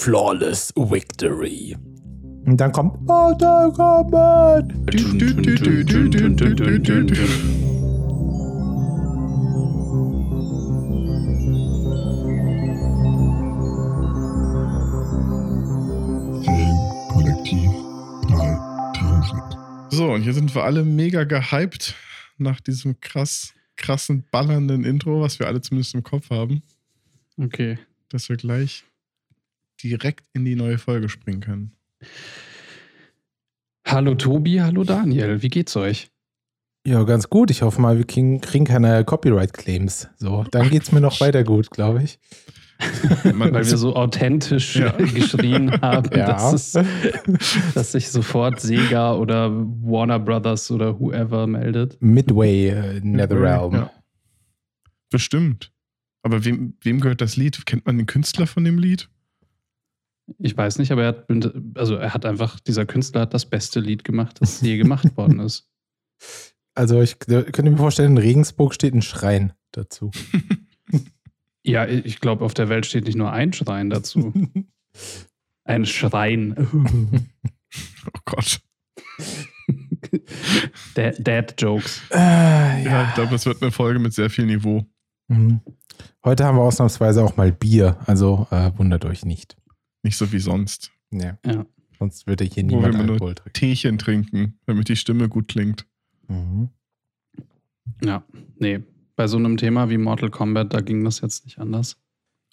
Flawless Victory. Und dann kommt Mortal Kombat. Kollektiv 3000. So, und hier sind wir alle mega gehypt nach diesem krass, krassen, ballernden Intro, was wir alle zumindest im Kopf haben, Okay. dass wir gleich direkt in die neue Folge springen können. Hallo Tobi, hallo Daniel, wie geht's euch? Ja, ganz gut. Ich hoffe mal, wir kriegen, kriegen keine Copyright-Claims. So, dann geht's mir noch weiter gut, glaube ich. Man, Weil wir so authentisch Ja. geschrien haben, Ja. dass, es, dass sich sofort Sega oder Warner Brothers oder whoever meldet. Midway, äh, Netherrealm. Ja. Bestimmt. Aber wem, wem gehört das Lied? Kennt man den Künstler von dem Lied? Ich weiß nicht, aber er hat, also er hat einfach, dieser Künstler hat das beste Lied gemacht, das je gemacht worden ist. Also ich äh, könnte mir vorstellen, in Regensburg steht ein Schrein dazu. Ja, ich glaube, auf der Welt steht nicht nur ein Schrein dazu. Ein Schrein. Oh Gott. Dad, Dad Jokes. Äh, Ja, ich glaube, das wird eine Folge mit sehr viel Niveau. Mhm. Heute haben wir ausnahmsweise auch mal Bier, also äh, wundert euch nicht. Nicht so wie sonst. Ja. Ja. Sonst würde hier Wo niemand wir nur Alkohol trinken. Teechen trinken, damit die Stimme gut klingt. Mhm. Ja, nee. Bei so einem Thema wie Mortal Kombat, da ging das jetzt nicht anders.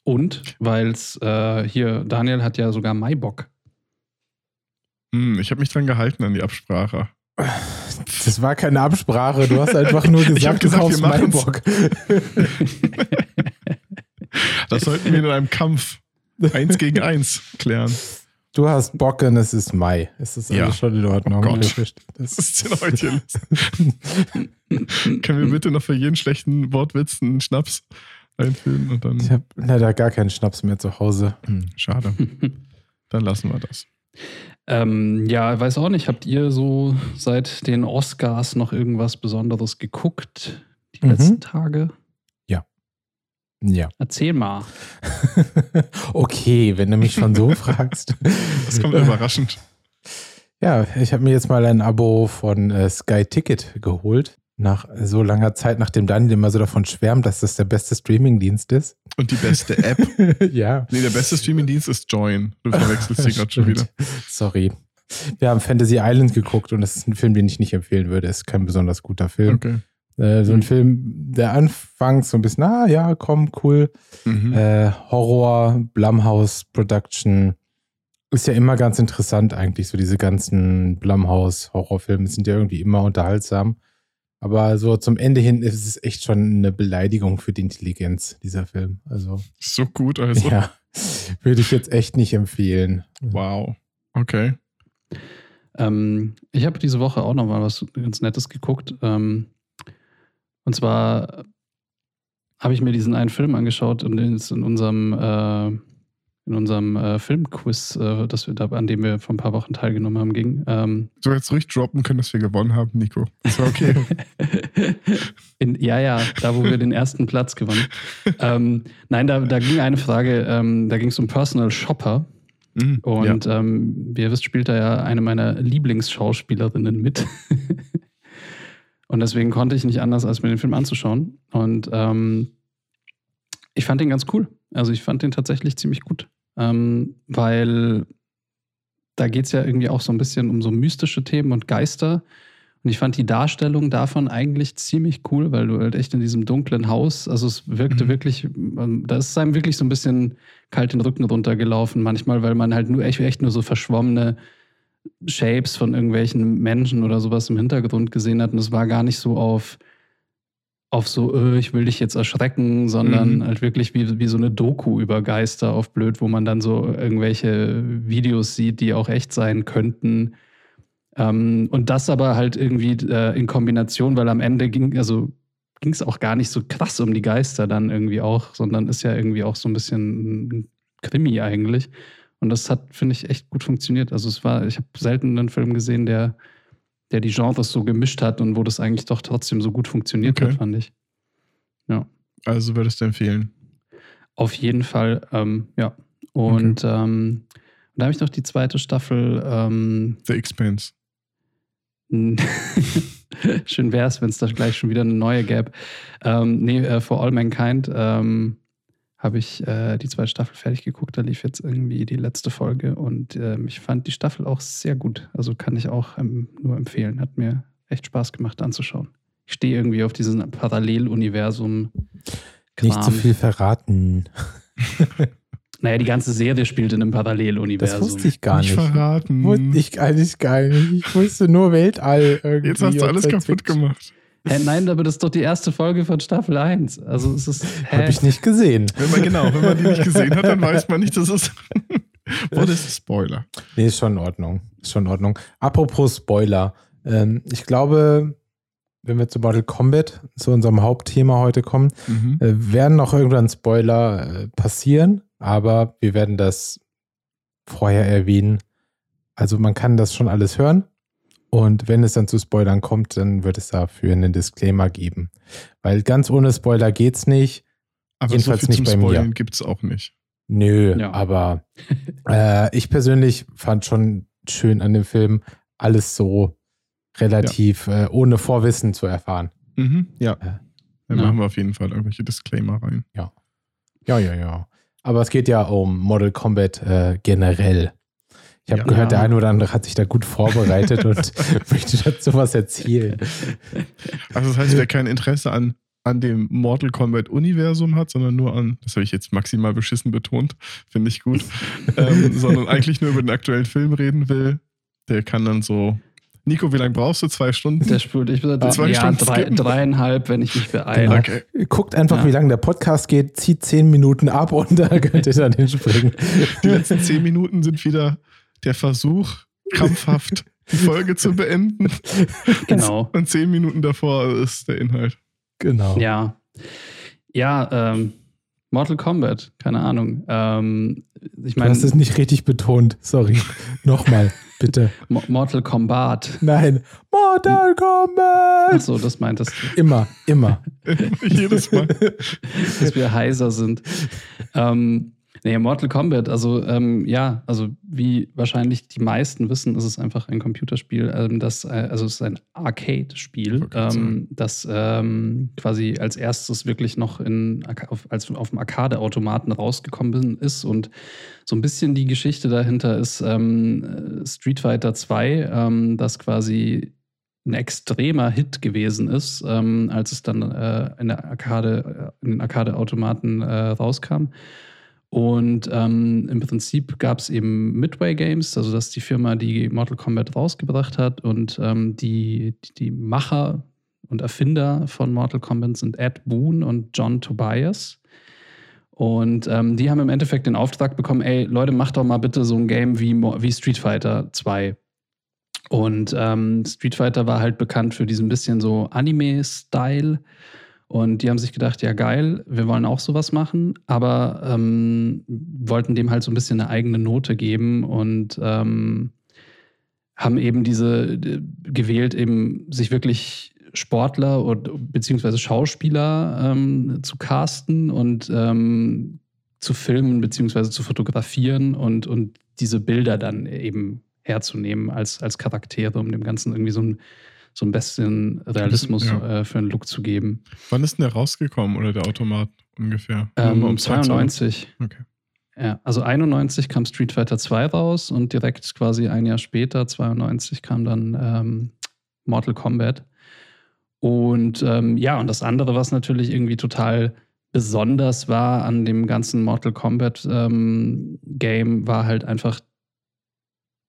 Und, weil es äh, hier, Daniel hat ja sogar Maibock. Hm, ich habe mich dran gehalten an die Absprache. Das war keine Absprache, du hast einfach nur Ich hab gesagt, du gesagt, kaufst wir. Maibock. Das sollten wir in einem Kampf eins gegen eins klären. Du hast Bock und es ist Mai. Es ist Ja. alles schon in Ordnung. Oh Gott. Das. Was ist denn heute los? Können wir bitte noch für jeden schlechten Wortwitz einen Schnaps einführen und dann. Ich habe leider gar keinen Schnaps mehr zu Hause. Hm, schade. Dann lassen wir das. ähm, ja, weiß auch nicht, habt ihr so seit den Oscars noch irgendwas Besonderes geguckt die Mhm. letzten Tage? Ja. Erzähl mal. okay, wenn du mich schon so fragst. Das kommt überraschend. Ja, ich habe mir jetzt mal ein Abo von äh, Sky Ticket geholt. Nach so langer Zeit, nachdem Daniel immer so davon schwärmt, dass das der beste Streamingdienst ist. Und die beste App. ja. Nee, der beste Streamingdienst ist Join. Du verwechselst sie gerade schon wieder. Sorry. Wir haben Fantasy Island geguckt und das ist ein Film, den ich nicht empfehlen würde. Es ist kein besonders guter Film. Okay. Äh, so ein Film, der anfangs so ein bisschen, ah ja, komm, cool. Mhm. Äh, Horror, Blumhouse Production. Ist ja immer ganz interessant eigentlich, so diese ganzen Blumhouse-Horrorfilme sind ja irgendwie immer unterhaltsam. Aber so zum Ende hin ist es echt schon eine Beleidigung für die Intelligenz, dieser Film. Also, So gut, also. ja, würde ich jetzt echt nicht empfehlen. Wow. Okay. Ähm, ich habe diese Woche auch noch mal was ganz Nettes geguckt. Ähm, und zwar habe ich mir diesen einen Film angeschaut und den ist in unserem, äh, in unserem äh, Filmquiz, äh, das wir da, an dem wir vor ein paar Wochen teilgenommen haben, ging. Ähm, Du hättest ruhig droppen können, dass wir gewonnen haben, Nico. Das war okay. in, ja, ja, da wo wir den ersten Platz gewonnen. ähm, nein, da, da ging eine Frage, ähm, da ging es um Personal Shopper. Mhm. Und ähm, wie ihr wisst, spielt da ja eine meiner Lieblingsschauspielerinnen mit. Und deswegen konnte ich nicht anders, als mir den Film anzuschauen. Und ähm, ich fand den ganz cool. Also ich fand den tatsächlich ziemlich gut. Ähm, weil da geht es ja irgendwie auch so ein bisschen um so mystische Themen und Geister. Und ich fand die Darstellung davon eigentlich ziemlich cool, weil du halt echt in diesem dunklen Haus, also es wirkte Mhm. wirklich, ähm, da ist einem wirklich so ein bisschen kalt den Rücken runtergelaufen manchmal, weil man halt nur echt, echt nur so verschwommene Shapes von irgendwelchen Menschen oder sowas im Hintergrund gesehen hat. Und es war gar nicht so auf, auf so, äh, ich will dich jetzt erschrecken, sondern Mhm. halt wirklich wie, wie so eine Doku über Geister auf blöd, wo man dann so irgendwelche Videos sieht, die auch echt sein könnten. Ähm, und das aber halt irgendwie äh, in Kombination, weil am Ende ging, also ging es auch gar nicht so krass um die Geister dann irgendwie auch, sondern ist ja irgendwie auch so ein bisschen ein Krimi eigentlich. Und das hat, finde ich, echt gut funktioniert. Also es war, ich habe selten einen Film gesehen, der, der die Genres so gemischt hat und wo das eigentlich doch trotzdem so gut funktioniert Okay. hat, fand ich. Ja. Also würdest du empfehlen. Auf jeden Fall, ähm, ja. Und ähm, da habe ich noch die zweite Staffel. Ähm, The Expanse. Schön wäre es, wenn es da gleich schon wieder eine neue gäbe. Ähm, nee, äh, For All Mankind ähm, habe ich äh, die zweite Staffel fertig geguckt. Da lief jetzt irgendwie die letzte Folge und ähm, ich fand die Staffel auch sehr gut. Also kann ich auch ähm, nur empfehlen. Hat mir echt Spaß gemacht anzuschauen. Ich stehe irgendwie auf diesem Paralleluniversum. Nicht zu viel verraten. Naja, die ganze Serie spielt in einem Paralleluniversum. Das wusste ich gar nicht. verraten. Wusste ich eigentlich gar nicht. Ich wusste nur Weltall irgendwie. Jetzt hast du alles kaputt gemacht. Hä, nein, aber das ist doch die erste Folge von Staffel 1. Also es ist. Hä? Hab ich nicht gesehen. Wenn man genau, wenn man die nicht gesehen hat, dann weiß man nicht, dass es. Boah, das ist Spoiler. Nee, ist schon in Ordnung. Ist schon in Ordnung. Apropos Spoiler. Ähm, ich glaube, wenn wir zu Mortal Kombat, zu unserem Hauptthema heute kommen, Mhm. äh, werden noch irgendwann Spoiler äh, passieren, aber wir werden das vorher erwähnen. Also man kann das schon alles hören. Und wenn es dann zu Spoilern kommt, dann wird es dafür einen Disclaimer geben. Weil ganz ohne Spoiler geht's nicht. Aber Jedenfalls so viel nicht zum bei mir. Spoilern gibt es auch nicht. Nö, Ja. aber äh, ich persönlich fand schon schön an dem Film, alles so relativ äh, ohne Vorwissen zu erfahren. Mhm. Ja. Ja. Dann Ja. machen wir auf jeden Fall irgendwelche Disclaimer rein. Ja, ja, ja. Aber es geht ja um Model Combat äh, generell. Ich habe Ja. gehört, der eine oder andere hat sich da gut vorbereitet und möchte dazu was erzählen. Also das heißt, wer kein Interesse an, an dem Mortal Kombat Universum hat, sondern nur an, das habe ich jetzt maximal beschissen betont, finde ich gut, ähm, sondern eigentlich nur über den aktuellen Film reden will, der kann dann so. Nico, wie lange brauchst du? Zwei Stunden? Der spult, ich würde Zwei ja, Stunden drei, dreieinhalb, wenn ich mich beeile. Genau. Okay. Guckt einfach, Ja. wie lange der Podcast geht, zieht zehn Minuten ab und da könnt ihr dann hinspringen. Die letzten zehn Minuten sind wieder der Versuch, krampfhaft die Folge zu beenden. Genau. Und zehn Minuten davor ist der Inhalt. Genau. Ja. Ja, ähm, Mortal Kombat, keine Ahnung. Ähm, ich Du meine, hast es nicht richtig betont. Sorry. Nochmal, bitte. Mo- Mortal Kombat. Nein. Mortal Kombat! Achso, das meintest du, Immer, immer. Jedes Mal. dass wir heiser sind. Ähm, nee, Mortal Kombat, also ähm, ja, also wie wahrscheinlich die meisten wissen, ist es einfach ein Computerspiel, ähm, das, äh, also es ist ein Arcade-Spiel, ähm, das ähm, quasi als erstes wirklich noch in, auf, als auf dem Arcade-Automaten rausgekommen ist und so ein bisschen die Geschichte dahinter ist ähm, äh, Street Fighter 2, ähm, das quasi ein extremer Hit gewesen ist, ähm, als es dann äh, in, der Arcade, äh, in den Arcade-Automaten äh, rauskam. Und ähm, im Prinzip gab es eben Midway Games, also das ist die Firma, die Mortal Kombat rausgebracht hat. Und ähm, die, die, Macher und Erfinder von Mortal Kombat sind Ed Boon und John Tobias. Und ähm, die haben im Endeffekt den Auftrag bekommen, ey, Leute, macht doch mal bitte so ein Game wie, wie Street Fighter 2. Und ähm, Street Fighter war halt bekannt für diesen bisschen so Anime-Style. Und die haben sich gedacht, ja geil, wir wollen auch sowas machen, aber ähm, wollten dem halt so ein bisschen eine eigene Note geben und ähm, haben eben diese äh, gewählt, eben sich wirklich Sportler und beziehungsweise Schauspieler ähm, zu casten und ähm, zu filmen beziehungsweise zu fotografieren und, und diese Bilder dann eben herzunehmen als, als Charaktere, um dem Ganzen irgendwie so ein, so ein bisschen Realismus Ja. äh, für einen Look zu geben. Wann ist denn der rausgekommen oder der Automat ungefähr? Ähm, um ums abzuholen. 92. Okay. Ja, also 91 kam Street Fighter 2 raus und direkt quasi ein Jahr später, 92, kam dann ähm, Mortal Kombat. Und ähm, ja, und das andere, was natürlich irgendwie total besonders war an dem ganzen Mortal Kombat ähm, Game, war halt einfach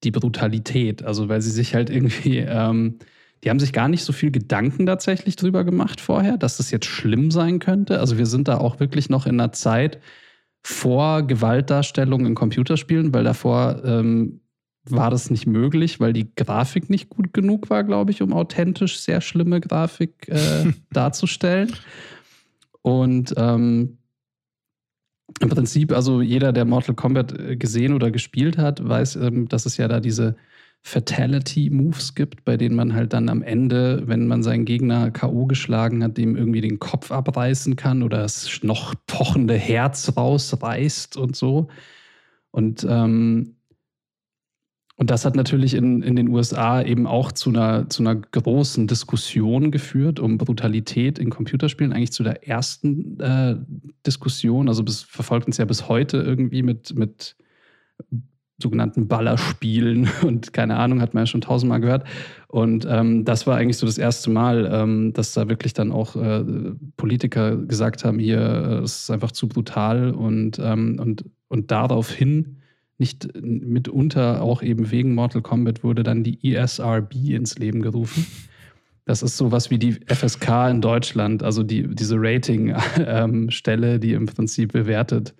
die Brutalität. Also, weil sie sich halt irgendwie, ähm, die haben sich gar nicht so viel Gedanken tatsächlich drüber gemacht vorher, dass das jetzt schlimm sein könnte. Also, wir sind da auch wirklich noch in einer Zeit vor Gewaltdarstellung in Computerspielen, weil davor ähm, war das nicht möglich, weil die Grafik nicht gut genug war, glaube ich, um authentisch sehr schlimme Grafik äh, darzustellen. Und ähm, im Prinzip, also jeder, der Mortal Kombat äh, gesehen oder gespielt hat, weiß, ähm, dass es ja da diese Fatality-Moves gibt, bei denen man halt dann am Ende, wenn man seinen Gegner K.O. geschlagen hat, dem irgendwie den Kopf abreißen kann oder das noch pochende Herz rausreißt und so. Und, ähm, und das hat natürlich in, in den USA eben auch zu einer, zu einer großen Diskussion geführt um Brutalität in Computerspielen, eigentlich zu der ersten äh, Diskussion. Also bis, verfolgt uns ja bis heute irgendwie mit, mit sogenannten Ballerspielen und keine Ahnung, hat man ja schon tausendmal gehört. Und ähm, das war eigentlich so das erste Mal, ähm, dass da wirklich dann auch äh, Politiker gesagt haben, hier, äh, es ist einfach zu brutal und, ähm, und, und daraufhin nicht mitunter auch eben wegen Mortal Kombat wurde dann die ESRB ins Leben gerufen. Das ist sowas wie die FSK in Deutschland, also die, diese Rating-Stelle, ähm, die im Prinzip bewertet,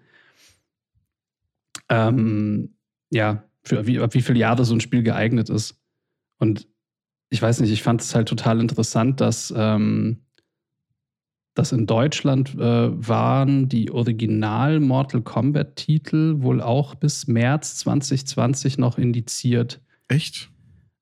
ähm, ja, für wie, wie viele Jahre so ein Spiel geeignet ist. Und ich weiß nicht, ich fand es halt total interessant, dass, ähm, dass in Deutschland äh, waren die Original Mortal Kombat-Titel wohl auch bis März 2020 noch indiziert. Echt?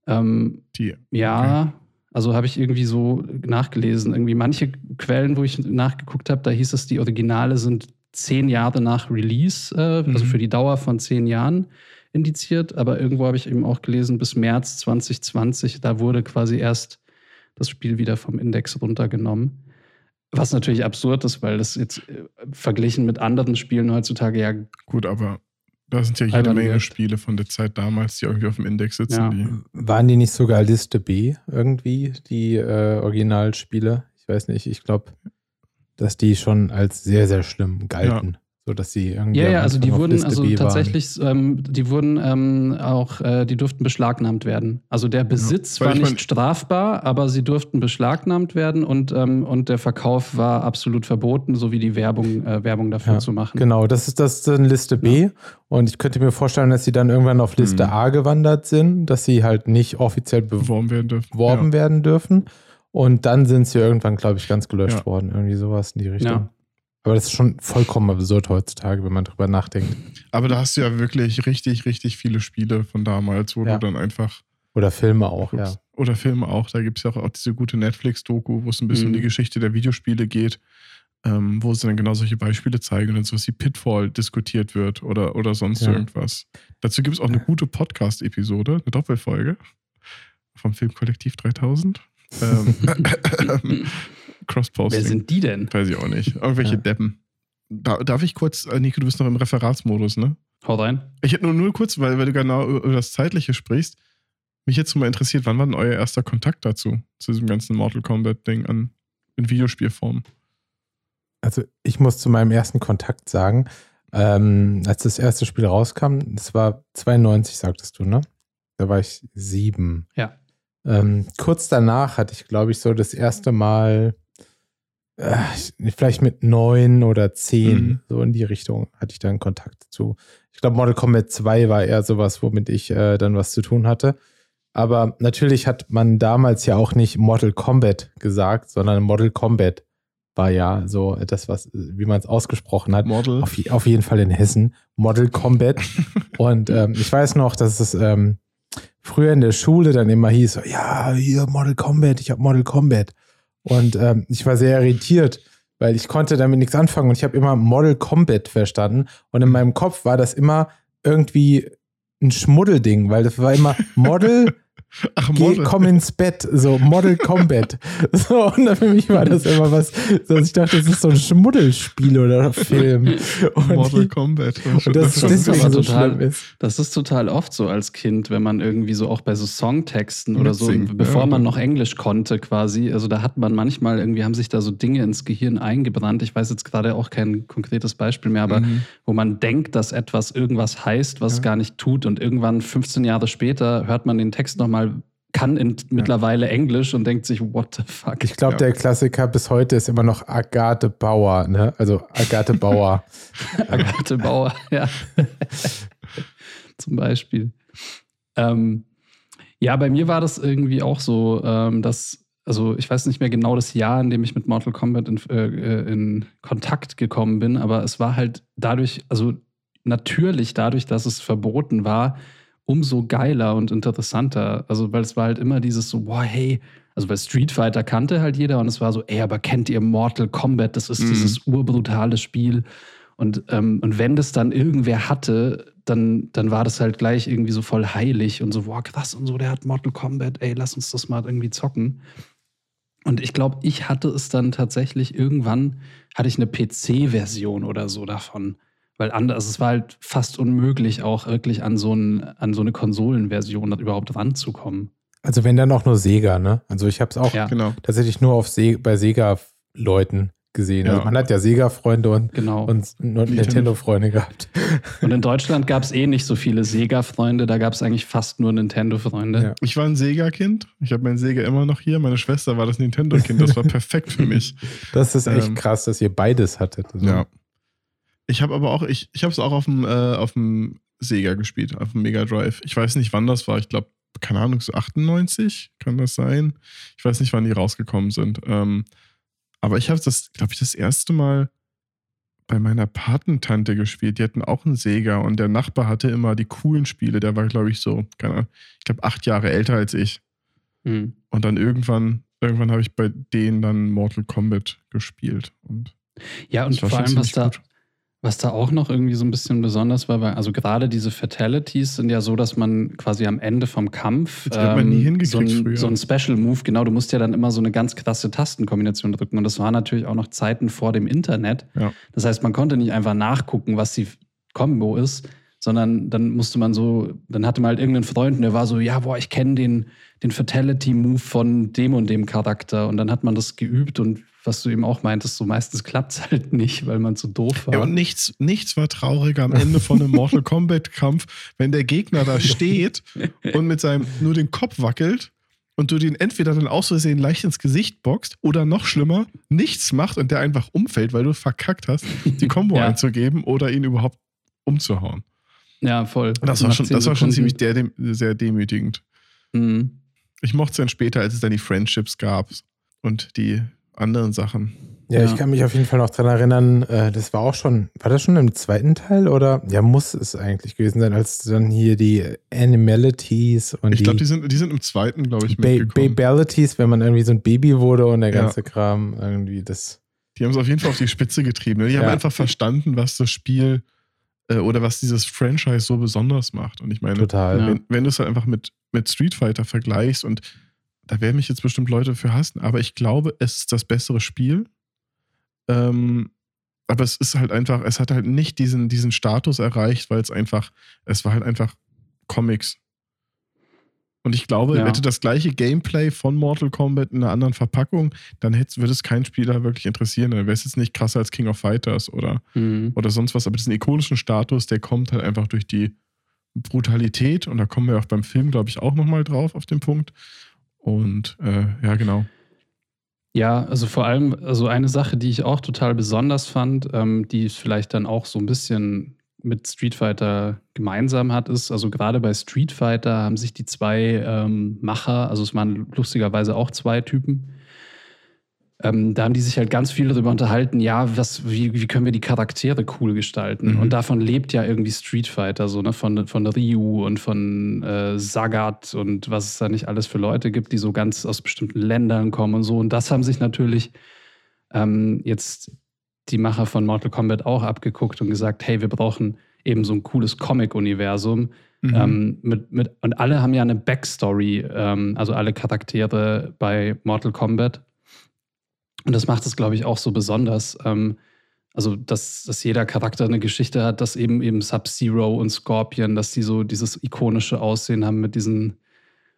Ähm, die, ja, okay. also habe ich irgendwie so nachgelesen. Irgendwie manche Quellen, wo ich nachgeguckt habe, da hieß es, die Originale sind zehn Jahre nach Release, äh, also mhm. für die Dauer von zehn Jahren indiziert, aber irgendwo habe ich eben auch gelesen, bis März 2020, da wurde quasi erst das Spiel wieder vom Index runtergenommen. Was natürlich absurd ist, weil das jetzt äh, verglichen mit anderen Spielen heutzutage ja. Gut, aber da sind ja jede Menge wird. Spiele von der Zeit damals, die irgendwie auf dem Index sitzen. Ja. Die Waren die nicht sogar Liste B irgendwie, die äh, Originalspiele? Ich weiß nicht, ich glaube, dass die schon als sehr, sehr schlimm galten. Ja so dass sie irgendwie. Ja, ja, also die wurden, also tatsächlich, ähm, die wurden ähm, auch, äh, die durften beschlagnahmt werden. Also der Besitz ja, war nicht mein, strafbar, aber sie durften beschlagnahmt werden und, ähm, und der Verkauf war absolut verboten, sowie die Werbung, äh, Werbung dafür ja, zu machen. Genau, das ist das ist Liste B. Ja. Und ich könnte mir vorstellen, dass sie dann irgendwann auf Liste mhm. A gewandert sind, dass sie halt nicht offiziell beworben werden dürfen. Beworben werden dürfen. Und dann sind sie irgendwann, glaube ich, ganz gelöscht worden. Irgendwie sowas in die Richtung. Ja. Aber das ist schon vollkommen absurd heutzutage, wenn man drüber nachdenkt. Aber da hast du ja wirklich richtig, richtig viele Spiele von damals, wo ja. du dann einfach. Oder Filme auch, ja. Oder Filme auch. Da gibt es ja auch, diese gute Netflix-Doku, wo es ein bisschen mhm. um die Geschichte der Videospiele geht, ähm, wo sie dann genau solche Beispiele zeigen und dann sowas wie Pitfall diskutiert wird oder, oder sonst ja. irgendwas. Dazu gibt es auch eine gute Podcast-Episode, eine Doppelfolge vom Filmkollektiv 3000. ähm, Cross-Posting. Wer sind die denn? Weiß ich auch nicht. Irgendwelche ja. Deppen. Da, darf ich kurz, äh, Nico, du bist noch im Referatsmodus, ne? Hau rein. Ich hätte nur, nur kurz, weil, weil du genau über das Zeitliche sprichst, mich jetzt mal interessiert, wann war denn euer erster Kontakt dazu, zu diesem ganzen Mortal Kombat-Ding an in Videospielform? Also ich muss zu meinem ersten Kontakt sagen, ähm, als das erste Spiel rauskam, das war 92, sagtest du, ne? Da war ich sieben. Ja. Ähm, kurz danach hatte ich, glaube ich, so das erste Mal, äh, vielleicht mit neun oder zehn, mhm. so in die Richtung hatte ich dann Kontakt zu. Ich glaube, Mortal Kombat 2 war eher sowas, womit ich äh, dann was zu tun hatte. Aber natürlich hat man damals ja auch nicht Mortal Kombat gesagt, sondern Mortal Kombat war ja so das, was, wie man es ausgesprochen hat. Model. Auf, auf, jeden Fall in Hessen. Model Combat. Und ähm, ich weiß noch, dass es ähm, früher in der Schule dann immer hieß, ja, hier Model Combat, ich habe Model Combat. Und ähm, ich war sehr irritiert, weil ich konnte damit nichts anfangen und ich habe immer Model Combat verstanden. Und in meinem Kopf war das immer irgendwie ein Schmuddelding, weil das war immer Model Ach, Geh, komm ins Bett, so Model Combat. so, und für mich war das immer was, so, ich dachte, das ist so ein Schmuddelspiel oder Film. Und Model Combat. Und das, das, ist deswegen so total, ist. Das ist total oft so als Kind, wenn man irgendwie so auch bei so Songtexten oder so, bevor ja. man noch Englisch konnte quasi, also da hat man manchmal irgendwie, haben sich da so Dinge ins Gehirn eingebrannt. Ich weiß jetzt gerade auch kein konkretes Beispiel mehr, aber mhm. wo man denkt, dass etwas irgendwas heißt, was ja. es gar nicht tut und irgendwann 15 Jahre später hört man den Text nochmal kann in, ja. mittlerweile Englisch und denkt sich, what the fuck. Ich glaube, ja. der Klassiker bis heute ist immer noch Agathe Bauer, ne? Also Agathe Bauer. Agathe Bauer, ja. Zum Beispiel. Ähm, ja, bei mir war das irgendwie auch so, ähm, dass, also ich weiß nicht mehr genau das Jahr, in dem ich mit Mortal Kombat in, äh, äh in Kontakt gekommen bin, aber es war halt dadurch, also natürlich dadurch, dass es verboten war, umso geiler und interessanter. Also, weil es war halt immer dieses so, boah, hey, also weil Street Fighter kannte halt jeder und es war so, ey, aber kennt ihr Mortal Kombat? Das ist mhm. dieses urbrutale Spiel. Und, ähm, und wenn das dann irgendwer hatte, dann, dann war das halt gleich irgendwie so voll heilig und so, boah, krass und so, der hat Mortal Kombat, ey, lass uns das mal irgendwie zocken. Und ich glaube, ich hatte es dann tatsächlich irgendwann, hatte ich eine PC-Version oder so davon. Weil anders, also es war halt fast unmöglich, auch wirklich an so, ein, an so eine Konsolenversion überhaupt ranzukommen. Also wenn dann auch nur Sega, ne? Also ich habe es auch Ja. Genau. tatsächlich nur auf Se bei Sega-Leuten gesehen. Also Ja. man hat ja Sega-Freunde und, Genau. und Nintendo-Freunde gehabt. Und in Deutschland gab es eh nicht so viele Sega-Freunde, da gab es eigentlich fast nur Nintendo-Freunde. Ja. Ich war ein Sega-Kind. Ich habe mein Sega immer noch hier. Meine Schwester war das Nintendo-Kind. Das war perfekt für mich. Das ist echt Ähm, krass, dass ihr beides hattet. Also, Ja. Ich habe aber auch, ich, ich habe es auch auf dem, äh, auf dem Sega gespielt, auf dem Mega Drive. Ich weiß nicht, wann das war. Ich glaube, keine Ahnung, so 98 kann das sein. Ich weiß nicht, wann die rausgekommen sind. Ähm, aber ich habe das, glaube ich, das erste Mal bei meiner Patentante gespielt. Die hatten auch einen Sega und der Nachbar hatte immer die coolen Spiele. Der war, glaube ich, so, keine Ahnung, ich glaube, acht Jahre älter als ich. Hm. Und dann irgendwann, irgendwann habe ich bei denen dann Mortal Kombat gespielt. Und Ja, und vor allem, was da, gut. Was da auch noch irgendwie so ein bisschen besonders war, weil, also gerade diese Fatalities sind ja so, dass man quasi am Ende vom Kampf ähm, Das hat man nie hingekriegt so, ein, so ein Special Move, genau, du musst ja dann immer so eine ganz krasse Tastenkombination drücken. Und das war natürlich auch noch Zeiten vor dem Internet. Ja. Das heißt, man konnte nicht einfach nachgucken, was die Combo ist, sondern dann musste man so, dann hatte man halt irgendeinen Freund und der war so, ja, boah, ich kenne den, den Fatality-Move von dem und dem Charakter. Und dann hat man das geübt und was du eben auch meintest, so meistens klappt es halt nicht, weil man zu doof war. Ja, und nichts, nichts war trauriger am Ende von einem Mortal Kombat-Kampf, wenn der Gegner da steht und mit seinem nur den Kopf wackelt und du den entweder dann aus Versehen leicht ins Gesicht boxt oder noch schlimmer, nichts macht und der einfach umfällt, weil du verkackt hast, die Combo Ja. einzugeben oder ihn überhaupt umzuhauen. ja, voll. Das war Nach schon, das war schon ziemlich der, sehr demütigend. Mhm. Ich mochte es dann später, als es dann die Friendships gab und die anderen Sachen. Ja, Ja. ich kann mich auf jeden Fall noch dran erinnern, äh, das war auch schon, war das schon im zweiten Teil oder? Ja, muss es eigentlich gewesen sein, als dann hier die Animalities und Ich glaube, die sind, die sind im zweiten, glaube ich, ba. Babalities, wenn man irgendwie so ein Baby wurde und der Ja. ganze Kram irgendwie das. Die haben es auf jeden Fall auf die Spitze getrieben. ne? Die haben Ja. einfach verstanden, was das Spiel äh, oder was dieses Franchise so besonders macht. Und ich meine, Total. Wenn, wenn du es halt einfach mit, mit Street Fighter vergleichst und da werden mich jetzt bestimmt Leute für hassen, aber ich glaube, es ist das bessere Spiel. Ähm, aber es ist halt einfach, es hat halt nicht diesen, diesen Status erreicht, weil es einfach, es war halt einfach Comics. Und ich glaube, Ja. hätte das gleiche Gameplay von Mortal Kombat in einer anderen Verpackung, dann hätte, würde es keinen Spieler wirklich interessieren. Dann wäre es jetzt nicht krasser als King of Fighters oder, Mhm. oder sonst was. Aber diesen ikonischen Status, der kommt halt einfach durch die Brutalität. Und da kommen wir auch beim Film, glaube ich, auch nochmal drauf auf den Punkt. Und äh, ja, genau. Ja, also vor allem, also eine Sache, die ich auch total besonders fand, ähm, die vielleicht dann auch so ein bisschen mit Street Fighter gemeinsam hat, ist, also gerade bei Street Fighter haben sich die zwei ähm, Macher, also es waren lustigerweise auch zwei Typen, ähm, da haben die sich halt ganz viel darüber unterhalten, ja, was, wie, wie können wir die Charaktere cool gestalten? Mhm. Und davon lebt ja irgendwie Street Fighter, so, ne, von, von Ryu und von äh, Sagat und was es da nicht alles für Leute gibt, die so ganz aus bestimmten Ländern kommen und so. Und das haben sich natürlich ähm, jetzt die Macher von Mortal Kombat auch abgeguckt und gesagt, hey, wir brauchen eben so ein cooles Comic-Universum. Mhm. Ähm, mit, mit, und alle haben ja eine Backstory, ähm, also alle Charaktere bei Mortal Kombat. Und das macht es, glaube ich, auch so besonders. Ähm, also, dass, dass jeder Charakter eine Geschichte hat, dass eben eben Sub-Zero und Scorpion, dass die so dieses ikonische Aussehen haben mit diesen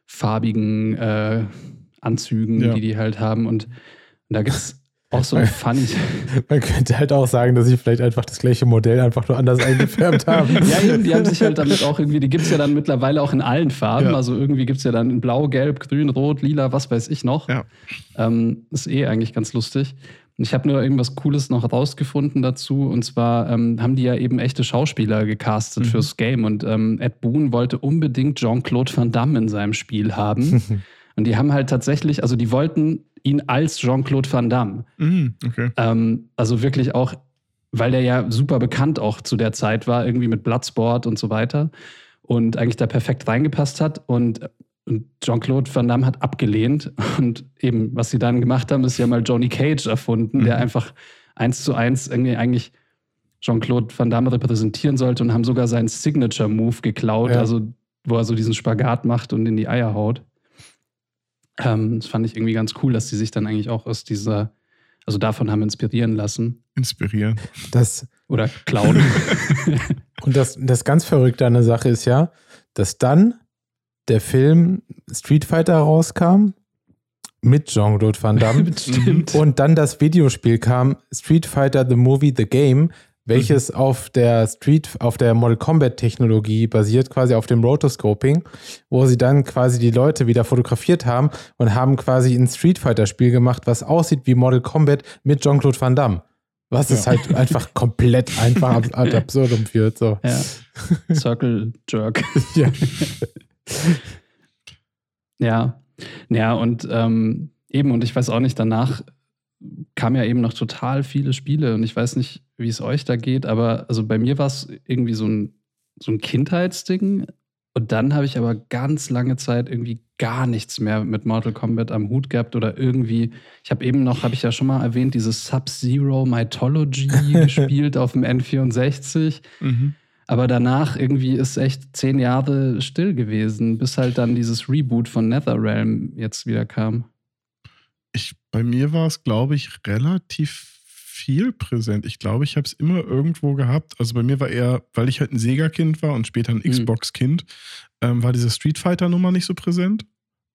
farbigen äh, Anzügen, Ja. die die halt haben. Und, und da gibt es auch so ein funny. Man könnte halt auch sagen, dass sie vielleicht einfach das gleiche Modell einfach nur anders eingefärbt haben. Ja, eben, die haben sich halt damit auch irgendwie, die gibt es ja dann mittlerweile auch in allen Farben. Ja. Also irgendwie gibt es ja dann in Blau, Gelb, Grün, Rot, Lila, was weiß ich noch. Ja. Ähm, ist eh eigentlich ganz lustig. Und ich habe nur irgendwas Cooles noch rausgefunden dazu. Und zwar ähm, haben die ja eben echte Schauspieler gecastet Mhm. fürs Game. Und ähm, Ed Boon wollte unbedingt Jean-Claude Van Damme in seinem Spiel haben. Und die haben halt tatsächlich, also die wollten ihn als Jean-Claude Van Damme. Mhm, okay. Ähm, also wirklich auch, weil der ja super bekannt auch zu der Zeit war, irgendwie mit Bloodsport und so weiter. Und eigentlich da perfekt reingepasst hat. Und, und Jean-Claude Van Damme hat abgelehnt. Und eben, was sie dann gemacht haben, ist ja mal Johnny Cage erfunden, der Mhm. einfach eins zu eins irgendwie eigentlich Jean-Claude Van Damme repräsentieren sollte und haben sogar seinen Signature-Move geklaut, Ja. also wo er so diesen Spagat macht und in die Eier haut. Ähm, das fand ich irgendwie ganz cool, dass die sich dann eigentlich auch aus dieser, also davon haben inspirieren lassen Inspirieren. oder klauen. Und das, das ganz Verrückte an der Sache ist ja, dass dann der Film Street Fighter rauskam mit Jean-Claude Van Damme Stimmt. und dann das Videospiel kam Street Fighter The Movie The Game, welches auf der Street auf der Model Combat Technologie basiert, quasi auf dem Rotoscoping, wo sie dann quasi die Leute wieder fotografiert haben und haben quasi ein Street Fighter Spiel gemacht, was aussieht wie Model Combat mit Jean-Claude Van Damme. Was es Ja. halt einfach komplett einfach ad absurdum führt. So. Ja. Circle Jerk. Ja. Ja, ja, und ähm, eben, und ich weiß auch nicht, danach kamen ja eben noch total viele Spiele und ich weiß nicht, wie es euch da geht, aber also bei mir war es irgendwie so ein, so ein Kindheitsding und dann habe ich aber ganz lange Zeit irgendwie gar nichts mehr mit Mortal Kombat am Hut gehabt oder irgendwie, ich habe eben noch, habe ich ja schon mal erwähnt, dieses Sub-Zero Mythology gespielt auf dem N64. Mhm. Aber danach irgendwie ist echt zehn Jahre still gewesen, bis halt dann dieses Reboot von NetherRealm jetzt wieder kam. Ich, bei mir war es, glaube ich, relativ viel präsent. Ich glaube, ich habe es immer irgendwo gehabt. Also bei mir war eher, weil ich halt ein Sega-Kind war und später ein Mhm. Xbox-Kind, ähm, war diese Street Fighter-Nummer nicht so präsent.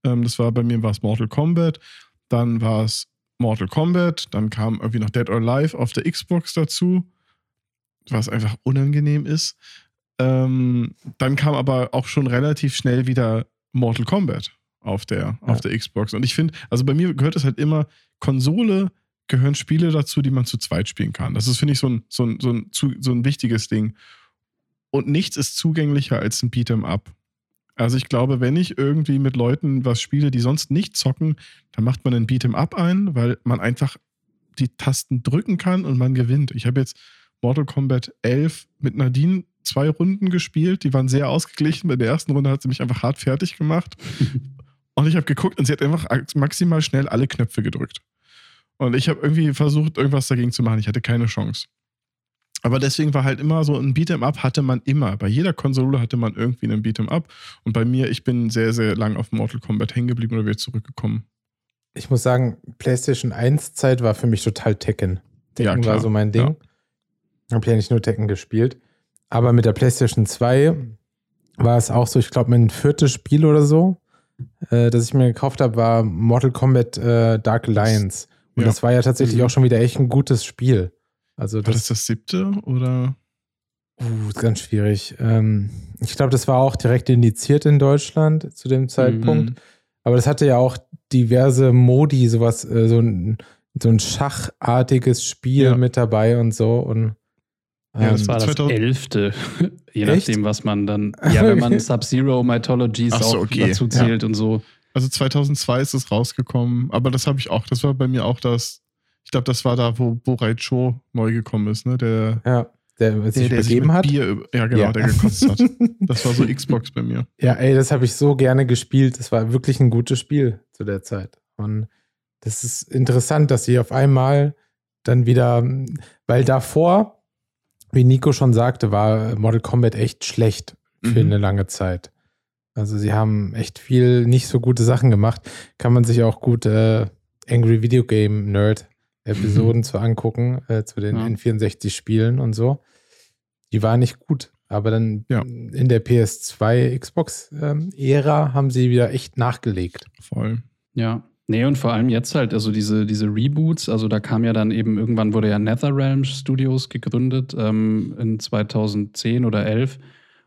Ähm, das war bei mir war es Mortal Kombat, dann war es Mortal Kombat, dann kam irgendwie noch Dead or Alive auf der Xbox dazu, was einfach unangenehm ist. Ähm, dann kam aber auch schon relativ schnell wieder Mortal Kombat auf der, auf der Xbox. Und ich finde, also bei mir gehört es halt immer, Konsole gehören Spiele dazu, die man zu zweit spielen kann. Das ist, finde ich, so ein, so, ein, so, ein, so ein wichtiges Ding. Und nichts ist zugänglicher als ein Beat'em Up. Also ich glaube, wenn ich irgendwie mit Leuten was spiele, die sonst nicht zocken, dann macht man einen Beat'em Up ein, weil man einfach die Tasten drücken kann und man gewinnt. Ich habe jetzt Mortal Kombat 11 mit Nadine zwei Runden gespielt. Die waren sehr ausgeglichen. Bei der ersten Runde hat sie mich einfach hart fertig gemacht. Und ich habe geguckt und sie hat einfach maximal schnell alle Knöpfe gedrückt. Und ich habe irgendwie versucht, irgendwas dagegen zu machen. Ich hatte keine Chance. Aber deswegen war halt immer so ein Beat'em Up hatte man immer. Bei jeder Konsole hatte man irgendwie einen Beat'em Up. Und bei mir, ich bin sehr, sehr lang auf Mortal Kombat hängen geblieben oder wieder zurückgekommen. Ich muss sagen, PlayStation 1 Zeit war für mich total Tekken. Tekken Ja, war so mein Ding. Ja. Habe ja nicht nur Tekken gespielt. Aber mit der PlayStation 2 war es auch so, ich glaube, mein viertes Spiel oder so, äh, das ich mir gekauft habe, war Mortal Kombat äh, Dark Alliance. Und Ja. das war ja tatsächlich Mhm. auch schon wieder echt ein gutes Spiel. Also War das, das das siebte oder? uh, ist ganz schwierig. Ähm, ich glaube, das war auch direkt indiziert in Deutschland zu dem Zeitpunkt. Mhm. Aber das hatte ja auch diverse Modi, sowas, äh, so ein, so ein schachartiges Spiel Ja. mit dabei und so. Und Ja, das ähm, Das war das 2000 elfte, je Echt? nachdem, was man dann, ja, wenn man. Sub-Zero Mythologies so, auch okay. dazu zählt und so. Also 2002 ist es rausgekommen, aber das habe ich auch, das war bei mir auch das, ich glaube, das war da, wo Borai Cho neu gekommen ist, ne? Der, ja, der sich der, begeben mit hat. Bier, ja genau, Ja. der gekotzt hat. Das war so Xbox bei mir. Ja, ey, das habe ich so gerne gespielt. Das war wirklich ein gutes Spiel zu der Zeit. Und das ist interessant, dass sie auf einmal dann wieder, weil davor, wie Nico schon sagte, war Mortal Kombat echt schlecht für Mhm. eine lange Zeit. Also sie haben echt viel nicht so gute Sachen gemacht. Kann man sich auch gut äh, Angry Video Game Nerd Episoden zu angucken, äh, zu den Ja. N64-Spielen und so. Die waren nicht gut. Aber dann Ja. in der PS2 Xbox-Ära haben sie wieder echt nachgelegt. Voll. Ja. Nee, und vor allem jetzt halt, also diese, diese Reboots, also da kam ja dann eben, irgendwann wurde ja NetherRealm Studios gegründet, ähm, in 2010 oder 11.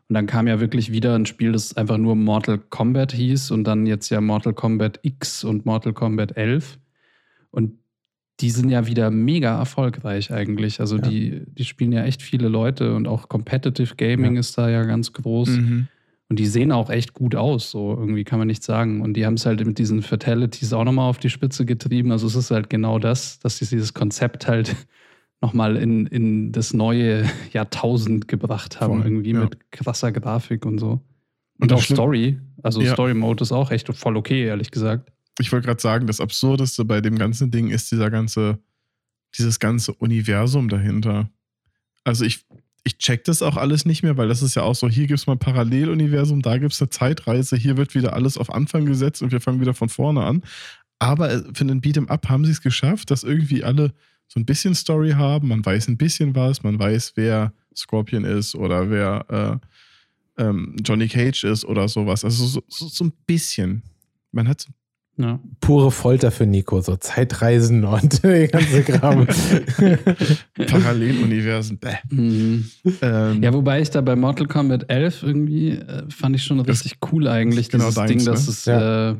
Und dann kam ja wirklich wieder ein Spiel, das einfach nur Mortal Kombat hieß und dann jetzt ja Mortal Kombat X und Mortal Kombat 11. Und die sind ja wieder mega erfolgreich eigentlich. Also Ja. die, die spielen ja echt viele Leute und auch Competitive Gaming Ja. ist da ja ganz groß. Mhm. Und die sehen auch echt gut aus, so irgendwie kann man nicht sagen. Und die haben es halt mit diesen Fatalities auch nochmal auf die Spitze getrieben. Also es ist halt genau das, dass sie dieses Konzept halt nochmal in, in das neue Jahrtausend gebracht haben, Voll, irgendwie ja. mit krasser Grafik und so. Und, Und auch Schlimm- Story. Also Ja. Story Mode ist auch echt voll okay, ehrlich gesagt. Ich wollte gerade sagen, das Absurdeste bei dem ganzen Ding ist dieser ganze, dieses ganze Universum dahinter. Also ich, ich check das auch alles nicht mehr, weil das ist ja auch so, hier gibt es mal ein Paralleluniversum, da gibt es eine Zeitreise, hier wird wieder alles auf Anfang gesetzt und wir fangen wieder von vorne an. Aber äh, für den Beat'em Up haben sie es geschafft, dass irgendwie alle so ein bisschen Story haben, man weiß ein bisschen was, man weiß, wer Scorpion ist oder wer äh, ähm, Johnny Cage ist oder sowas. Also so, so, so ein bisschen. Man hat Ja. Pure Folter für Nico, so Zeitreisen und der ganze Kram. Paralleluniversen. Mhm. Ähm, Ja, wobei ich da bei Mortal Kombat 11 irgendwie äh, fand ich schon richtig cool eigentlich, genau dieses deins, Ding, ne? dass es, Ja. äh,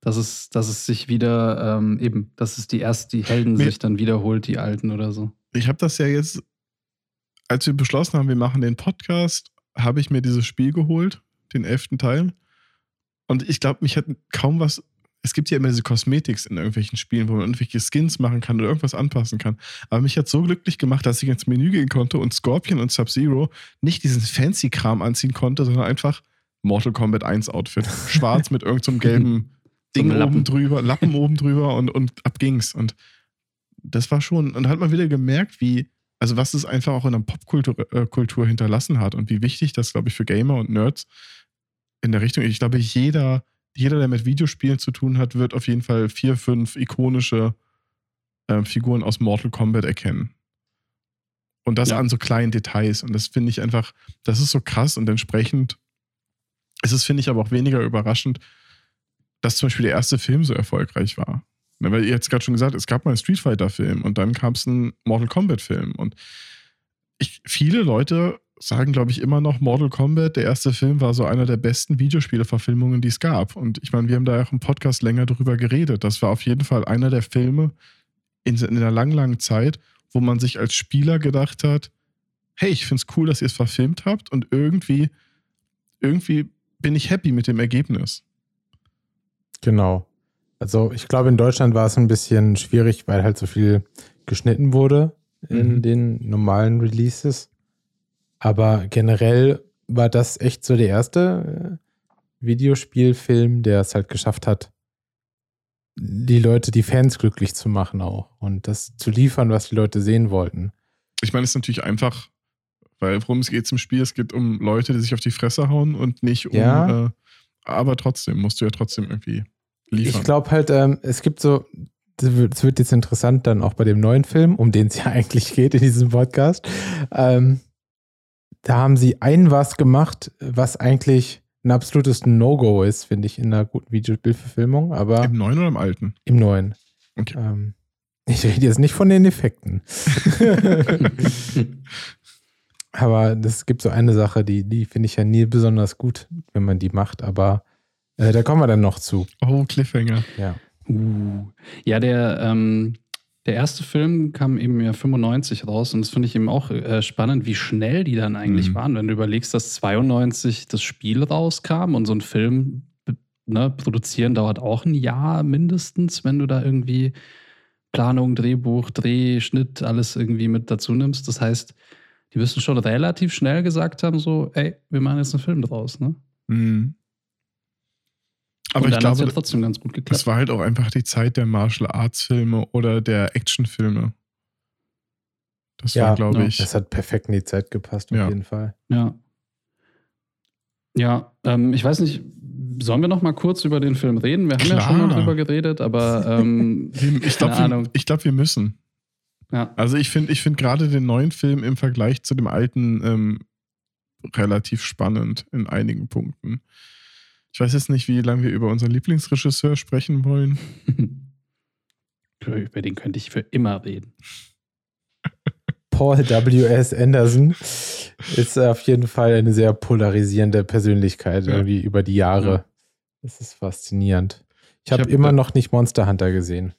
dass es, dass es sich wieder ähm, eben, dass es die erst die Helden Mir- sich dann wiederholt, die Alten oder so. ich habe das ja jetzt, als wir beschlossen haben, wir machen den Podcast, habe ich mir dieses Spiel geholt, den elften Teil. Und ich glaube, mich hat kaum was. Es gibt ja immer diese Cosmetics in irgendwelchen Spielen, wo man irgendwelche Skins machen kann oder irgendwas anpassen kann. Aber mich hat so glücklich gemacht, dass ich ins Menü gehen konnte und Scorpion und Sub-Zero nicht diesen Fancy-Kram anziehen konnte, sondern einfach Mortal Kombat 1 Outfit. Schwarz mit irgendeinem gelben So Ding einem Lappen. oben drüber, Lappen oben drüber und, und ab ging's. Und das war schon, und da hat man wieder gemerkt, wie, also was es einfach auch in der Popkultur äh, Kultur hinterlassen hat und wie wichtig das, glaube ich, für Gamer und Nerds in der Richtung. Ich glaube, jeder, jeder, der mit Videospielen zu tun hat, wird auf jeden Fall vier, fünf ikonische ähm, Figuren aus Mortal Kombat erkennen. Und das Ja. an so kleinen Details. Und das finde ich einfach, das ist so krass und entsprechend ist es, finde ich, aber auch weniger überraschend, dass zum Beispiel der erste Film so erfolgreich war. Na, weil ihr jetzt gerade schon gesagt, es gab mal einen Street Fighter-Film und dann kam es ein Mortal Kombat-Film. Und ich, viele Leute sagen, glaube ich, immer noch, Mortal Kombat, der erste Film, war so einer der besten Videospiele-Verfilmungen, die es gab. Und ich meine, wir haben da ja auch im Podcast länger drüber geredet. Das war auf jeden Fall einer der Filme in, in einer langen, langen Zeit, wo man sich als Spieler gedacht hat, hey, ich finde es cool, dass ihr es verfilmt habt und irgendwie, irgendwie bin ich happy mit dem Ergebnis. Genau. Also ich glaube, in Deutschland war es ein bisschen schwierig, weil halt so viel geschnitten wurde in Mhm. den normalen Releases. Aber generell war das echt so der erste äh, Videospielfilm, der es halt geschafft hat, die Leute, die Fans glücklich zu machen auch und das zu liefern, was die Leute sehen wollten. Ich meine, es ist natürlich einfach, weil worum es geht im Spiel, es geht um Leute, die sich auf die Fresse hauen und nicht um. Ja. Äh, aber trotzdem musst du ja trotzdem irgendwie liefern. Ich glaube halt, ähm, es gibt so, das wird jetzt interessant dann auch bei dem neuen Film, um den es ja eigentlich geht in diesem Podcast. Ähm, da haben sie ein was gemacht, was eigentlich ein absolutes No-Go ist, finde ich, in einer guten Videospielverfilmung, aber Im neuen oder im alten? im neuen. Okay. Ähm, ich rede jetzt nicht von den Effekten. aber es gibt so eine Sache, die, die finde ich ja nie besonders gut, wenn man die macht, aber äh, da kommen wir dann noch zu. Oh, Cliffhanger. Ja. Uh. Ja, der, ähm, der erste Film kam eben ja 95 raus und das finde ich eben auch äh, spannend, wie schnell die dann eigentlich Mhm. waren, wenn du überlegst, dass 92 das Spiel rauskam und so ein Film ne, produzieren dauert auch ein Jahr mindestens, wenn du da irgendwie Planung, Drehbuch, Dreh, Schnitt, alles irgendwie mit dazu nimmst. Das heißt, die müssen schon relativ schnell gesagt haben, so, ey, wir machen jetzt einen Film draus, ne? Mhm. Aber und ich glaube, ja trotzdem ganz gut geklappt. das war halt auch einfach die Zeit der Martial Arts Filme oder der Actionfilme. Das Ja, war, glaube ja. ich. Das hat perfekt in die Zeit gepasst, auf Ja. jeden Fall. Ja. Ja, ähm, ich weiß nicht, sollen wir noch mal kurz über den Film reden? Wir haben ja schon mal Klar. drüber geredet, aber ähm, ich glaube, keine wir, Ahnung. ich glaub, wir müssen. ja. Also ich finde ich find gerade den neuen Film im Vergleich zu dem alten ähm, relativ spannend in einigen Punkten. Ich weiß jetzt nicht, wie lange wir über unseren Lieblingsregisseur sprechen wollen. Über den könnte ich für immer reden. Paul W.S. Anderson ist auf jeden Fall eine sehr polarisierende Persönlichkeit Ja. irgendwie über die Jahre. Ja. Das ist faszinierend. Ich Ich habe hab, immer noch nicht Monster Hunter gesehen.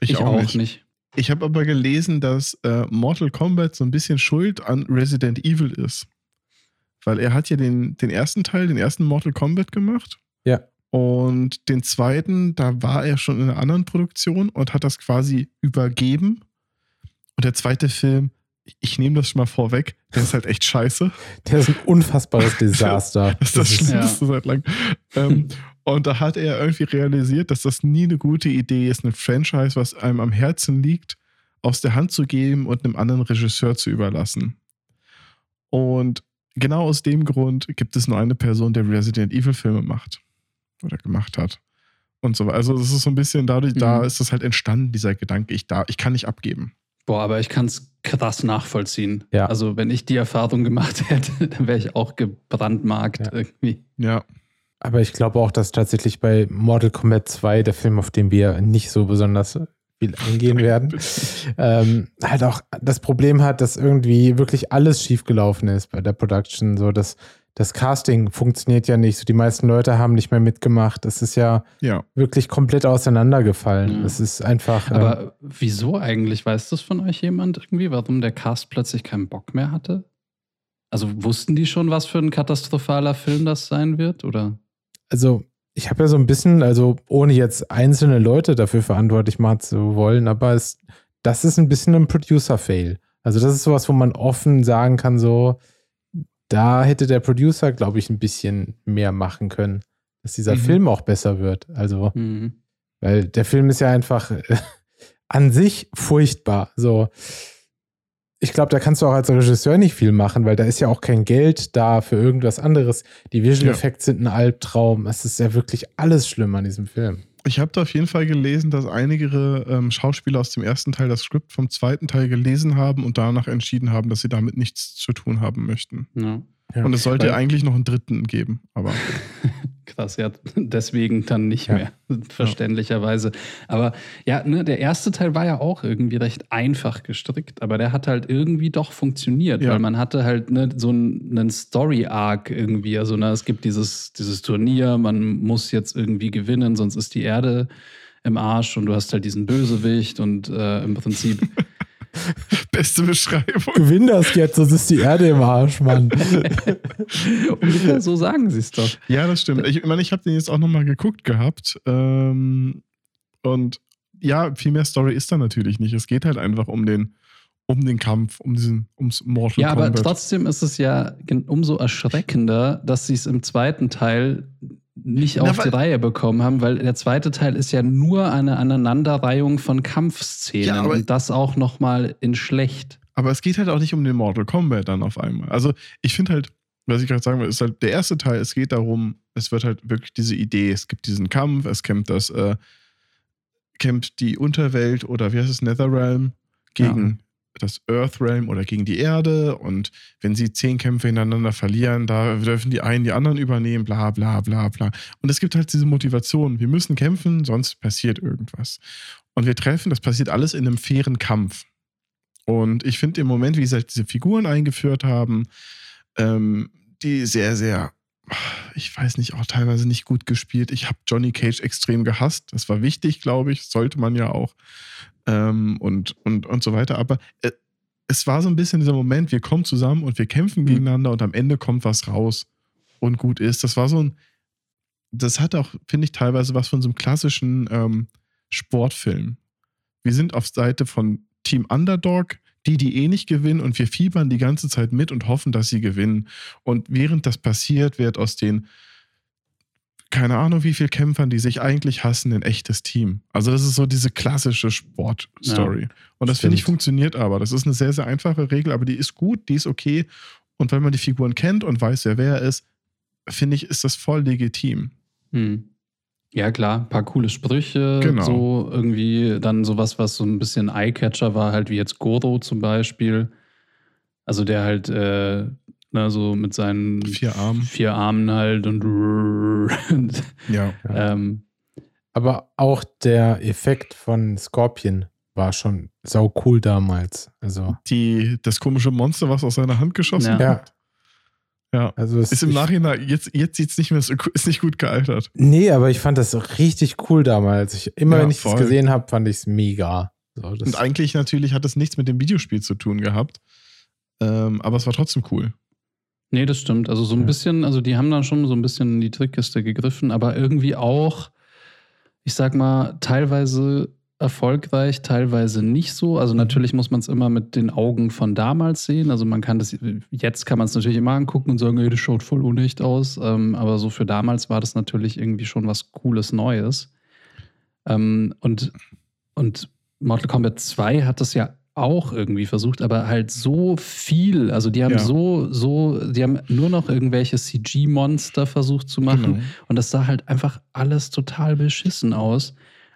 Ich, auch, nicht. Ich habe aber gelesen, dass äh, Mortal Kombat so ein bisschen schuld an Resident Evil ist. Weil er hat ja den, den ersten Teil, den ersten Mortal Kombat gemacht. Ja. Und den zweiten, da war er schon in einer anderen Produktion und hat das quasi übergeben. Und der zweite Film, ich- nehme das schon mal vorweg, der ist halt echt scheiße. Der ist ein unfassbares Desaster. Das ist das ist- Schlimmste seit langem. Ähm, und da hat er irgendwie realisiert, dass das nie eine gute Idee ist, ein Franchise, was einem am Herzen liegt, aus der Hand zu geben und einem anderen Regisseur zu überlassen. Und genau aus dem Grund gibt es nur eine Person, der Resident Evil Filme macht oder gemacht hat. Und so Also das ist so ein bisschen dadurch, mhm. da ist das halt entstanden, dieser Gedanke, ich, da, ich kann nicht abgeben. Boah, aber ich kann es krass nachvollziehen. Ja. Also wenn ich die Erfahrung gemacht hätte, dann wäre ich auch gebrandmarkt ja. irgendwie. Ja. Aber ich glaube auch, dass tatsächlich bei Mortal Kombat 2, der Film, auf den wir nicht so besonders viel eingehen werden, ähm, halt auch das Problem hat, dass irgendwie wirklich alles schiefgelaufen ist bei der Production. So, dass das Casting funktioniert ja nicht. So, die meisten Leute haben nicht mehr mitgemacht. Das ist ja, ja. wirklich komplett auseinandergefallen. Es ist einfach. Aber ähm, wieso eigentlich? Weiß das von euch jemand irgendwie, warum der Cast plötzlich keinen Bock mehr hatte? Also wussten die schon, was für ein katastrophaler Film das sein wird, oder? Also ich habe ja so ein bisschen, also ohne jetzt einzelne Leute dafür verantwortlich machen zu wollen, aber es, das ist ein bisschen ein Producer-Fail. Also das ist sowas, wo man offen sagen kann, so, da hätte der Producer, glaube ich, ein bisschen mehr machen können, dass dieser mhm. Film auch besser wird. Also, mhm. weil der Film ist ja einfach an sich furchtbar. So, ich glaube, da kannst du auch als Regisseur nicht viel machen, weil da ist ja auch kein Geld da für irgendwas anderes. Die Visual ja. Effects sind ein Albtraum. Es ist ja wirklich alles schlimm an diesem Film. Ich habe da auf jeden Fall gelesen, dass einige ähm, Schauspieler aus dem ersten Teil das Skript vom zweiten Teil gelesen haben und danach entschieden haben, dass sie damit nichts zu tun haben möchten. Ja. Ja. Und es sollte Weil, eigentlich noch einen dritten geben, aber. Krass, ja, deswegen dann nicht ja. mehr, verständlicherweise. Aber ja, ne, der erste Teil war ja auch irgendwie recht einfach gestrickt, aber der hat halt irgendwie doch funktioniert, ja. weil man hatte halt ne, so einen Story-Arc irgendwie. Also, ne, es gibt dieses, dieses Turnier, man muss jetzt irgendwie gewinnen, sonst ist die Erde im Arsch und du hast halt diesen Bösewicht und äh, im Prinzip Beste Beschreibung. Gewinn das jetzt, sonst ist die Erde im Arsch, Mann. Ungefähr so sagen sie es doch. Ja, das stimmt. Ich meine, ich habe den jetzt auch nochmal geguckt gehabt. Ähm, und ja, viel mehr Story ist da natürlich nicht. Es geht halt einfach um den, um den Kampf, um diesen, ums Mortal ja, Kombat. Ja, aber trotzdem ist es ja umso erschreckender, dass sie es im zweiten Teil nicht auf Na, die Reihe bekommen haben, weil der zweite Teil ist ja nur eine Aneinanderreihung von Kampfszenen ja, und das auch noch mal in schlecht. Aber es geht halt auch nicht um den Mortal Kombat dann auf einmal. Also ich finde halt, was ich gerade sagen will, ist halt der erste Teil, es geht darum, es wird halt wirklich diese Idee, es gibt diesen Kampf, es kämpft das, äh, kämpft die Unterwelt oder wie heißt es, Netherrealm gegen das Earthrealm oder gegen die Erde und wenn sie zehn Kämpfe hintereinander verlieren, da dürfen die einen die anderen übernehmen, bla bla bla bla. Und es gibt halt diese Motivation, wir müssen kämpfen, sonst passiert irgendwas. Und wir treffen, das passiert alles in einem fairen Kampf. Und ich finde im Moment, wie sie halt diese Figuren eingeführt haben, ähm, die sehr, sehr, ich weiß nicht, auch teilweise nicht gut gespielt. Ich habe Johnny Cage extrem gehasst. Das war wichtig, glaube ich. Sollte man ja auch ähm, und, und, und so weiter. Aber äh, es war so ein bisschen dieser Moment, wir kommen zusammen und wir kämpfen mhm. gegeneinander und am Ende kommt was raus und gut ist. Das war so ein, das hat auch, finde ich, teilweise was von so einem klassischen ähm, Sportfilm. Wir sind auf Seite von Team Underdog, die, die eh nicht gewinnen und wir fiebern die ganze Zeit mit und hoffen, dass sie gewinnen. Und während das passiert, wird aus den keine Ahnung, wie viele Kämpfern, die sich eigentlich hassen, ein echtes Team. Also das ist so diese klassische Sportstory. Ja, und das finde ich funktioniert aber. Das ist eine sehr, sehr einfache Regel, aber die ist gut, die ist okay. Und wenn man die Figuren kennt und weiß, wer wer ist, finde ich, ist das voll legitim. Hm. Ja, klar, ein paar coole Sprüche, genau. so irgendwie dann sowas, was so ein bisschen Eyecatcher war, halt wie jetzt Goro zum Beispiel. Also der halt äh, Ne, so mit seinen vier Armen, vier Armen halt und, ja. Ähm, Aber auch der Effekt von Scorpion war schon sau cool damals. Also die das komische Monster, was aus seiner Hand geschossen ja. hat. Ja. Also ist im Nachhinein, jetzt, jetzt sieht es nicht mehr so, ist nicht gut gealtert. Nee, aber ich fand das richtig cool damals. Ich, immer ja, wenn ich es gesehen habe, fand ich es mega. So, und eigentlich natürlich hat es nichts mit dem Videospiel zu tun gehabt. Ähm, aber es war trotzdem cool. Nee, das stimmt. Also so ein ja. bisschen, also die haben dann schon so ein bisschen in die Trickkiste gegriffen, aber irgendwie auch, ich sag mal, teilweise erfolgreich, teilweise nicht so. Also natürlich muss man es immer mit den Augen von damals sehen. Also man kann das, jetzt kann man es natürlich immer angucken und sagen, ey, das schaut voll unecht aus. Ähm, aber so für damals war das natürlich irgendwie schon was Cooles Neues. Ähm, und, und Mortal Kombat 2 hat das ja auch irgendwie versucht, aber halt so viel. Also die haben Ja. so, so, die haben nur noch irgendwelche CG-Monster versucht zu machen. Genau. Und das sah halt einfach alles total beschissen aus.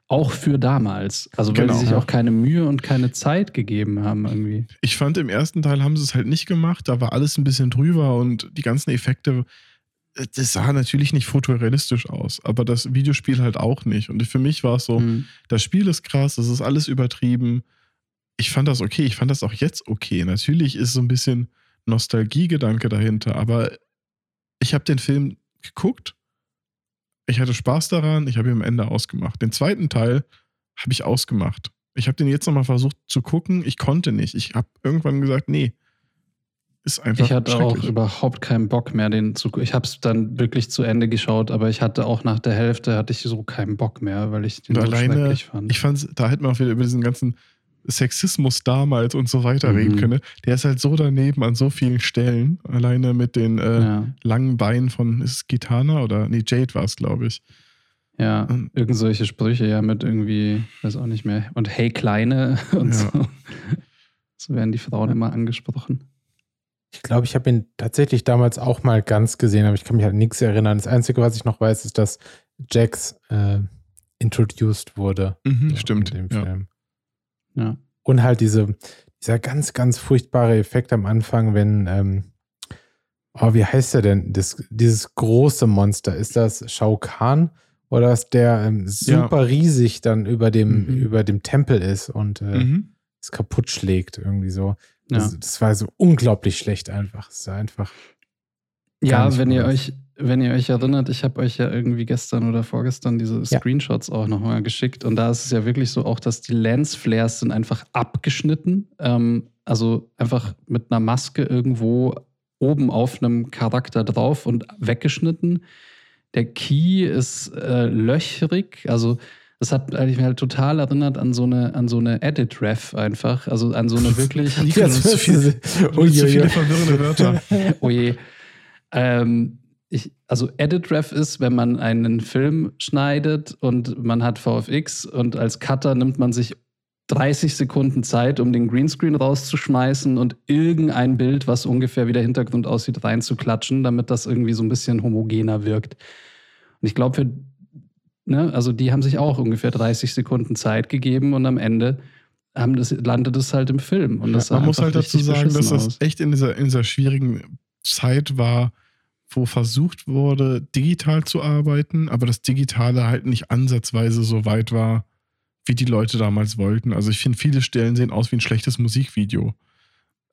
Auch für damals. Also weil Genau, die sich auch keine Mühe und keine Zeit gegeben haben irgendwie. Ich fand, im ersten Teil haben sie es halt nicht gemacht. Da war alles ein bisschen drüber und die ganzen Effekte, äh, das sah natürlich nicht fotorealistisch aus. Aber das Videospiel halt auch nicht. Und für mich war es so, Mhm. das Spiel ist krass, das ist alles übertrieben. Ich fand das okay, ich fand das auch jetzt okay. Natürlich ist so ein bisschen Nostalgiegedanke dahinter, aber ich habe den Film geguckt, ich hatte Spaß daran, ich habe ihn am Ende ausgemacht. Den zweiten Teil habe ich ausgemacht. Ich habe den jetzt nochmal versucht zu gucken, ich konnte nicht. Ich habe irgendwann gesagt, nee, ist einfach Ich hatte auch überhaupt keinen Bock mehr, den zu. Ich habe es dann wirklich zu Ende geschaut, aber ich hatte auch nach der Hälfte hatte ich so keinen Bock mehr, weil ich den Und so alleine, schrecklich fand. ich fand, da hätte man auch wieder über diesen ganzen Sexismus damals und so weiter Mhm. reden können. Der ist halt so daneben an so vielen Stellen. Alleine mit den äh, ja, langen Beinen von, ist es Gitana oder? Nee, Jade war es, glaube ich. ja. Und- Irgend solche Sprüche, ja, mit irgendwie, weiß auch nicht mehr. Und hey, Kleine und Ja. so. So werden die Frauen immer angesprochen. Ich glaube, ich habe ihn tatsächlich damals auch mal ganz gesehen, aber ich kann mich halt nichts erinnern. Das Einzige, was ich noch weiß, ist, dass Jax äh, introduced wurde. Mhm, so stimmt. In dem. Film. Ja. Und halt diese, dieser ganz, ganz furchtbare Effekt am Anfang, wenn, ähm, oh, wie heißt der denn? Das, dieses große Monster, ist das Shao Kahn? Oder ist der ähm, super riesig dann über dem, Mhm. über dem Tempel ist und äh, Mhm. es kaputt schlägt, irgendwie so. Ja. Das, das war so unglaublich schlecht einfach. Es war einfach. Ja, wenn ihr euch, wenn ihr euch erinnert, ich habe euch ja irgendwie gestern oder vorgestern diese Ja. Screenshots auch nochmal geschickt. Und da ist es ja wirklich so auch, dass die Lensflares sind einfach abgeschnitten. Ähm, also einfach mit einer Maske irgendwo oben auf einem Charakter drauf und weggeschnitten. Der Key ist äh, löchrig, also das hat eigentlich halt total erinnert an so eine, an so eine Edit-Ref einfach. Also an so eine wirklich. Nico, hast zu viele, hast zu Uiuiui. viele verwirrende Wörter. Oh je. Ähm, ich, also Edit-Ref ist, wenn man einen Film schneidet und man hat VFX und als Cutter nimmt man sich 30 Sekunden Zeit, um den Greenscreen rauszuschmeißen und irgendein Bild, was ungefähr wie der Hintergrund aussieht, reinzuklatschen, damit das irgendwie so ein bisschen homogener wirkt. Und ich glaube, für, ne, also die haben sich auch ungefähr 30 Sekunden Zeit gegeben und am Ende haben das, landet es halt im Film. Und das sah Man muss halt dazu sagen, dass das aus. echt in dieser, in dieser schwierigen Zeit war, wo versucht wurde, digital zu arbeiten, aber das Digitale halt nicht ansatzweise so weit war, wie die Leute damals wollten. Also ich finde, viele Stellen sehen aus wie ein schlechtes Musikvideo.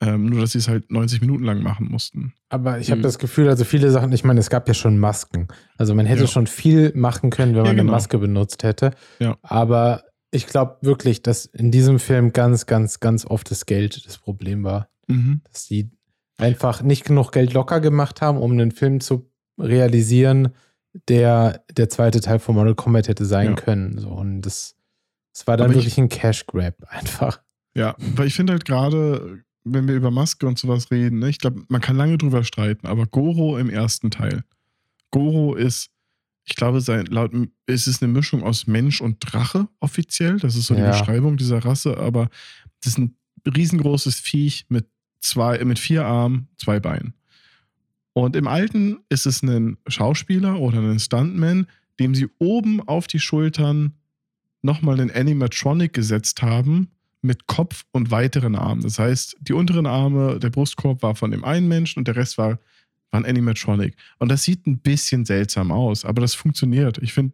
Ähm, nur, dass sie es halt 90 Minuten lang machen mussten. Aber ich habe Mhm. das Gefühl, also viele Sachen, ich meine, es gab ja schon Masken. Also man hätte Ja. schon viel machen können, wenn Ja, man eine genau. Maske benutzt hätte. Ja. Aber ich glaube wirklich, dass in diesem Film ganz, ganz, ganz oft das Geld das Problem war. Dass die einfach nicht genug Geld locker gemacht haben, um einen Film zu realisieren, der der zweite Teil von Mortal Kombat hätte sein Ja. können. So, und das, das war dann Aber ich- wirklich ein Cash Grab einfach. Ja, weil ich finde halt gerade, wenn wir über Maske und sowas reden, ne, ich glaube, man kann lange drüber streiten, aber Goro im ersten Teil. Goro ist, ich glaube, sein, laut, ist es eine Mischung aus Mensch und Drache offiziell. Das ist so die Ja. Beschreibung dieser Rasse, aber das ist ein riesengroßes Viech mit zwei, mit vier Armen, zwei Beinen. Und im alten ist es ein Schauspieler oder ein Stuntman, dem sie oben auf die Schultern nochmal einen Animatronic gesetzt haben mit Kopf und weiteren Armen. Das heißt, die unteren Arme, der Brustkorb war von dem einen Menschen und der Rest war, war ein Animatronic. Und das sieht ein bisschen seltsam aus, aber das funktioniert. Ich finde,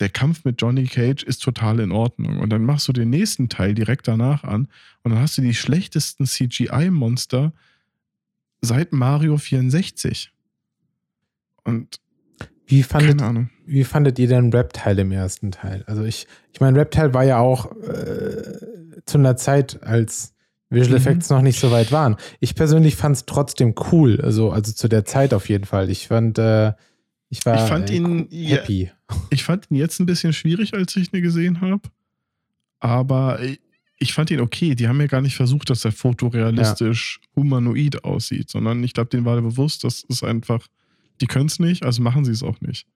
der Kampf mit Johnny Cage ist total in Ordnung. Und dann machst du den nächsten Teil direkt danach an und dann hast du die schlechtesten CGI-Monster seit Mario 64. Und Wie fandet, keine Ahnung. Wie fandet ihr denn Reptile im ersten Teil? Also ich, ich meine, Reptile war ja auch äh, zu einer Zeit, als Visual Mhm. Effects noch nicht so weit waren. Ich persönlich fand es trotzdem cool, also, also zu der Zeit auf jeden Fall. Ich fand, äh, ich war Ich fand ihn- ja, happy. Ich fand ihn jetzt ein bisschen schwierig, als ich ihn gesehen habe. Aber ich- fand ihn okay. Die haben ja gar nicht versucht, dass er fotorealistisch humanoid aussieht, sondern ich glaube, denen war bewusst, das ist einfach, die können es nicht, also machen sie es auch nicht.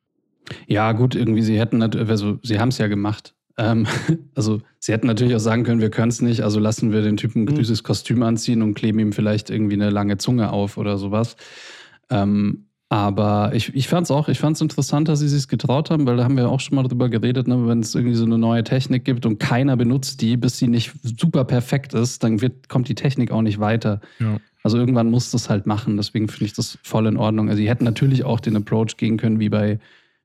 Ja, gut, irgendwie, sie hätten, also sie haben es ja gemacht. Ähm, also sie hätten natürlich auch sagen können, wir können es nicht, also lassen wir den Typen ein Mhm. Kostüm anziehen und kleben ihm vielleicht irgendwie eine lange Zunge auf oder sowas. Ähm, aber ich, ich fand es auch, ich fand es interessant, dass sie sich getraut haben, weil da haben wir auch schon mal drüber geredet, ne? wenn es irgendwie so eine neue Technik gibt und keiner benutzt die, bis sie nicht super perfekt ist, dann wird, kommt die Technik auch nicht weiter. Ja. Also irgendwann muss das halt machen. Deswegen finde ich das voll in Ordnung. Also, sie hätten natürlich auch den Approach gehen können wie bei,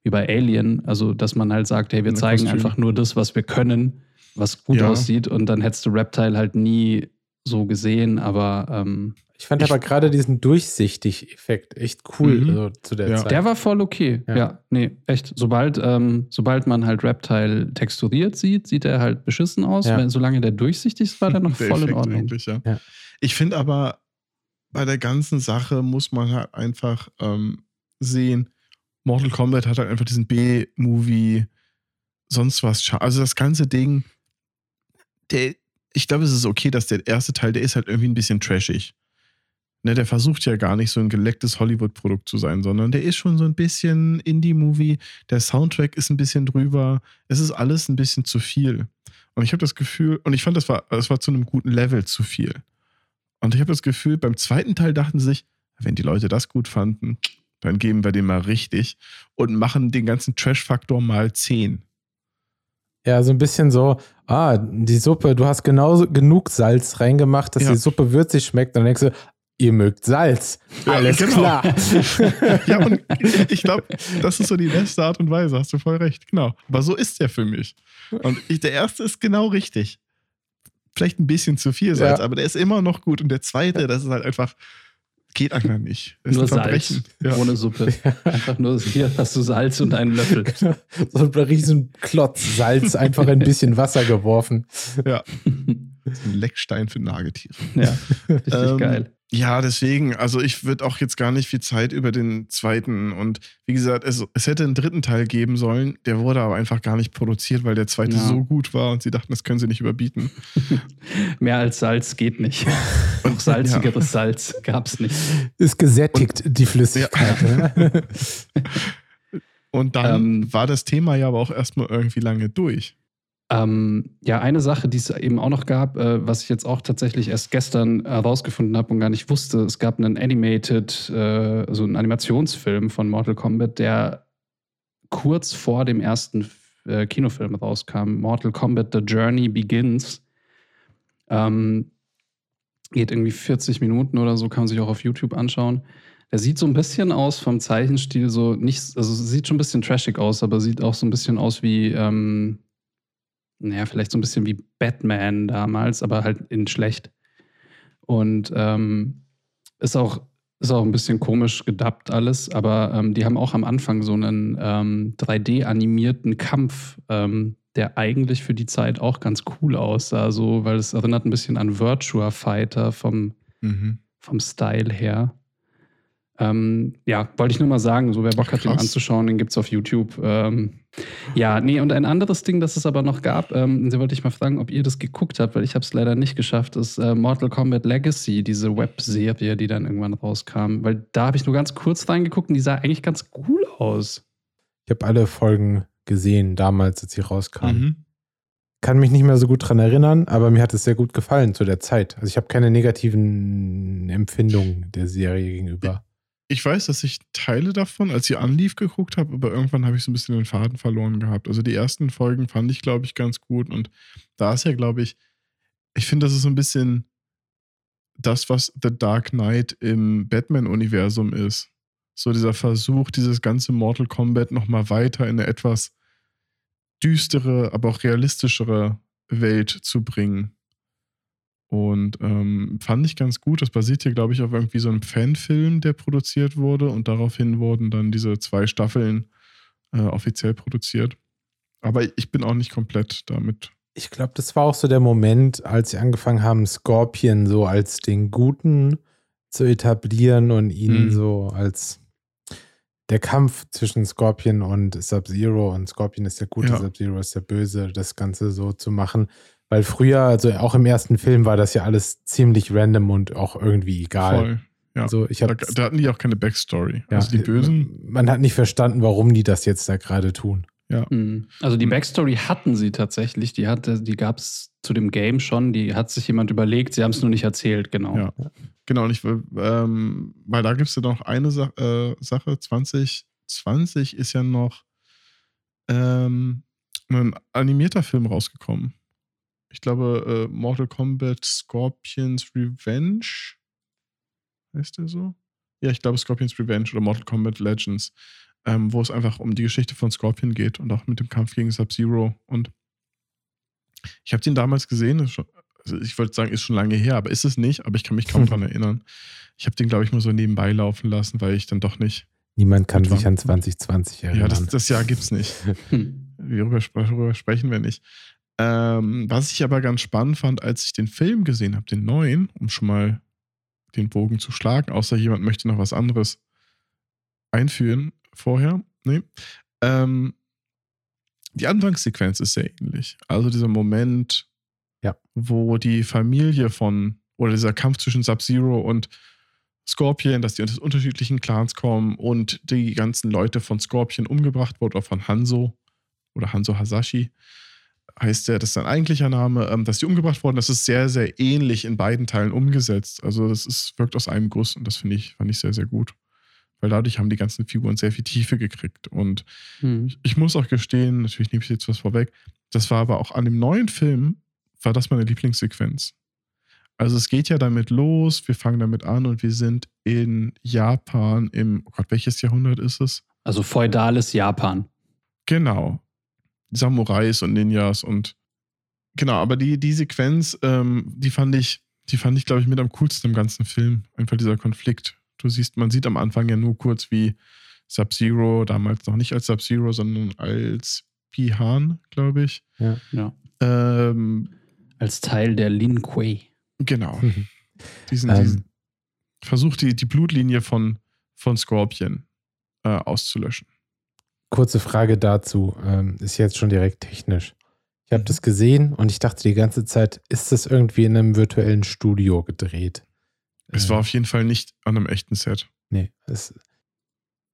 wie bei Alien. Also, dass man halt sagt, hey, wir zeigen einfach nur das, was wir können, was gut Ja. aussieht. Und dann hättest du Reptile halt nie so gesehen. Aber ähm, Ich fand Ich- aber gerade diesen Durchsichtig-Effekt echt cool Mhm. also, zu der Ja. Zeit. der war voll okay. Ja. Ja, nee, echt. Sobald, ähm, sobald man halt Reptile texturiert sieht, sieht er halt beschissen aus. Ja. Wenn, solange der durchsichtig ist, war der noch Der voll in Effekt Ordnung. Eigentlich, ja. Ja. Ich finde aber, bei der ganzen Sache muss man halt einfach ähm, sehen, Mortal Kombat hat halt einfach diesen B-Movie, sonst was. Also das ganze Ding, der, ich glaube, es ist okay, dass der erste Teil, der ist halt irgendwie ein bisschen trashig. Ne, der versucht ja gar nicht so ein gelecktes Hollywood-Produkt zu sein, sondern der ist schon so ein bisschen Indie-Movie. Der Soundtrack ist ein bisschen drüber. Es ist alles ein bisschen zu viel. Und ich habe das Gefühl, und ich fand, das war, das war zu einem guten Level zu viel. Und ich habe das Gefühl, beim zweiten Teil dachten sie sich, wenn die Leute das gut fanden, dann geben wir den mal richtig und machen den ganzen Trash-Faktor mal 10. Ja, so ein bisschen so, ah, die Suppe, du hast genauso genug Salz reingemacht, dass Ja. die Suppe würzig schmeckt. Dann denkst du, ihr mögt Salz. Ja, Alles genau. klar. ja, und ich glaube, das ist so die beste Art und Weise, hast du voll recht, genau. Aber so ist der für mich. Und ich, der erste ist genau richtig. Vielleicht ein bisschen zu viel Salz, Ja. aber der ist immer noch gut. Und der zweite, das ist halt einfach, geht einfach nicht. Das ist Nur Salz. Ja. ohne Suppe. Einfach nur, hier hast du Salz und einen Löffel. so ein riesen Klotz Salz, einfach in ein bisschen Wasser geworfen. Ein Leckstein für Nagetiere. ja, richtig Ähm, geil. Ja, deswegen, also ich würde auch jetzt gar nicht viel Zeit über den zweiten und wie gesagt, es, es hätte einen dritten Teil geben sollen, der wurde aber einfach gar nicht produziert, weil der zweite Ja. so gut war und sie dachten, das können sie nicht überbieten. Mehr als Salz geht nicht. Noch salzigeres Salz gab's nicht. Ist gesättigt, die Flüssigkeit. ne? Und dann Ähm, war das Thema ja aber auch erstmal irgendwie lange durch. Ähm, ja, eine Sache, die es eben auch noch gab, äh, was ich jetzt auch tatsächlich erst gestern herausgefunden habe und gar nicht wusste, es gab einen Animated, äh, so einen Animationsfilm von Mortal Kombat, der kurz vor dem ersten äh, Kinofilm rauskam. Mortal Kombat The Journey Begins. Ähm, geht irgendwie 40 Minuten oder so, kann man sich auch auf YouTube anschauen. Der sieht so ein bisschen aus vom Zeichenstil, so nicht, also sieht schon ein bisschen trashig aus, aber sieht auch so ein bisschen aus wie, ähm, naja, vielleicht so ein bisschen wie Batman damals, aber halt in schlecht. Und ähm, ist auch ist auch ein bisschen komisch gedubbt alles, aber ähm, die haben auch am Anfang so einen ähm, 3D-animierten Kampf, ähm, der eigentlich für die Zeit auch ganz cool aussah, so, weil es erinnert ein bisschen an Virtua Fighter vom, Mhm. vom Style her. Ähm, ja, wollte ich nur mal sagen, so wer Bock hat, den krass. anzuschauen, den gibt es auf YouTube. Ähm, ja, nee, und ein anderes Ding, das es aber noch gab, ähm, da wollte ich mal fragen, ob ihr das geguckt habt, weil ich habe es leider nicht geschafft, ist äh, Mortal Kombat Legacy, diese Webserie, die dann irgendwann rauskam. Weil da habe ich nur ganz kurz reingeguckt und die sah eigentlich ganz cool aus. Ich habe alle Folgen gesehen, damals, als sie rauskamen. Mhm. Kann mich nicht mehr so gut dran erinnern, aber mir hat es sehr gut gefallen zu der Zeit. Also ich habe keine negativen Empfindungen der Serie gegenüber. Ich weiß, dass ich Teile davon, als sie anlief, geguckt habe, aber irgendwann habe ich so ein bisschen den Faden verloren gehabt. Also die ersten Folgen fand ich, glaube ich, ganz gut. Und da ist ja, glaube ich, ich finde, das ist so ein bisschen das, was The Dark Knight im Batman-Universum ist. So dieser Versuch, dieses ganze Mortal Kombat nochmal weiter in eine etwas düstere, aber auch realistischere Welt zu bringen. Und ähm, fand ich ganz gut. Das basiert hier, glaube ich, auf irgendwie so einem Fanfilm, der produziert wurde. Und daraufhin wurden dann diese zwei Staffeln äh, offiziell produziert. Aber ich bin auch nicht komplett damit. Ich glaube, das war auch so der Moment, als sie angefangen haben, Scorpion so als den Guten zu etablieren und ihn Mhm. so als der Kampf zwischen Scorpion und Sub-Zero und Scorpion ist der Gute, Ja. Sub-Zero ist der Böse, das Ganze so zu machen. Weil früher, also auch im ersten Film war das ja alles ziemlich random und auch irgendwie egal. Voll. Ja. Also ich Da, habe da hatten die auch keine Backstory. ja, also die Bösen. Man hat nicht verstanden, warum die das jetzt da gerade tun. Ja. Mhm. Also die Mhm. Backstory hatten sie tatsächlich. Die, hatte, die gab es zu dem Game schon. Die hat sich jemand überlegt. Sie haben es nur nicht erzählt, genau. Ja. Genau, und ich ähm, weil da gibt es ja noch eine Sa äh, Sache. 2020 ist ja noch ähm, ein animierter Film rausgekommen. Ich glaube, äh, Mortal Kombat Scorpions Revenge. Heißt der so? Ja, ich glaube Scorpions Revenge oder Mortal Kombat Legends, ähm, wo es einfach um die Geschichte von Scorpion geht und auch mit dem Kampf gegen Sub-Zero. Und ich habe den damals gesehen, schon, also ich wollte sagen, ist schon lange her, aber ist es nicht, aber ich kann mich kaum dran erinnern. Ich habe den, glaube ich, mal so nebenbei laufen lassen, weil ich dann doch nicht. Niemand kann sich an 2020 erinnern. Ja, das, das Jahr gibt's nicht. Hm. Darüber, spre- darüber sprechen wir nicht. Ähm, was ich aber ganz spannend fand, als ich den Film gesehen habe, den neuen, um schon mal den Bogen zu schlagen, außer jemand möchte noch was anderes einführen vorher. Nee. Ähm, die Anfangssequenz ist sehr ähnlich. Also dieser Moment, Ja. wo die Familie von, oder dieser Kampf zwischen Sub-Zero und Scorpion, dass die aus unterschiedlichen Clans kommen und die ganzen Leute von Scorpion umgebracht wurden, oder von Hanzo oder Hanzo Hasashi heißt der, das ist sein eigentlicher Name, ähm, dass die umgebracht wurden, das ist sehr, sehr ähnlich in beiden Teilen umgesetzt. Also das ist, wirkt aus einem Guss und das finde ich, fand ich sehr, sehr gut. Weil dadurch haben die ganzen Figuren sehr viel Tiefe gekriegt. Und Hm. ich, ich muss auch gestehen, natürlich nehme ich jetzt was vorweg, das war aber auch an dem neuen Film, war das meine Lieblingssequenz. Also es geht ja damit los, wir fangen damit an und wir sind in Japan im, oh Gott, welches Jahrhundert ist es? Also feudales Japan. Genau. Samurais und Ninjas und genau, aber die, die Sequenz, ähm, die fand ich, die fand ich, glaube ich, mit am coolsten im ganzen Film. Einfach dieser Konflikt. Du siehst, man sieht am Anfang ja nur kurz, wie Sub-Zero, damals noch nicht als Sub-Zero, sondern als Pihan, glaube ich. Ja. Ähm, Als Teil der Lin Kuei. genau. Mhm. Diesen, Ähm. diesen versucht die, die Blutlinie von, von Scorpion äh, auszulöschen. Kurze Frage dazu. Ähm, ist jetzt schon direkt technisch. Ich habe Mhm. das gesehen und ich dachte die ganze Zeit, ist das irgendwie in einem virtuellen Studio gedreht? Es Äh, war auf jeden Fall nicht an einem echten Set. Nee, es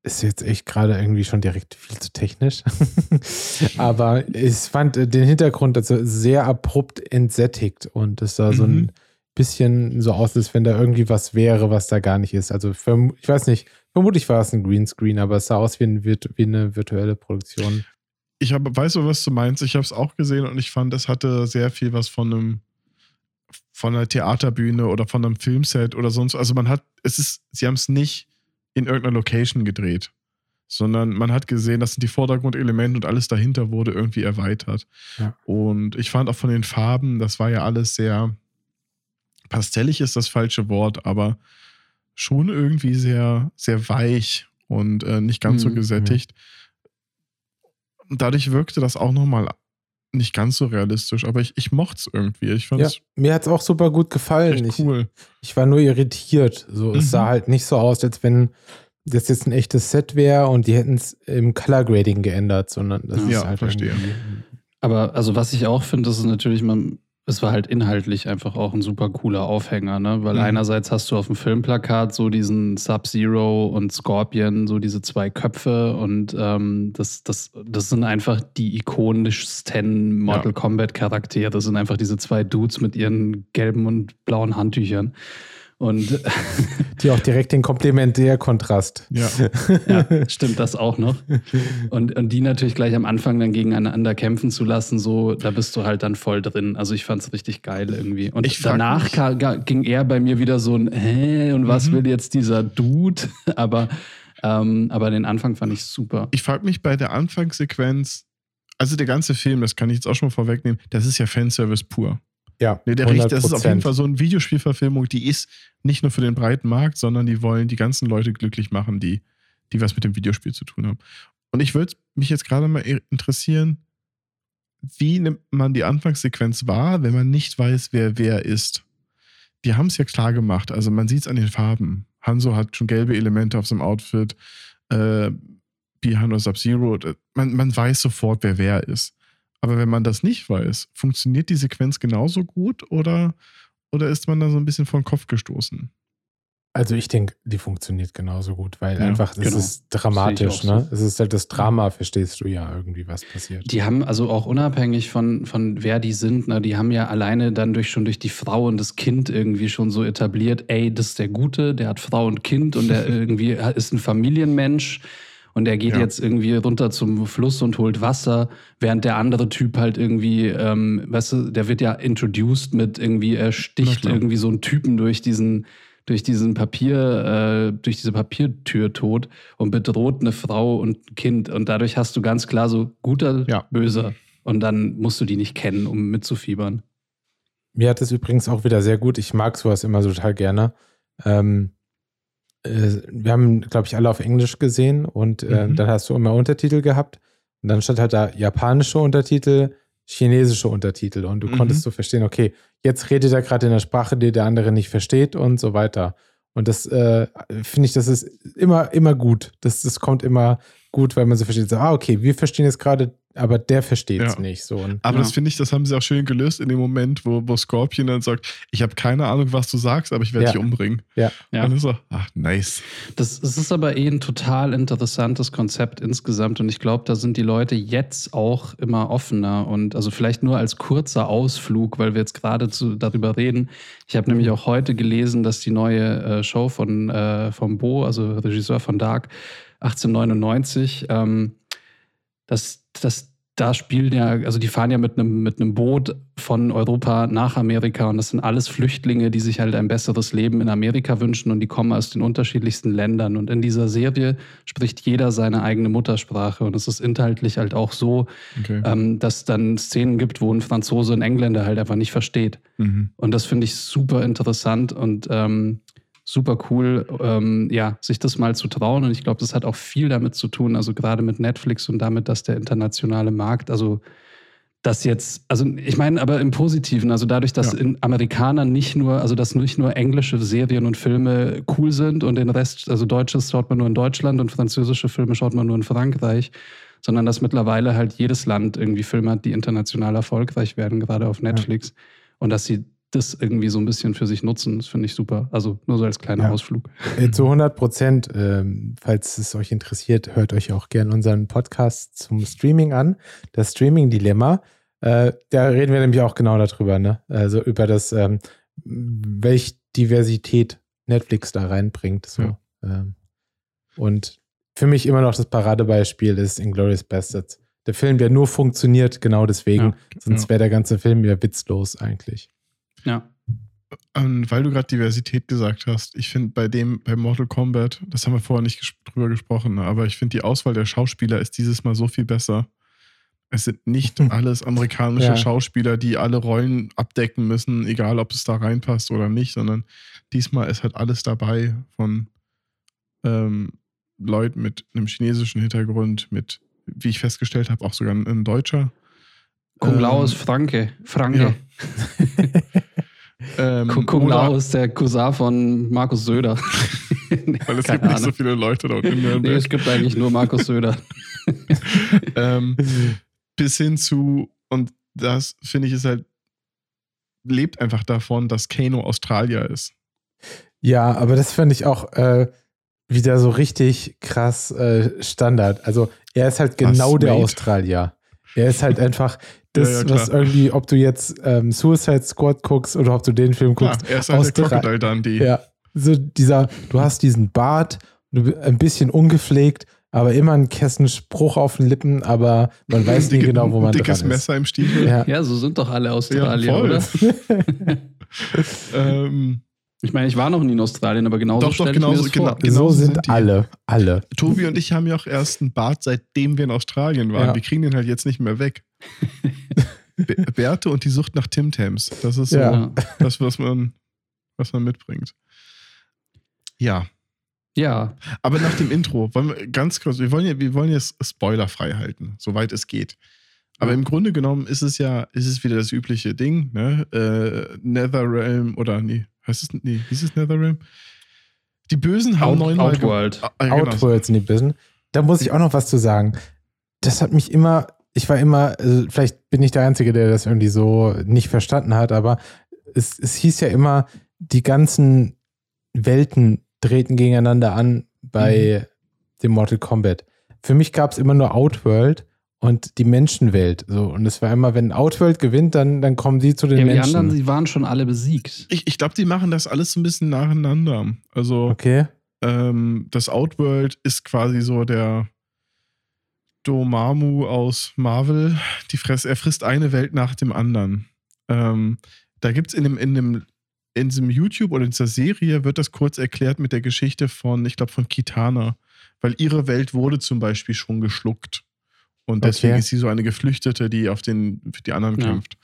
ist jetzt echt gerade irgendwie schon direkt viel zu technisch. Aber ich fand den Hintergrund also sehr abrupt entsättigt und es sah so Mhm. ein bisschen so aus, als wenn da irgendwie was wäre, was da gar nicht ist. Also ich weiß nicht, vermutlich war es ein Greenscreen, aber es sah aus wie, ein, wie eine virtuelle Produktion. Ich habe, weißt du, was du meinst? Ich habe es auch gesehen und ich fand, es hatte sehr viel was von einem von einer Theaterbühne oder von einem Filmset oder sonst. Also man hat, es ist, sie haben es nicht in irgendeiner Location gedreht, sondern man hat gesehen, das sind die Vordergrundelemente und alles dahinter wurde irgendwie erweitert. Ja. Und ich fand auch von den Farben, das war ja alles sehr pastellig ist das falsche Wort, aber schon irgendwie sehr, sehr weich und äh, nicht ganz so Mhm, gesättigt. Und dadurch wirkte das auch nochmal nicht ganz so realistisch, aber ich, ich mochte es irgendwie. Ich fand Ja, es mir hat es auch super gut gefallen. echt Ich, cool. ich war nur irritiert. So, es Mhm. sah halt nicht so aus, als wenn das jetzt ein echtes Set wäre und die hätten es im Color Grading geändert, sondern das Ja, ist halt verstehe. Aber also was ich auch finde, das ist natürlich, man, es war halt inhaltlich einfach auch ein super cooler Aufhänger, ne? Weil Mhm. einerseits hast du auf dem Filmplakat so diesen Sub-Zero und Scorpion, so diese zwei Köpfe und ähm, das, das, das sind einfach die ikonischsten Mortal Kombat Charaktere. Das sind einfach diese zwei Dudes mit ihren gelben und blauen Handtüchern. Und Die auch direkt den Komplementärkontrast. Ja. ja, stimmt das auch noch. Und, und die natürlich gleich am Anfang dann gegeneinander kämpfen zu lassen, so, da bist du halt dann voll drin. Also ich fand es richtig geil irgendwie. Und Ich frag danach ging er bei mir wieder so ein, hä, und was Mhm. will jetzt dieser Dude? aber, ähm, aber den Anfang fand ich super. Ich frage mich bei der Anfangssequenz, also der ganze Film, das kann ich jetzt auch schon mal vorwegnehmen, das ist ja Fanservice pur. Ja, Nee, der Recht, das ist auf jeden 100%. Fall so eine Videospielverfilmung, die ist nicht nur für den breiten Markt, sondern die wollen die ganzen Leute glücklich machen, die, die was mit dem Videospiel zu tun haben. Und ich würde mich jetzt gerade mal interessieren, wie nimmt man die Anfangssequenz wahr, wenn man nicht weiß, wer wer ist? Die haben es ja klar gemacht. Also man sieht es an den Farben. Hanzo hat schon gelbe Elemente auf seinem Outfit. Äh, Bihan oder Sub-Zero. Man, man weiß sofort, wer wer ist. Aber wenn man das nicht weiß, funktioniert die Sequenz genauso gut oder, oder ist man da so ein bisschen vor den Kopf gestoßen? Also ich denke, die funktioniert genauso gut, weil Ja, einfach, es genau. ist dramatisch, ne? Es ist halt das Drama, verstehst du ja irgendwie, was passiert. Die haben also auch unabhängig von, von wer die sind, ne, die haben ja alleine dann durch schon durch die Frau und das Kind irgendwie schon so etabliert, ey, das ist der Gute, der hat Frau und Kind und der irgendwie ist ein Familienmensch und der geht Ja. jetzt irgendwie runter zum Fluss und holt Wasser, während der andere Typ halt irgendwie, ähm, weißt du, der wird ja introduced mit irgendwie, er sticht irgendwie so einen Typen durch diesen durch diesen Papier, äh, durch diese Papiertür tot und bedroht eine Frau und ein Kind. Und dadurch hast du ganz klar so guter, Ja. böser. Und dann musst du die nicht kennen, um mitzufiebern. Mir hat es übrigens auch wieder sehr gut. Ich mag sowas immer so total gerne. Ähm, äh, wir haben, glaube ich, alle auf Englisch gesehen und äh, Mhm. dann hast du immer Untertitel gehabt. Und dann stand halt da japanische Untertitel, chinesische Untertitel. Und du Mhm. konntest so verstehen, okay, jetzt redet er gerade in der Sprache, die der andere nicht versteht und so weiter. Und das äh, finde ich, das ist immer, immer gut. Das, das kommt immer gut, weil man so versteht, so, ah, okay, wir verstehen es gerade, aber der versteht es Ja. nicht. So. Und Aber Ja. das finde ich, das haben sie auch schön gelöst in dem Moment, wo, wo Scorpion dann sagt, ich habe keine Ahnung, was du sagst, aber ich werde Ja. dich umbringen. Ja. Ja. Und dann ist so, ach, nice. Das, es ist aber eh ein total interessantes Konzept insgesamt und ich glaube, da sind die Leute jetzt auch immer offener und also vielleicht nur als kurzer Ausflug, weil wir jetzt gerade zu- darüber reden. Ich habe nämlich auch heute gelesen, dass die neue äh, Show von äh, vom Bo, also Regisseur von Dark, 1899, ähm, dass das da spielen ja, also die fahren ja mit einem mit einem Boot von Europa nach Amerika und das sind alles Flüchtlinge, die sich halt ein besseres Leben in Amerika wünschen und die kommen aus den unterschiedlichsten Ländern. Und in dieser Serie spricht jeder seine eigene Muttersprache und es ist inhaltlich halt auch so, Okay. ähm, dass dann Szenen gibt, wo ein Franzose einen Engländer halt einfach nicht versteht. Mhm. Und das finde ich super interessant und ähm, super cool, ähm, ja, sich das mal zu trauen. Und ich glaube, das hat auch viel damit zu tun, also gerade mit Netflix und damit, dass der internationale Markt, also das jetzt, also ich meine, aber im Positiven, also dadurch, dass Ja. in Amerikanern nicht nur, also dass nicht nur englische Serien und Filme cool sind und den Rest, also Deutsches schaut man nur in Deutschland und französische Filme schaut man nur in Frankreich, sondern dass mittlerweile halt jedes Land irgendwie Filme hat, die international erfolgreich werden, gerade auf Netflix. Und dass sie das irgendwie so ein bisschen für sich nutzen, das finde ich super. Also nur so als kleiner Ja. Ausflug. Äh, Zu 100 Prozent, ähm, falls es euch interessiert, hört euch auch gerne unseren Podcast zum Streaming an. Das Streaming-Dilemma. Äh, da reden wir nämlich auch genau darüber, ne? Also über das, ähm, welch Diversität Netflix da reinbringt. So. Ja. Ähm, und für mich immer noch das Paradebeispiel ist Inglourious Bastards. Der Film, der nur funktioniert, genau deswegen. Ja. Sonst wäre der ganze Film ja witzlos eigentlich. Ja. Ähm, weil du gerade Diversität gesagt hast, ich finde bei dem, bei Mortal Kombat, das haben wir vorher nicht ges drüber gesprochen, ne, aber ich finde die Auswahl der Schauspieler ist dieses Mal so viel besser. Es sind nicht alles amerikanische Ja. Schauspieler, die alle Rollen abdecken müssen, egal ob es da reinpasst oder nicht, sondern diesmal ist halt alles dabei von ähm, Leuten mit einem chinesischen Hintergrund, mit, wie ich festgestellt habe, auch sogar ein, Deutscher. Kung Ähm, Lao ist Franke. Franke. Ähm, Kung, Kung oder- Lao ist der Cousin von Markus Söder. Weil es gibt nicht so viele Leute dort in Nee, es gibt eigentlich nur Markus Söder. ähm, bis hin zu, und das finde ich ist halt, lebt einfach davon, dass Kano Australier ist. Ja, aber das fand ich auch äh, wieder so richtig krass äh, Standard. Also er ist halt Was, genau der Wade? Australier. Er ist halt einfach das, Ja, ja, was irgendwie, ob du jetzt ähm, Suicide Squad guckst oder ob du den Film guckst. er ist halt der Austra- Crocodile Dundee. Ja, so dieser, du hast diesen Bart, du bist ein bisschen ungepflegt, aber immer einen kessen Spruch auf den Lippen, aber man weiß nie Dicke- genau, wo man Dickes dran ist. Messer im Stiefel. Ja. Ja, so sind doch alle Australier, voll. oder? Ähm, Ich meine, ich war noch nie in Australien, aber genauso Doch, doch, stelle genauso- ich mir das vor. genau. so sind, sind die. alle, alle. Tobi und ich haben ja auch erst einen Bart, seitdem wir in Australien waren. Ja. Wir kriegen den halt jetzt nicht mehr weg. Be Bärte und die Sucht nach Tim Tams. Das ist so Ja. Das, was man, was man mitbringt. Ja. ja, Aber nach dem Intro, wollen wir ganz kurz, wir wollen ja, wir wollen jetzt spoilerfrei halten, soweit es geht. Aber im Grunde genommen ist es ja, ist es wieder das übliche Ding, ne? Äh, Netherrealm oder nee, heißt es, nee, hieß es Netherrealm? Die Bösen haben Out, neunmal Outworld. Ah, genau. Outworlds in die Business. Da muss ich auch noch was zu sagen. Das hat mich immer, ich war immer, also vielleicht bin ich der Einzige, der das irgendwie so nicht verstanden hat, aber es, es hieß ja immer, die ganzen Welten treten gegeneinander an bei dem Mortal Kombat. Für mich gab es immer nur Outworld und die Menschenwelt. So. Und es war immer, wenn Outworld gewinnt, dann, dann kommen die zu den Ja, die Menschen. anderen, die waren schon alle besiegt. Ich, ich glaube, die machen das alles so ein bisschen nacheinander. Also okay. ähm, das Outworld ist quasi so der Dormammu aus Marvel. Die fress, er frisst eine Welt nach dem anderen. Ähm, da gibt es in dem, in dem in diesem YouTube oder in dieser Serie wird das kurz erklärt mit der Geschichte von, ich glaube, von Kitana. Weil ihre Welt wurde zum Beispiel schon geschluckt. Und deswegen Okay. ist sie so eine Geflüchtete, die auf den, für die anderen Ja. kämpft.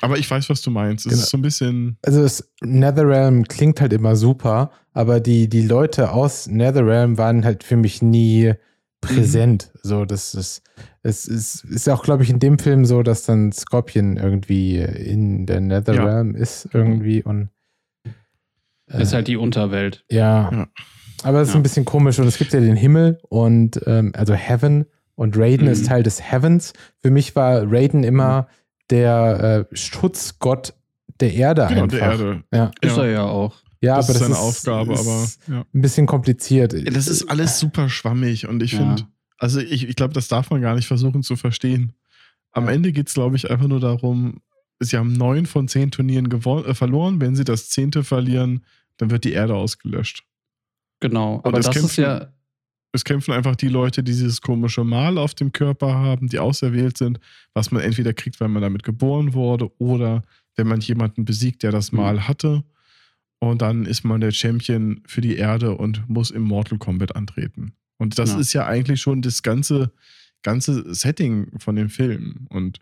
Aber ich weiß, was du meinst. Es Genau. ist so ein bisschen. Also das Netherrealm klingt halt immer super, aber die, die Leute aus Netherrealm waren halt für mich nie präsent. So, das ist, es ist, ist auch, glaube ich, in dem Film so, dass dann Scorpion irgendwie in der Netherrealm ist irgendwie und äh, Ist halt die Unterwelt. ja. Ja. Aber es ist Ja. ein bisschen komisch und es gibt ja den Himmel und ähm, also Heaven und Raiden Mhm. ist Teil des Heavens. Für mich war Raiden immer der äh, Schutzgott der Erde Genau, einfach. der Erde. Ja, Ist er ja auch. ja das aber ist das seine ist Aufgabe, ist aber ja. ein bisschen kompliziert. Ja, Das ist alles super schwammig und ich Ja. finde, also ich, ich glaube, das darf man gar nicht versuchen zu verstehen. Am Ja. Ende geht es, glaube ich, einfach nur darum, sie haben neun von zehn Turnieren äh, verloren. Wenn sie das zehnte verlieren, dann wird die Erde ausgelöscht. Genau. Aber es das ist ja, Es kämpfen einfach die Leute, die dieses komische Mal auf dem Körper haben, die auserwählt sind, was man entweder kriegt, weil man damit geboren wurde oder wenn man jemanden besiegt, der das Mhm. Mal hatte. Und dann ist man der Champion für die Erde und muss im Mortal Kombat antreten. Und das Ja. ist ja eigentlich schon das ganze, ganze Setting von dem Film. Und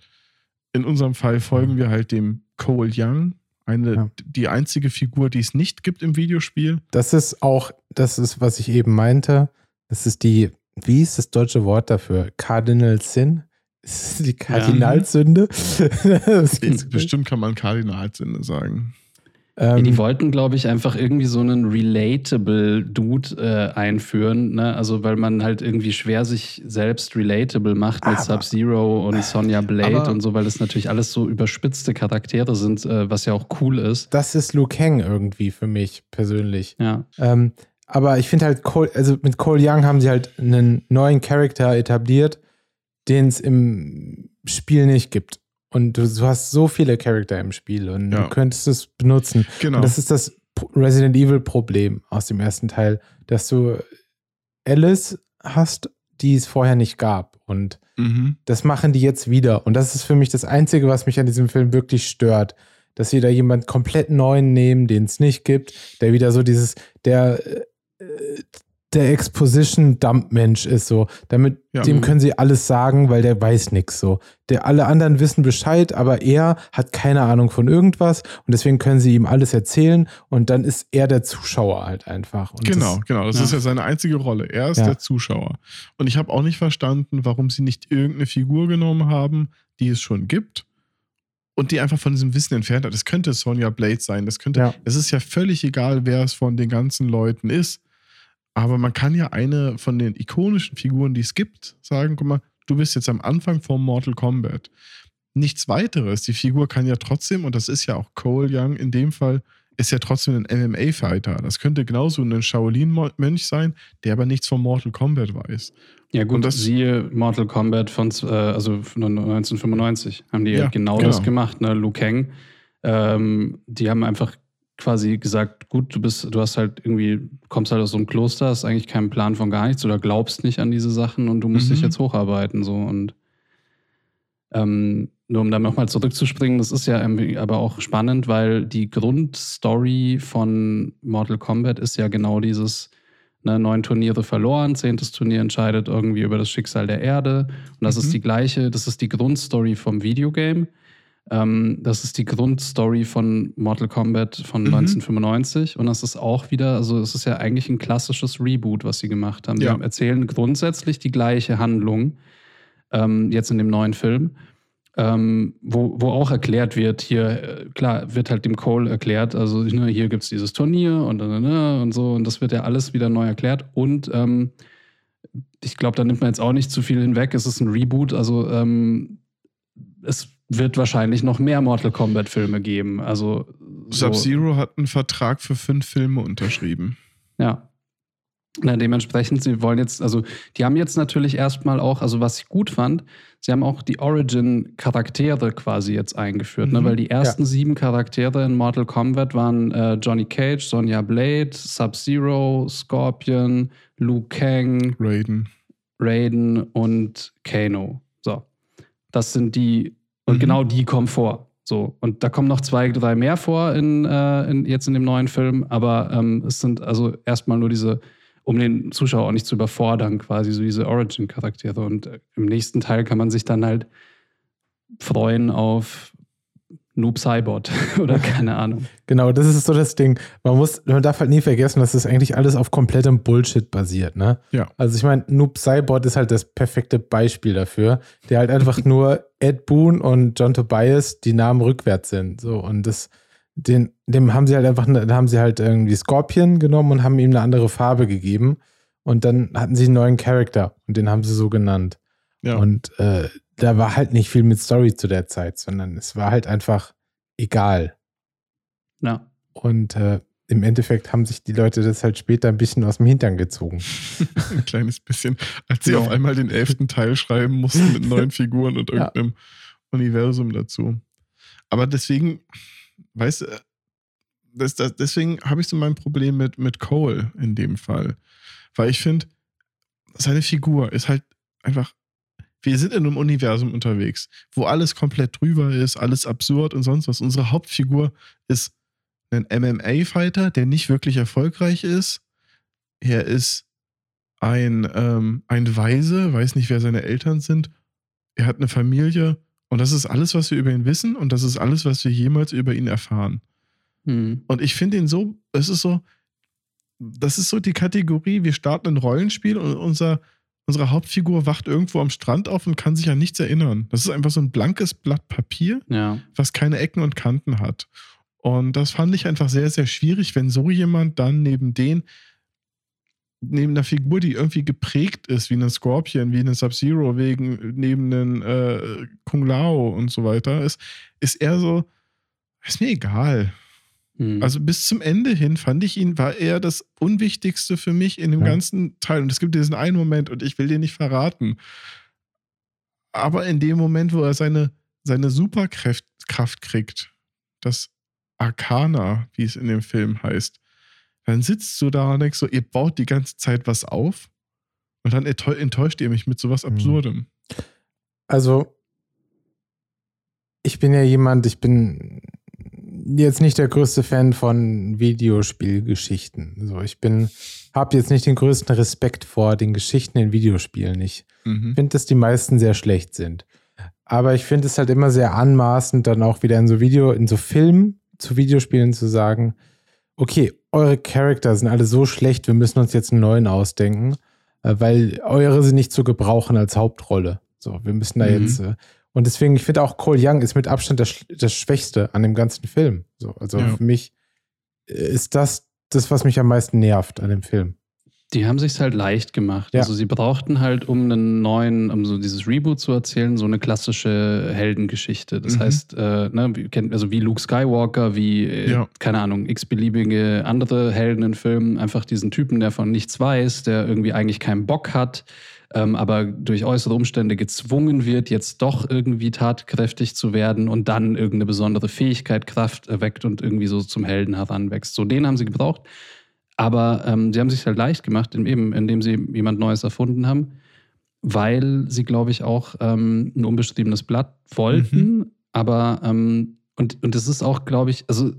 in unserem Fall folgen wir halt dem Cole Young, eine, Ja. die einzige Figur, die es nicht gibt im Videospiel. Das ist auch, das ist, was ich eben meinte. Das ist die, wie ist das deutsche Wort dafür? Cardinal Sin? Ist das die Kardinalsünde? Das klingt- Bestimmt kann man Kardinalsinde sagen. ähm, die wollten, glaube ich, einfach irgendwie so einen relatable Dude äh, einführen. Ne? Also, weil man halt irgendwie schwer sich selbst relatable macht mit Sub-Zero und Sonja Blade Aber- und so, weil das natürlich alles so überspitzte Charaktere sind, äh, was ja auch cool ist. das ist Liu Kang irgendwie für mich persönlich. Ja. Ähm, aber ich finde halt, Cole, also mit Cole Young haben sie halt einen neuen Charakter etabliert, den es im Spiel nicht gibt. Und du, du hast so viele Charakter im Spiel und Ja. du könntest es benutzen. Genau. Und das ist das Resident Evil Problem aus dem ersten Teil, dass du Alice hast, die es vorher nicht gab. Und mhm. das machen die jetzt wieder. Und das ist für mich das Einzige, was mich an diesem Film wirklich stört. Dass sie da jemand komplett neuen nehmen, den es nicht gibt, der wieder so dieses, der, äh, der Exposition-Dump-Mensch ist so. Damit, Ja. dem können sie alles sagen, weil der weiß nichts so. Der, alle anderen wissen Bescheid, aber er hat keine Ahnung von irgendwas und deswegen können sie ihm alles erzählen und dann ist er der Zuschauer halt einfach. Und Genau, das, genau. Das ja. ist ja seine einzige Rolle. Er ist Ja. der Zuschauer. Und ich habe auch nicht verstanden, warum sie nicht irgendeine Figur genommen haben, die es schon gibt und die einfach von diesem Wissen entfernt hat. Das könnte Sonja Blade sein. Das könnte. Ja. Es ist ja völlig egal, wer es von den ganzen Leuten ist. Aber man kann ja eine von den ikonischen Figuren, die es gibt, sagen: guck mal, du bist jetzt am Anfang vom Mortal Kombat. Nichts weiteres. Die Figur kann ja trotzdem, und das ist ja auch Cole Young in dem Fall, ist ja trotzdem ein MMA-Fighter. Das könnte genauso ein Shaolin-Mönch sein, der aber nichts von Mortal Kombat weiß. Ja, gut, Und das- siehe Mortal Kombat von äh, also von 1995 haben die Ja, genau, genau. das gemacht, ne? Liu Kang. Ähm, die haben einfach quasi gesagt, gut, du bist, du hast halt irgendwie, kommst halt aus so einem Kloster, hast eigentlich keinen Plan von gar nichts oder glaubst nicht an diese Sachen und du musst Mhm. dich jetzt hocharbeiten. So und ähm, nur um da nochmal zurückzuspringen, das ist ja aber auch spannend, weil die Grundstory von Mortal Kombat ist ja genau dieses, ne, neun Turniere verloren, zehntes Turnier entscheidet irgendwie über das Schicksal der Erde. Und das Mhm. ist die gleiche, das ist die Grundstory vom Videogame. Ähm, das ist die Grundstory von Mortal Kombat von Mhm. 1995. Und das ist auch wieder, also es ist ja eigentlich ein klassisches Reboot, was sie gemacht haben. Sie Ja. erzählen grundsätzlich die gleiche Handlung, ähm, jetzt in dem neuen Film. Ähm, wo, wo auch erklärt wird, hier, äh, klar, wird halt dem Cole erklärt, also ne, hier gibt es dieses Turnier und, ne, ne, und so, und das wird ja alles wieder neu erklärt. Und ähm, ich glaube, da nimmt man jetzt auch nicht zu viel hinweg. Es ist ein Reboot, also ähm, es wird wahrscheinlich noch mehr Mortal Kombat-Filme geben. Also so- Sub-Zero hat einen Vertrag für fünf Filme unterschrieben. Ja. Na, dementsprechend, sie wollen jetzt, also die haben jetzt natürlich erstmal auch, also was ich gut fand, sie haben auch die Origin-Charaktere quasi jetzt eingeführt, ne? Mhm. weil die ersten sieben Charaktere in Mortal Kombat waren äh, Johnny Cage, Sonya Blade, Sub-Zero, Scorpion, Liu Kang, Raiden. Raiden und Kano. So. Das sind die, und Mhm. genau die kommen vor. So. Und da kommen noch zwei, drei mehr vor in, äh, in, jetzt in dem neuen Film, aber ähm, es sind also erstmal nur diese, um den Zuschauer auch nicht zu überfordern, quasi so diese Origin-Charaktere. Und äh, im nächsten Teil kann man sich dann halt freuen auf Noob Cybot oder keine Ahnung. Genau, das ist so das Ding. Man muss, man darf halt nie vergessen, dass das eigentlich alles auf komplettem Bullshit basiert, ne? Ja. Also ich meine, Noob Cybot ist halt das perfekte Beispiel dafür, der halt einfach nur Ed Boon und John Tobias die Namen rückwärts sind. So, und das, den, dem haben sie halt einfach, da haben sie halt irgendwie Scorpion genommen und haben ihm eine andere Farbe gegeben. Und dann hatten sie einen neuen Charakter und den haben sie so genannt. Ja. Und äh, da war halt nicht viel mit Story zu der Zeit, sondern es war halt einfach egal. Ja. Und äh, im Endeffekt haben sich die Leute das halt später ein bisschen aus dem Hintern gezogen. Ein kleines bisschen. Als sie Ja. auf einmal den elften Teil schreiben mussten mit neuen Figuren und Ja. irgendeinem Universum dazu. Aber deswegen, weißt du, das, das, deswegen habe ich so mein Problem mit, mit Cole in dem Fall. Weil ich finde, seine Figur ist halt einfach. Wir sind in einem Universum unterwegs, wo alles komplett drüber ist, alles absurd und sonst was. Unsere Hauptfigur ist ein MMA-Fighter, der nicht wirklich erfolgreich ist. Er ist ein, ähm, ein Weise, weiß nicht, wer seine Eltern sind. Er hat eine Familie und das ist alles, was wir über ihn wissen und das ist alles, was wir jemals über ihn erfahren. Hm. Und ich finde ihn so, es ist so, das ist so die Kategorie, wir starten ein Rollenspiel und unser, unsere Hauptfigur wacht irgendwo am Strand auf und kann sich an nichts erinnern. Das ist einfach so ein blankes Blatt Papier, Ja. was keine Ecken und Kanten hat. Und das fand ich einfach sehr, sehr schwierig, wenn so jemand dann neben den, neben einer Figur, die irgendwie geprägt ist, wie eine Scorpion, wie eine Sub-Zero, wegen, neben einen äh, Kung Lao und so weiter, ist, ist er so, ist mir egal. Hm. Also bis zum Ende hin fand ich ihn, war er das Unwichtigste für mich in dem Ja. ganzen Teil. Und es gibt diesen einen Moment, und ich will dir nicht verraten. Aber in dem Moment, wo er seine, seine Superkraft Kraft kriegt, das Arcana, wie es in dem Film heißt, dann sitzt du da und denkst so, ihr baut die ganze Zeit was auf und dann enttäu- enttäuscht ihr mich mit sowas Mhm. Absurdem. Also, ich bin ja jemand, ich bin jetzt nicht der größte Fan von Videospielgeschichten. So, ich bin, habe jetzt nicht den größten Respekt vor den Geschichten in Videospielen. Ich Mhm. finde, dass die meisten sehr schlecht sind. Aber ich finde es halt immer sehr anmaßend, dann auch wieder in so Video, in so Filmen zu Videospielen zu sagen, okay, eure Charakter sind alle so schlecht, wir müssen uns jetzt einen neuen ausdenken, äh, weil eure sind nicht zu gebrauchen als Hauptrolle. So, wir müssen da Mhm. jetzt. Und deswegen, ich finde auch Cole Young ist mit Abstand das, das Schwächste an dem ganzen Film. So, also Ja. für mich äh, ist das das, was mich am meisten nervt an dem Film. Die haben sich halt leicht gemacht. Ja. Also sie brauchten halt, um einen neuen, um so dieses Reboot zu erzählen, so eine klassische Heldengeschichte. Das Mhm. heißt, äh, ne, also wie Luke Skywalker, wie, äh, Ja. keine Ahnung, x-beliebige andere Helden in Filmen, einfach diesen Typen, der von nichts weiß, der irgendwie eigentlich keinen Bock hat, ähm, aber durch äußere Umstände gezwungen wird, jetzt doch irgendwie tatkräftig zu werden und dann irgendeine besondere Fähigkeit, Kraft erweckt und irgendwie so zum Helden heranwächst. So den haben sie gebraucht. Aber ähm, sie haben sich halt leicht gemacht, eben, indem sie jemand Neues erfunden haben, weil sie, glaube ich, auch ähm, ein unbeschriebenes Blatt wollten. Aber, ähm, und, und es ist auch, glaube ich, also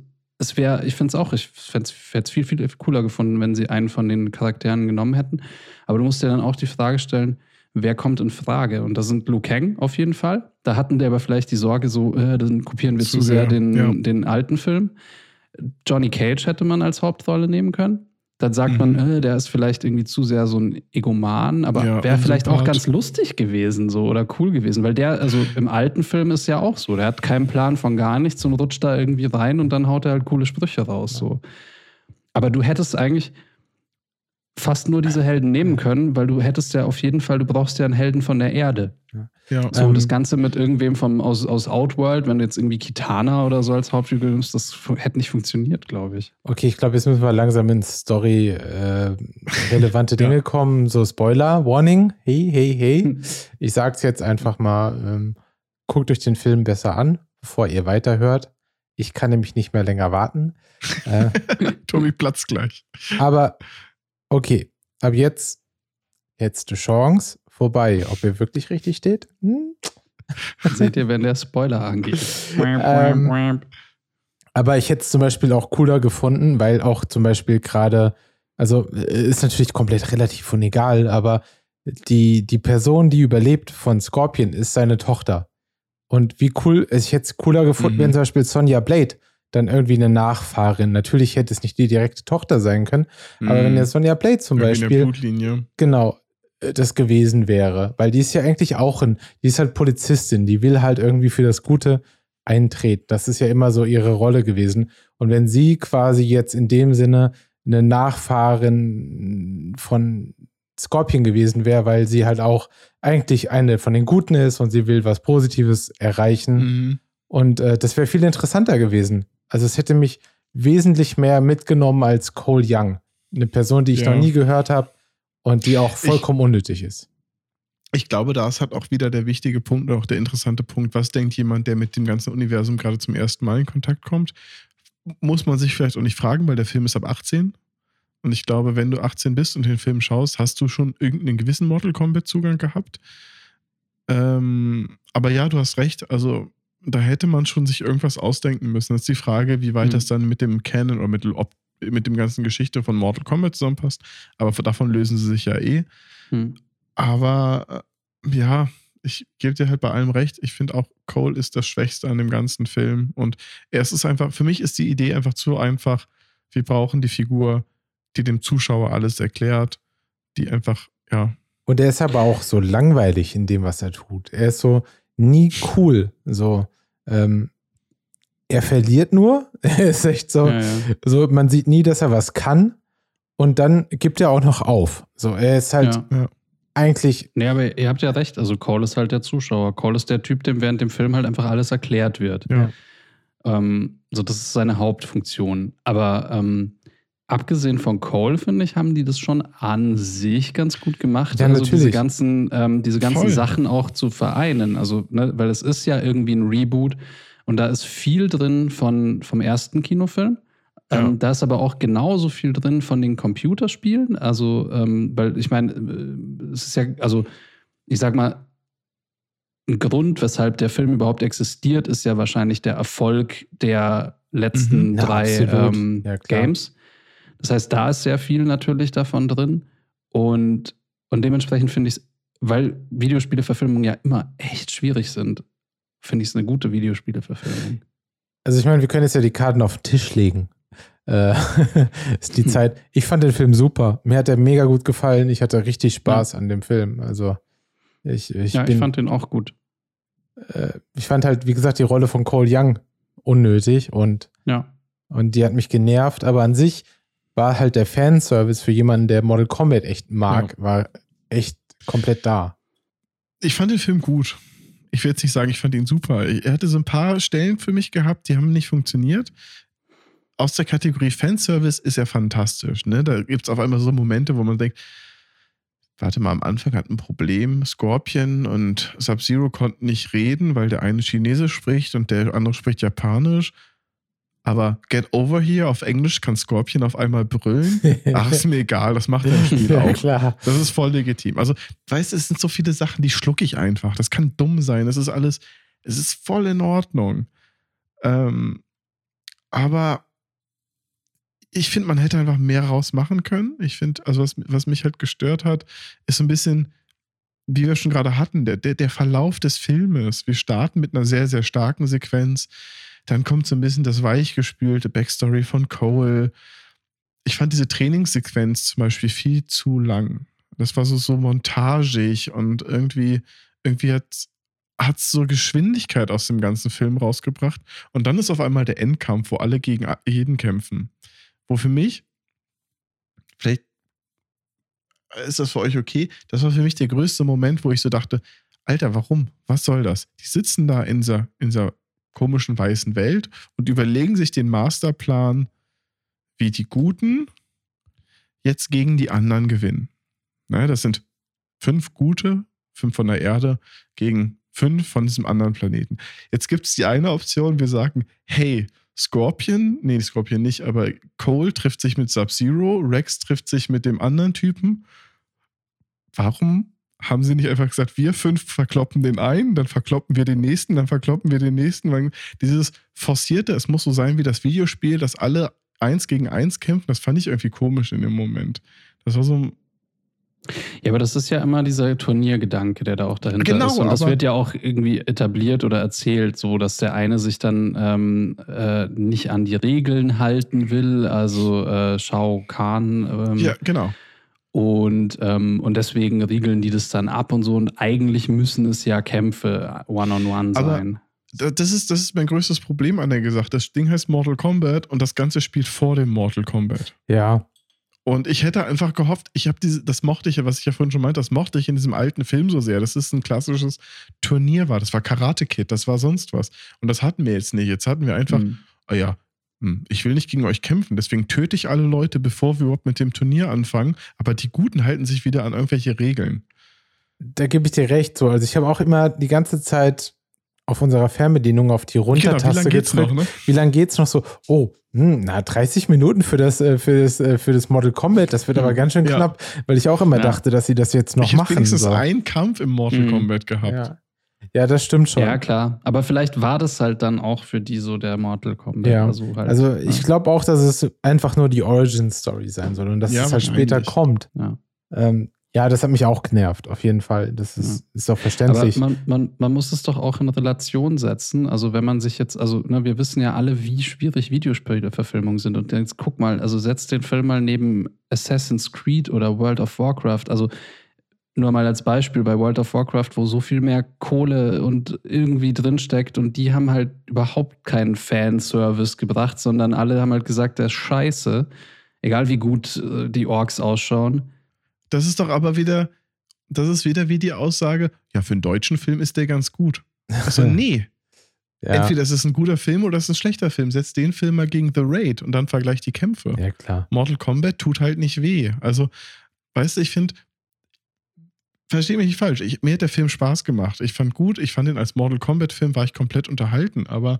es wäre, ich finde es auch, ich hätte es viel, viel cooler gefunden, wenn sie einen von den Charakteren genommen hätten. Aber du musst dir dann auch die Frage stellen, wer kommt in Frage? Und da sind Liu Kang auf jeden Fall. Da hatten die aber vielleicht die Sorge, so, äh, dann kopieren wir Zu sehr, den, ja. den alten Film. Johnny Cage hätte man als Hauptrolle nehmen können. Dann sagt Mhm. man, äh, der ist vielleicht irgendwie zu sehr so ein Egoman, aber Ja, wäre vielleicht auch ganz lustig gewesen so oder cool gewesen, weil der, also im alten Film ist ja auch so, der hat keinen Plan von gar nichts und rutscht da irgendwie rein und dann haut er halt coole Sprüche raus. So. Aber du hättest eigentlich, fast nur diese Helden nehmen können, weil du hättest ja auf jeden Fall, du brauchst ja einen Helden von der Erde. Ja. So, Ähm, das Ganze mit irgendwem vom, aus, aus Outworld, wenn du jetzt irgendwie Kitana oder so als Hauptfigur nimmst, das hätte nicht funktioniert, glaube ich. Okay, ich glaube, jetzt müssen wir langsam in Story äh, relevante Dinge Ja. kommen. So Spoiler, Warning, hey, hey, hey. Hm. Ich sag's jetzt einfach mal, ähm, guckt euch den Film besser an, bevor ihr weiterhört. Ich kann nämlich nicht mehr länger warten. äh, Tobi platzt gleich. aber okay, ab jetzt letzte Chance vorbei. Ob ihr wirklich richtig steht? Hm? Seht ihr, wenn der Spoiler angeht. Ähm, Aber ich hätte es zum Beispiel auch cooler gefunden, weil auch zum Beispiel gerade, also äh, ist natürlich komplett relativ und egal, aber die, die Person, die überlebt von Scorpion, ist seine Tochter. Und wie cool, ich hätte es cooler gefunden, Mhm. wenn zum Beispiel Sonja Blade dann irgendwie eine Nachfahrin, natürlich hätte es nicht die direkte Tochter sein können, aber wenn Mhm. jetzt Sonja Blade zum Irgendwie Beispiel eine Blutlinie. genau äh, das gewesen wäre. Weil die ist ja eigentlich auch ein, die ist halt Polizistin, die will halt irgendwie für das Gute eintreten. Das ist ja immer so ihre Rolle gewesen. Und wenn sie quasi jetzt in dem Sinne eine Nachfahrin von Scorpion gewesen wäre, weil sie halt auch eigentlich eine von den Guten ist und sie will was Positives erreichen. Mhm. Und äh, das wäre viel interessanter gewesen. Also es hätte mich wesentlich mehr mitgenommen als Cole Young. Eine Person, die ich Ja. noch nie gehört habe und die auch vollkommen unnötig ist. Ich glaube, da ist halt auch wieder der wichtige Punkt, auch der interessante Punkt. Was denkt jemand, der mit dem ganzen Universum gerade zum ersten Mal in Kontakt kommt? Muss man sich vielleicht auch nicht fragen, weil der Film ist ab 18. Und ich glaube, wenn du 18 bist und den Film schaust, hast du schon irgendeinen gewissen Mortal Kombat-Zugang gehabt. Ähm, aber ja, du hast recht. Also, da hätte man schon sich irgendwas ausdenken müssen. Das ist die Frage, wie weit Mhm. das dann mit dem Canon oder mit, ob, mit dem ganzen Geschichte von Mortal Kombat zusammenpasst. Aber davon lösen sie sich ja eh. Hm. Aber äh, ja, ich gebe dir halt bei allem recht. Ich finde auch, Cole ist das Schwächste an dem ganzen Film. Und er es ist einfach, für mich ist die Idee einfach zu einfach. Wir brauchen die Figur, die dem Zuschauer alles erklärt, die einfach, ja, Und er ist aber auch so langweilig in dem, was er tut. Er ist so nie cool. So, ähm, er verliert nur. Er ist echt so, Ja, ja. so, man sieht nie, dass er was kann. Und dann gibt er auch noch auf. So, er ist halt Ja. eigentlich, Nee, aber ihr habt ja recht. Also Cole ist halt der Zuschauer. Cole ist der Typ, dem während dem Film halt einfach alles erklärt wird. ja. Ähm, so, das ist seine Hauptfunktion. Aber ähm, abgesehen von Cole, finde ich, haben die das schon an sich ganz gut gemacht. Ja, also diese natürlich. ganzen, ähm, diese ganzen Voll. Sachen auch zu vereinen. Also, ne, weil es ist ja irgendwie ein Reboot und da ist viel drin von, vom ersten Kinofilm. Ja. Ähm, da ist aber auch genauso viel drin von den Computerspielen. Also, ähm, weil ich meine, äh, es ist ja, also ich sag mal, ein Grund, weshalb der Film überhaupt existiert, ist ja wahrscheinlich der Erfolg der letzten Mhm. Ja, drei ähm, Ja. Games. Das heißt, da ist sehr viel natürlich davon drin. Und, und dementsprechend finde ich es, weil Videospieleverfilmungen ja immer echt schwierig sind, finde ich es eine gute Videospieleverfilmung. also ich meine, wir können jetzt ja die Karten auf den Tisch legen. Äh, ist die Hm. Zeit. Ich fand den Film super. Mir hat er mega gut gefallen. Ich hatte richtig Spaß an dem Film. Also ich, ich ja, bin, ich fand den auch gut. äh, ich fand halt, wie gesagt, die Rolle von Cole Young unnötig und, Ja. und die hat mich genervt, aber an sich war halt der Fanservice für jemanden, der Model Combat echt mag, war echt komplett da. Ich fand den Film gut. Ich will jetzt nicht sagen, ich fand ihn super. Er hatte so ein paar Stellen für mich gehabt, die haben nicht funktioniert. Aus der Kategorie Fanservice ist er fantastisch. Ne? Da gibt es auf einmal so Momente, wo man denkt, warte mal, am Anfang hat ein Problem. Scorpion und Sub-Zero konnten nicht reden, weil der eine Chinesisch spricht und der andere spricht Japanisch. Aber Get Over Here auf Englisch kann Scorpion auf einmal brüllen. Ach, ist mir egal, das macht im Spiel ja, auch. klar. Das ist voll legitim. Also, weißt du, es sind so viele Sachen, die schlucke ich einfach. Das kann dumm sein. Das ist alles, es ist voll in Ordnung. Ähm, aber ich finde, man hätte einfach mehr rausmachen können. Ich finde, also was, was mich halt gestört hat, ist so ein bisschen, wie wir schon gerade hatten, der, der, der Verlauf des Filmes. Wir starten mit einer sehr, sehr starken Sequenz. Dann kommt so ein bisschen das weichgespülte Backstory von Cole. Ich fand diese Trainingssequenz zum Beispiel viel zu lang. Das war so, so montagig und irgendwie, irgendwie hat es so Geschwindigkeit aus dem ganzen Film rausgebracht. Und dann ist auf einmal der Endkampf, wo alle gegen jeden kämpfen. Wo für mich, vielleicht ist das für euch okay? Das war für mich der größte Moment, wo ich so dachte, Alter, warum? Was soll das? Die sitzen da in dieser, in dieser komischen weißen Welt und überlegen sich den Masterplan, wie die Guten jetzt gegen die anderen gewinnen. Ne, das sind fünf Gute, fünf von der Erde gegen fünf von diesem anderen Planeten. Jetzt gibt es die eine Option, wir sagen, hey, Scorpion, nee, Scorpion nicht, aber Cole trifft sich mit Sub-Zero, Rex trifft sich mit dem anderen Typen. Warum haben sie nicht einfach gesagt, wir fünf verkloppen den einen, dann verkloppen wir den nächsten, dann verkloppen wir den nächsten? Weil dieses Forcierte, es muss so sein wie das Videospiel, dass alle eins gegen eins kämpfen, das fand ich irgendwie komisch in dem Moment. Das war so ja, aber das ist ja immer dieser Turniergedanke, der da auch dahinter genau, ist. Und das wird ja auch irgendwie etabliert oder erzählt, so dass der eine sich dann ähm, äh, nicht an die Regeln halten will, also äh, Shao Kahn. Ähm, ja, genau. Und, ähm, und deswegen riegeln die das dann ab und so. Und eigentlich müssen es ja Kämpfe one-on-one -on -one sein. Das ist, das ist mein größtes Problem an der gesagt. Das Ding heißt Mortal Kombat und das Ganze spielt vor dem Mortal Kombat. Ja. Und ich hätte einfach gehofft, ich habe diese, das mochte ich ja, was ich ja vorhin schon meinte, das mochte ich in diesem alten Film so sehr. Das ist ein klassisches Turnier war. Das war Karate Kid, das war sonst was. Und das hatten wir jetzt nicht. Jetzt hatten wir einfach, mhm. oh ja, ich will nicht gegen euch kämpfen, deswegen töte ich alle Leute, bevor wir überhaupt mit dem Turnier anfangen. Aber die Guten halten sich wieder an irgendwelche Regeln. Da gebe ich dir recht. So, also ich habe auch immer die ganze Zeit auf unserer Fernbedienung auf die Runtertaste genau, gedrückt. Noch, ne? Wie lange geht's noch so? Oh, hm, na, 30 Minuten für das, äh, für das, äh, für das Model Combat, das wird aber hm, ganz schön ja. knapp, weil ich auch immer ja. dachte, dass sie das jetzt noch ich machen. Ich wenigstens so. einen Kampf im Mortal mhm. Kombat gehabt. Ja. Ja. das stimmt schon. Ja, klar. Aber vielleicht war das halt dann auch für die so der Mortal Kombat. Ja. Also, halt, also ich glaube auch, dass es einfach nur die Origin-Story sein soll und dass es halt später kommt. Ja. Ähm, ja, das hat mich auch genervt, auf jeden Fall. Das ist, ja. ist auch verständlich. Aber man, man, man muss es doch auch in Relation setzen. Also, wenn man sich jetzt, also, ne, wir wissen ja alle, wie schwierig Videospiele-Verfilmungen sind. Und jetzt guck mal, also setzt den Film mal neben Assassin's Creed oder World of Warcraft. Also, nur mal als Beispiel bei World of Warcraft, wo so viel mehr Kohle und irgendwie drinsteckt und die haben halt überhaupt keinen Fanservice gebracht, sondern alle haben halt gesagt, der ist scheiße. Egal wie gut äh, die Orks ausschauen. Das ist doch aber wieder, das ist wieder wie die Aussage, ja, für einen deutschen Film ist der ganz gut. Also, nee. ja. Entweder ist es ein guter Film oder es ist ein schlechter Film. Setz den Film mal gegen The Raid und dann vergleich die Kämpfe. Ja, klar. Mortal Kombat tut halt nicht weh. Also, weißt du, ich finde, verstehe mich nicht falsch. Ich, mir hat der Film Spaß gemacht. Ich fand gut, ich fand ihn als Mortal Kombat-Film, war ich komplett unterhalten, aber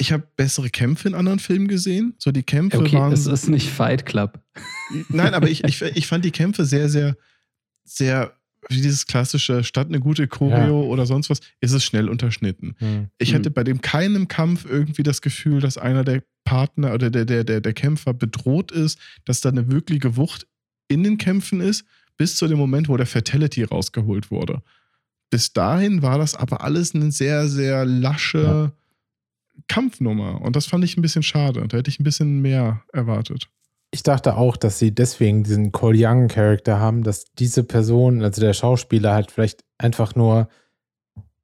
ich habe bessere Kämpfe in anderen Filmen gesehen. So die Kämpfe okay, waren. Es ist nicht Fight Club. Nein, aber ich, ich, ich fand die Kämpfe sehr, sehr, sehr, wie dieses klassische, statt eine gute Choreo ja. oder sonst was, ist es schnell unterschnitten. Mhm. Ich hatte bei dem keinem Kampf irgendwie das Gefühl, dass einer der Partner oder der, der, der, der Kämpfer bedroht ist, dass da eine wirkliche Wucht in den Kämpfen ist, bis zu dem Moment, wo der Fatality rausgeholt wurde. Bis dahin war das aber alles eine sehr, sehr lasche. Ja Kampfnummer. Und das fand ich ein bisschen schade. Da hätte ich ein bisschen mehr erwartet. Ich dachte auch, dass sie deswegen diesen Cole Young-Charakter haben, dass diese Person, also der Schauspieler, halt vielleicht einfach nur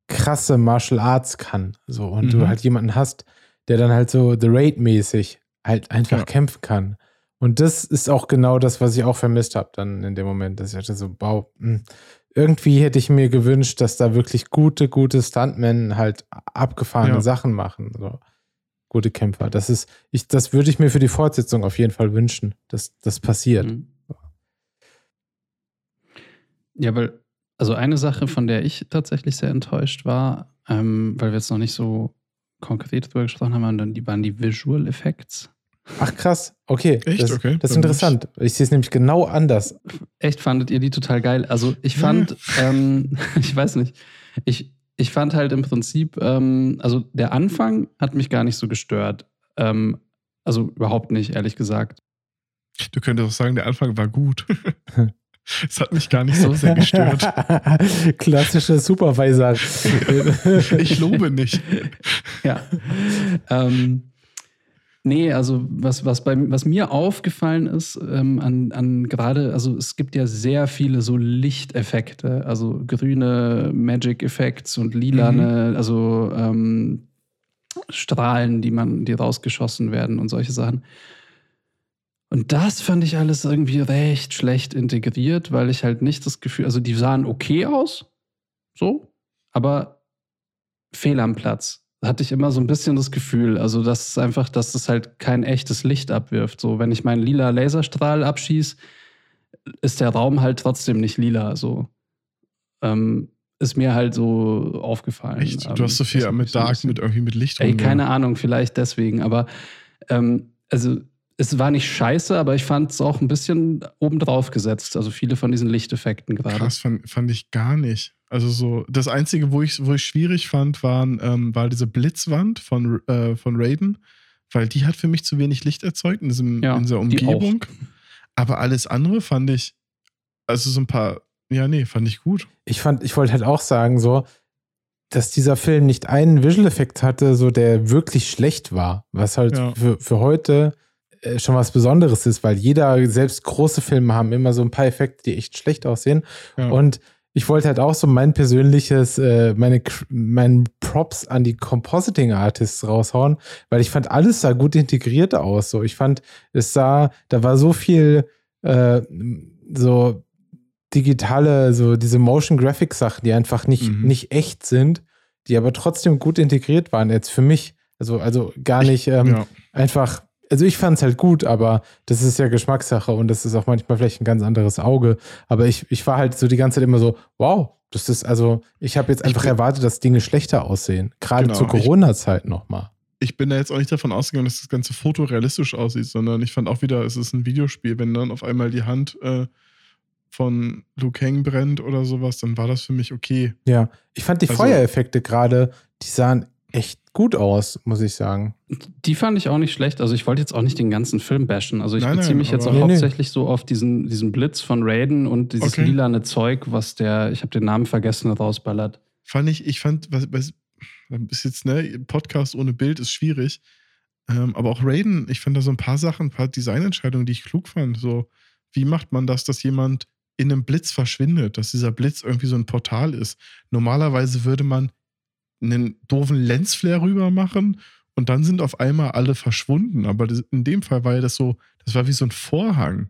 krasse Martial Arts kann. So, und mhm. du halt jemanden hast, der dann halt so The Raid-mäßig halt einfach ja. kämpfen kann. Und das ist auch genau das, was ich auch vermisst habe dann in dem Moment, dass ich hatte so, wow, hm, irgendwie hätte ich mir gewünscht, dass da wirklich gute, gute Stuntmen halt abgefahrene ja. Sachen machen. So. Gute Kämpfer. Das ist, ich, das würde ich mir für die Fortsetzung auf jeden Fall wünschen, dass das passiert. Mhm. Ja, weil, also eine Sache, von der ich tatsächlich sehr enttäuscht war, ähm, weil wir jetzt noch nicht so konkret drüber gesprochen haben, die waren die Visual Effects. Ach krass, okay. Echt? Das, okay. das ist interessant. Ich sehe es nämlich genau anders. Echt, fandet ihr die total geil? Also ich fand, ähm, ich weiß nicht, ich, ich fand halt im Prinzip, ähm, also der Anfang hat mich gar nicht so gestört. Ähm, also überhaupt nicht, ehrlich gesagt. Du könntest auch sagen, der Anfang war gut. Es hat mich gar nicht so sehr gestört. Klassischer Supervisor. ich lobe nicht. Ja. Ähm, Nee, also was, was, bei, was mir aufgefallen ist, ähm, an, an gerade, also es gibt ja sehr viele so Lichteffekte, also grüne Magic Effects und lilane, mhm. also ähm, Strahlen, die man, die rausgeschossen werden und solche Sachen. Und das fand ich alles irgendwie recht schlecht integriert, weil ich halt nicht das Gefühl, also die sahen okay aus, so, aber fehl am Platz. Hatte ich immer so ein bisschen das Gefühl, also das ist einfach, dass es halt kein echtes Licht abwirft. So, wenn ich meinen lila Laserstrahl abschieße, ist der Raum halt trotzdem nicht lila. So ähm, ist mir halt so aufgefallen. Echt? Ähm, Du hast so viel mit Dark, bisschen- mit irgendwie mit Licht Ey, keine Ahnung, vielleicht deswegen, aber ähm, also es war nicht scheiße, aber ich fand es auch ein bisschen obendrauf gesetzt. Also viele von diesen Lichteffekten gerade. Krass, fand, fand ich gar nicht. Also so, das Einzige, wo ich, wo ich schwierig fand, waren, ähm, war diese Blitzwand von, äh, von Raiden, weil die hat für mich zu wenig Licht erzeugt in, diesem, Ja, in dieser die. Umgebung. Aber alles andere fand ich, also so ein paar, ja, nee, fand ich gut. Ich fand, ich wollte halt auch sagen, so, dass dieser Film nicht einen Visual-Effekt hatte, so der wirklich schlecht war, was halt Ja. für, für heute äh, schon was Besonderes ist, weil jeder, selbst große Filme haben immer so ein paar Effekte, die echt schlecht aussehen. Ja. Und ich wollte halt auch so mein persönliches, äh, meine, meinen Props an die Compositing Artists raushauen, weil ich fand, alles sah gut integriert aus. So, ich fand, es sah, da war so viel äh, so digitale, so diese Motion Graphics Sachen, die einfach nicht, Mhm. nicht echt sind, die aber trotzdem gut integriert waren. Jetzt für mich, also, also gar nicht ähm, ja. einfach, also ich fand es halt gut, aber das ist ja Geschmackssache und das ist auch manchmal vielleicht ein ganz anderes Auge. Aber ich, ich war halt so die ganze Zeit immer so, wow, das ist also, ich habe jetzt einfach erwartet, dass Dinge schlechter aussehen. Gerade Genau, zur Corona-Zeit nochmal. ich bin da jetzt auch nicht davon ausgegangen, dass das ganze Foto realistisch aussieht, sondern ich fand auch wieder, es ist ein Videospiel. Wenn dann auf einmal die Hand äh, von Liu Kang brennt oder sowas, dann war das für mich okay. Ja, ich fand die Also- Feuereffekte gerade, die sahen echt gut aus, muss ich sagen. Die fand ich auch nicht schlecht. Also ich wollte jetzt auch nicht den ganzen Film bashen. Also ich Nein, beziehe nein, mich jetzt auch Nee, nee. hauptsächlich so auf diesen, diesen Blitz von Raiden und dieses Okay. lilane Zeug, was der, ich habe den Namen vergessen, rausballert. Fand ich, ich fand, was, was ist jetzt, ne, Podcast ohne Bild ist schwierig. Ähm, aber auch Raiden, ich fand da so ein paar Sachen, ein paar Designentscheidungen, die ich klug fand. So, wie macht man das, dass jemand in einem Blitz verschwindet, dass dieser Blitz irgendwie so ein Portal ist? Normalerweise würde man einen doofen Lensflare rüber machen und dann sind auf einmal alle verschwunden. Aber das, in dem Fall war ja das so, das war wie so ein Vorhang.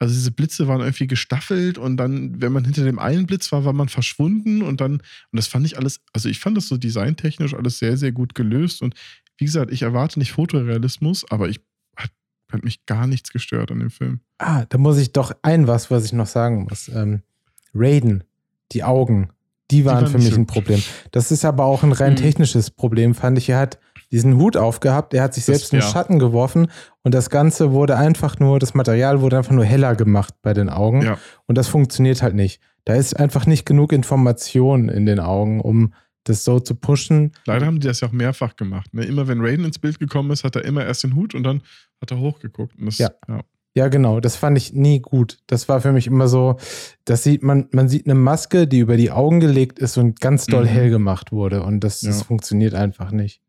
Also diese Blitze waren irgendwie gestaffelt und dann, wenn man hinter dem einen Blitz war, war man verschwunden und dann, und das fand ich alles, also ich fand das so designtechnisch alles sehr, sehr gut gelöst und wie gesagt, ich erwarte nicht Fotorealismus, aber ich hat, hat mich gar nichts gestört an dem Film. Ah, da muss ich doch ein was, was ich noch sagen muss. Ähm, Raiden, die Augen, die waren, waren für mich so ein. Problem. Das ist aber auch ein rein Mhm. technisches Problem, fand ich. Er hat diesen Hut aufgehabt, er hat sich Das- selbst einen ja. Schatten geworfen und das Ganze wurde einfach nur, das Material wurde einfach nur heller gemacht bei den Augen Ja. und das funktioniert halt nicht. Da ist einfach nicht genug Information in den Augen, um das so zu pushen. Leider haben die das ja auch mehrfach gemacht. Ne? Immer wenn Raiden ins Bild gekommen ist, hat er immer erst den Hut und dann hat er hochgeguckt. Und das, Ja. ja. Ja, genau, das fand ich nie gut. Das war für mich immer so, das sieht man, man sieht eine Maske, die über die Augen gelegt ist und ganz doll Mhm. hell gemacht wurde und das, das Ja. funktioniert einfach nicht.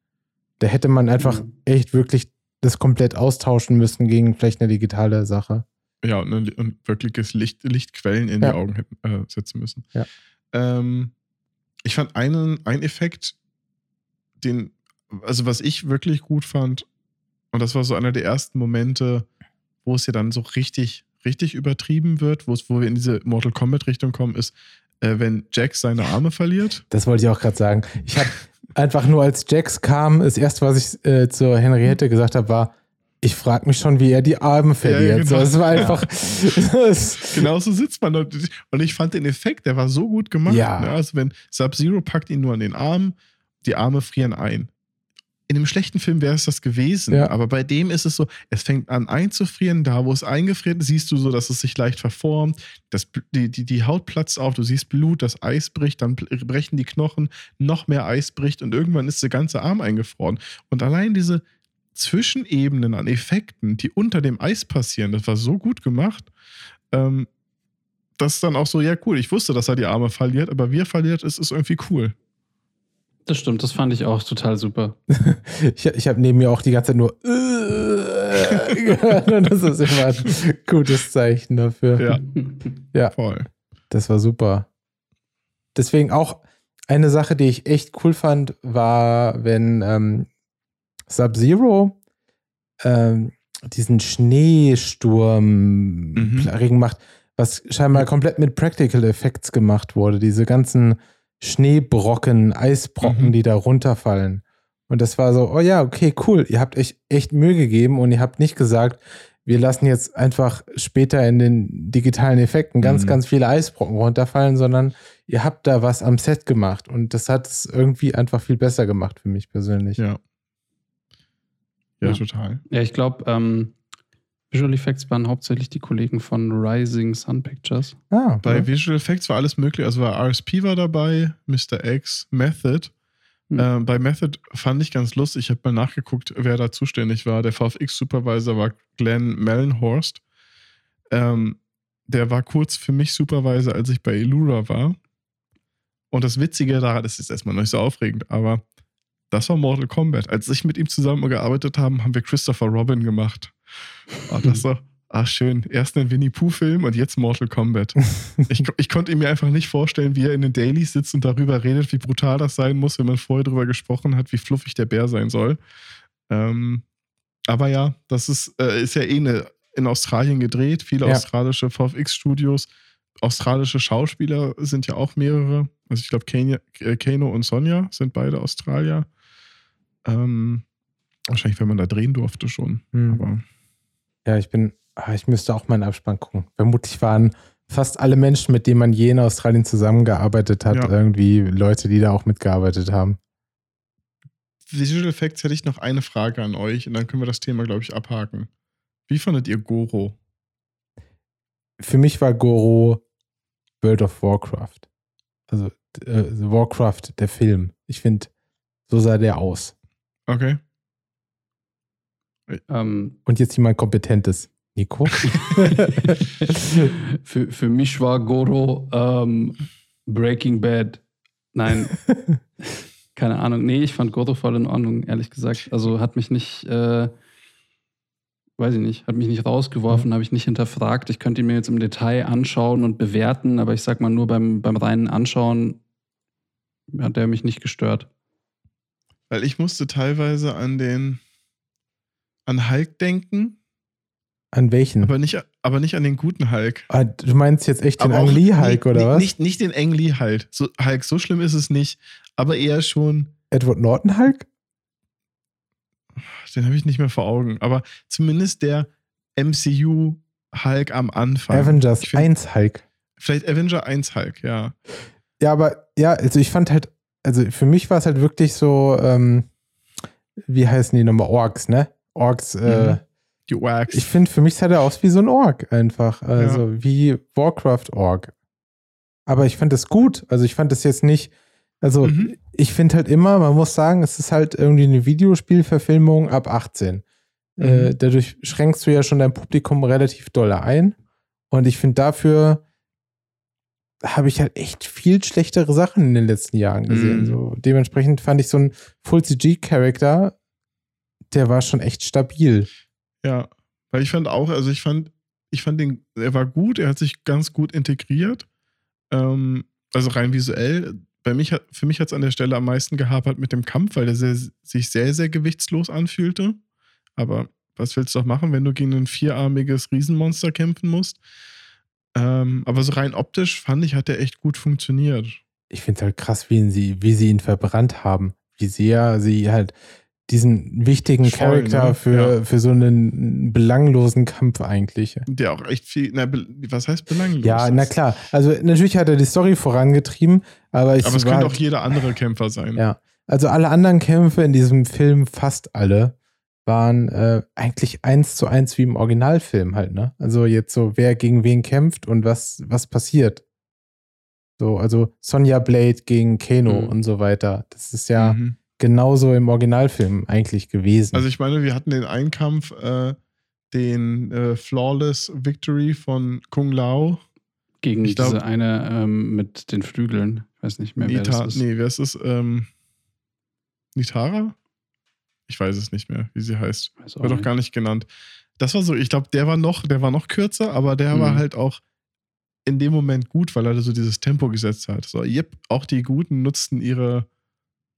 Da hätte man einfach Mhm. echt wirklich das komplett austauschen müssen gegen vielleicht eine digitale Sache. Ja, und, ne, und wirkliches Licht, Lichtquellen in Ja. die Augen hätten, äh, setzen müssen. Ja. Ähm, ich fand einen, einen Effekt, den, also was ich wirklich gut fand, und das war so einer der ersten Momente, wo es ja dann so richtig, richtig übertrieben wird, wo es, wo wir in diese Mortal Kombat-Richtung kommen, ist, äh, wenn Jax seine Arme verliert. Das wollte ich auch gerade sagen. Ich habe einfach nur, als Jax kam, das erste, was ich äh, zur Henriette gesagt habe, war, ich frage mich schon, wie er die Arme verliert. genau. so, es war einfach. es- Genauso sitzt man dort. Und ich fand den Effekt, der war so gut gemacht. Ja. Ne? Also wenn Sub-Zero packt ihn nur an den Arm, die Arme frieren ein. In einem schlechten Film wäre es das gewesen, Ja. aber bei dem ist es so, es fängt an einzufrieren, da wo es eingefriert ist, siehst du so, dass es sich leicht verformt, das, die, die, die Haut platzt auf, du siehst Blut, das Eis bricht, dann brechen die Knochen, noch mehr Eis bricht und irgendwann ist der ganze Arm eingefroren. Und allein diese Zwischenebenen an Effekten, die unter dem Eis passieren, das war so gut gemacht, ähm, dass dann auch so, ja cool, ich wusste, dass er die Arme verliert, aber wie er verliert ist, ist irgendwie cool. Das stimmt, das fand ich auch total super. Ich, ich habe neben mir auch die ganze Zeit nur äh, gehört und das ist immer ein gutes Zeichen dafür. Ja, Ja. voll. Das war super. Deswegen auch eine Sache, die ich echt cool fand, war, wenn ähm, Sub-Zero ähm, diesen Schneesturm Mhm. Regen macht, was scheinbar komplett mit Practical Effects gemacht wurde. Diese ganzen Schneebrocken, Eisbrocken, Mhm. die da runterfallen. Und das war so, oh ja, okay, cool. Ihr habt euch echt Mühe gegeben und ihr habt nicht gesagt, wir lassen jetzt einfach später in den digitalen Effekten ganz, Mhm. ganz viele Eisbrocken runterfallen, sondern ihr habt da was am Set gemacht. Und das hat es irgendwie einfach viel besser gemacht für mich persönlich. Ja. Ja, Ja. total. Ja, ich glaube, ähm, Visual Effects waren hauptsächlich die Kollegen von Rising Sun Pictures. Ah, Bei ja. Visual Effects war alles möglich. Also war RSP war dabei, Mr. X, Method. Hm. Ähm, bei Method fand ich ganz lustig. Ich habe mal nachgeguckt, wer da zuständig war. Der VFX-Supervisor war Glenn Mellenhorst. Ähm, der war kurz für mich Supervisor, als ich bei Illura war. Und das Witzige daran, das ist erstmal nicht so aufregend, aber das war Mortal Kombat. Als ich mit ihm zusammengearbeitet habe, haben wir Christopher Robin gemacht. Ah, das so, ah, schön. Erst ein Winnie Pooh-Film und jetzt Mortal Kombat. Ich, ich konnte mir einfach nicht vorstellen, wie er in den Dailies sitzt und darüber redet, wie brutal das sein muss, wenn man vorher darüber gesprochen hat, wie fluffig der Bär sein soll. Ähm, aber ja, das ist, äh, ist ja eh eine, in Australien gedreht, viele Ja. australische VFX-Studios. Australische Schauspieler sind ja auch mehrere. Also ich glaube, Kano, äh, Kano und Sonja sind beide Australier. Ähm, wahrscheinlich, wenn man da drehen durfte schon. Hm. Aber Ja, ich bin, ah, ich müsste auch meinen Abspann gucken. Vermutlich waren fast alle Menschen, mit denen man je in Australien zusammengearbeitet hat, Ja. irgendwie Leute, die da auch mitgearbeitet haben. Visual Effects hätte ich noch eine Frage an euch und dann können wir das Thema, glaube ich, abhaken. Wie fandet ihr Goro? Für mich war Goro World of Warcraft. Also äh, Warcraft, der Film. Ich finde, so sah der aus. Okay. Ähm, Und jetzt jemand Kompetentes. Nico? für, für mich war Goro ähm, Breaking Bad. Nein, keine Ahnung. Nee, ich fand Goro voll in Ordnung, ehrlich gesagt. Also hat mich nicht, äh, weiß ich nicht, hat mich nicht rausgeworfen, habe ich nicht hinterfragt. Ich könnte ihn mir jetzt im Detail anschauen und bewerten, aber ich sag mal nur beim, beim reinen Anschauen hat er mich nicht gestört. Weil ich musste teilweise an den an Hulk denken, An welchen? aber nicht, aber nicht an den guten Hulk. ah, du meinst jetzt echt den Aber auch Ang Lee Hulk, oder nicht, was? Nicht, nicht den Ang Lee Hulk. So, Hulk, so schlimm ist es nicht, aber eher schon, Edward Norton Hulk? den habe ich nicht mehr vor Augen, aber zumindest der MCU Hulk am Anfang. Avengers find- 1 Hulk. Vielleicht Avenger 1 Hulk, ja. Ja, aber ja, also ich fand halt, also für mich war es halt wirklich so, ähm, wie heißen die nochmal? Orks, ne? Orks, äh, Mhm. Die Wax. ich finde, für mich sah der aus wie so ein Ork einfach. Also wie Warcraft Ork. Aber ich fand das gut. Also ich fand das jetzt nicht, also Mhm. ich finde halt immer, man muss sagen, es ist halt irgendwie eine Videospielverfilmung ab 18. Mhm. Äh, dadurch schränkst du ja schon dein Publikum relativ doll ein. Und ich finde dafür habe ich halt echt viel schlechtere Sachen in den letzten Jahren gesehen. Mhm. So, dementsprechend fand ich so einen Full-CG-Charakter, der war schon echt stabil. Ja, weil ich fand auch, also ich fand, ich fand den, er war gut, er hat sich ganz gut integriert. Ähm, also rein visuell. Bei mich hat, für mich hat es an der Stelle am meisten gehapert mit dem Kampf, weil der sehr, sich sehr, sehr gewichtslos anfühlte. Aber was willst du auch machen, wenn du gegen ein vierarmiges Riesenmonster kämpfen musst? Ähm, aber so rein optisch fand ich, hat der echt gut funktioniert. Ich finde es halt krass, wie, ihn sie, wie sie ihn verbrannt haben. Wie sehr sie halt diesen wichtigen Voll, Charakter ne? für, Ja. für so einen belanglosen Kampf eigentlich. Der auch echt viel, na, was heißt belanglos? Ja, na klar. Also natürlich hat er die Story vorangetrieben, aber ich Aber es könnte auch jeder andere Kämpfer sein. Ja. Also alle anderen Kämpfe in diesem Film, fast alle, waren äh, eigentlich eins zu eins wie im Originalfilm halt, ne? Also jetzt so, wer gegen wen kämpft und was, was passiert. So, also Sonja Blade gegen Kano Mhm. und so weiter. Das ist ja Mhm. Genauso im Originalfilm eigentlich gewesen. Also ich meine, wir hatten den Einkampf, äh, den äh, Flawless Victory von Kung Lao. Gegen Ich glaub- diese eine ähm, mit den Flügeln. Ich weiß nicht mehr, wer Nita, das ist. nee, wer ist es? Ähm, Nitara? Ich weiß es nicht mehr, wie sie heißt. Weiß Wird doch gar nicht genannt. Das war so, ich glaube, der war noch, der war noch kürzer, aber der Mhm. war halt auch in dem Moment gut, weil er so dieses Tempo gesetzt hat. So, yep, auch die Guten nutzten ihre,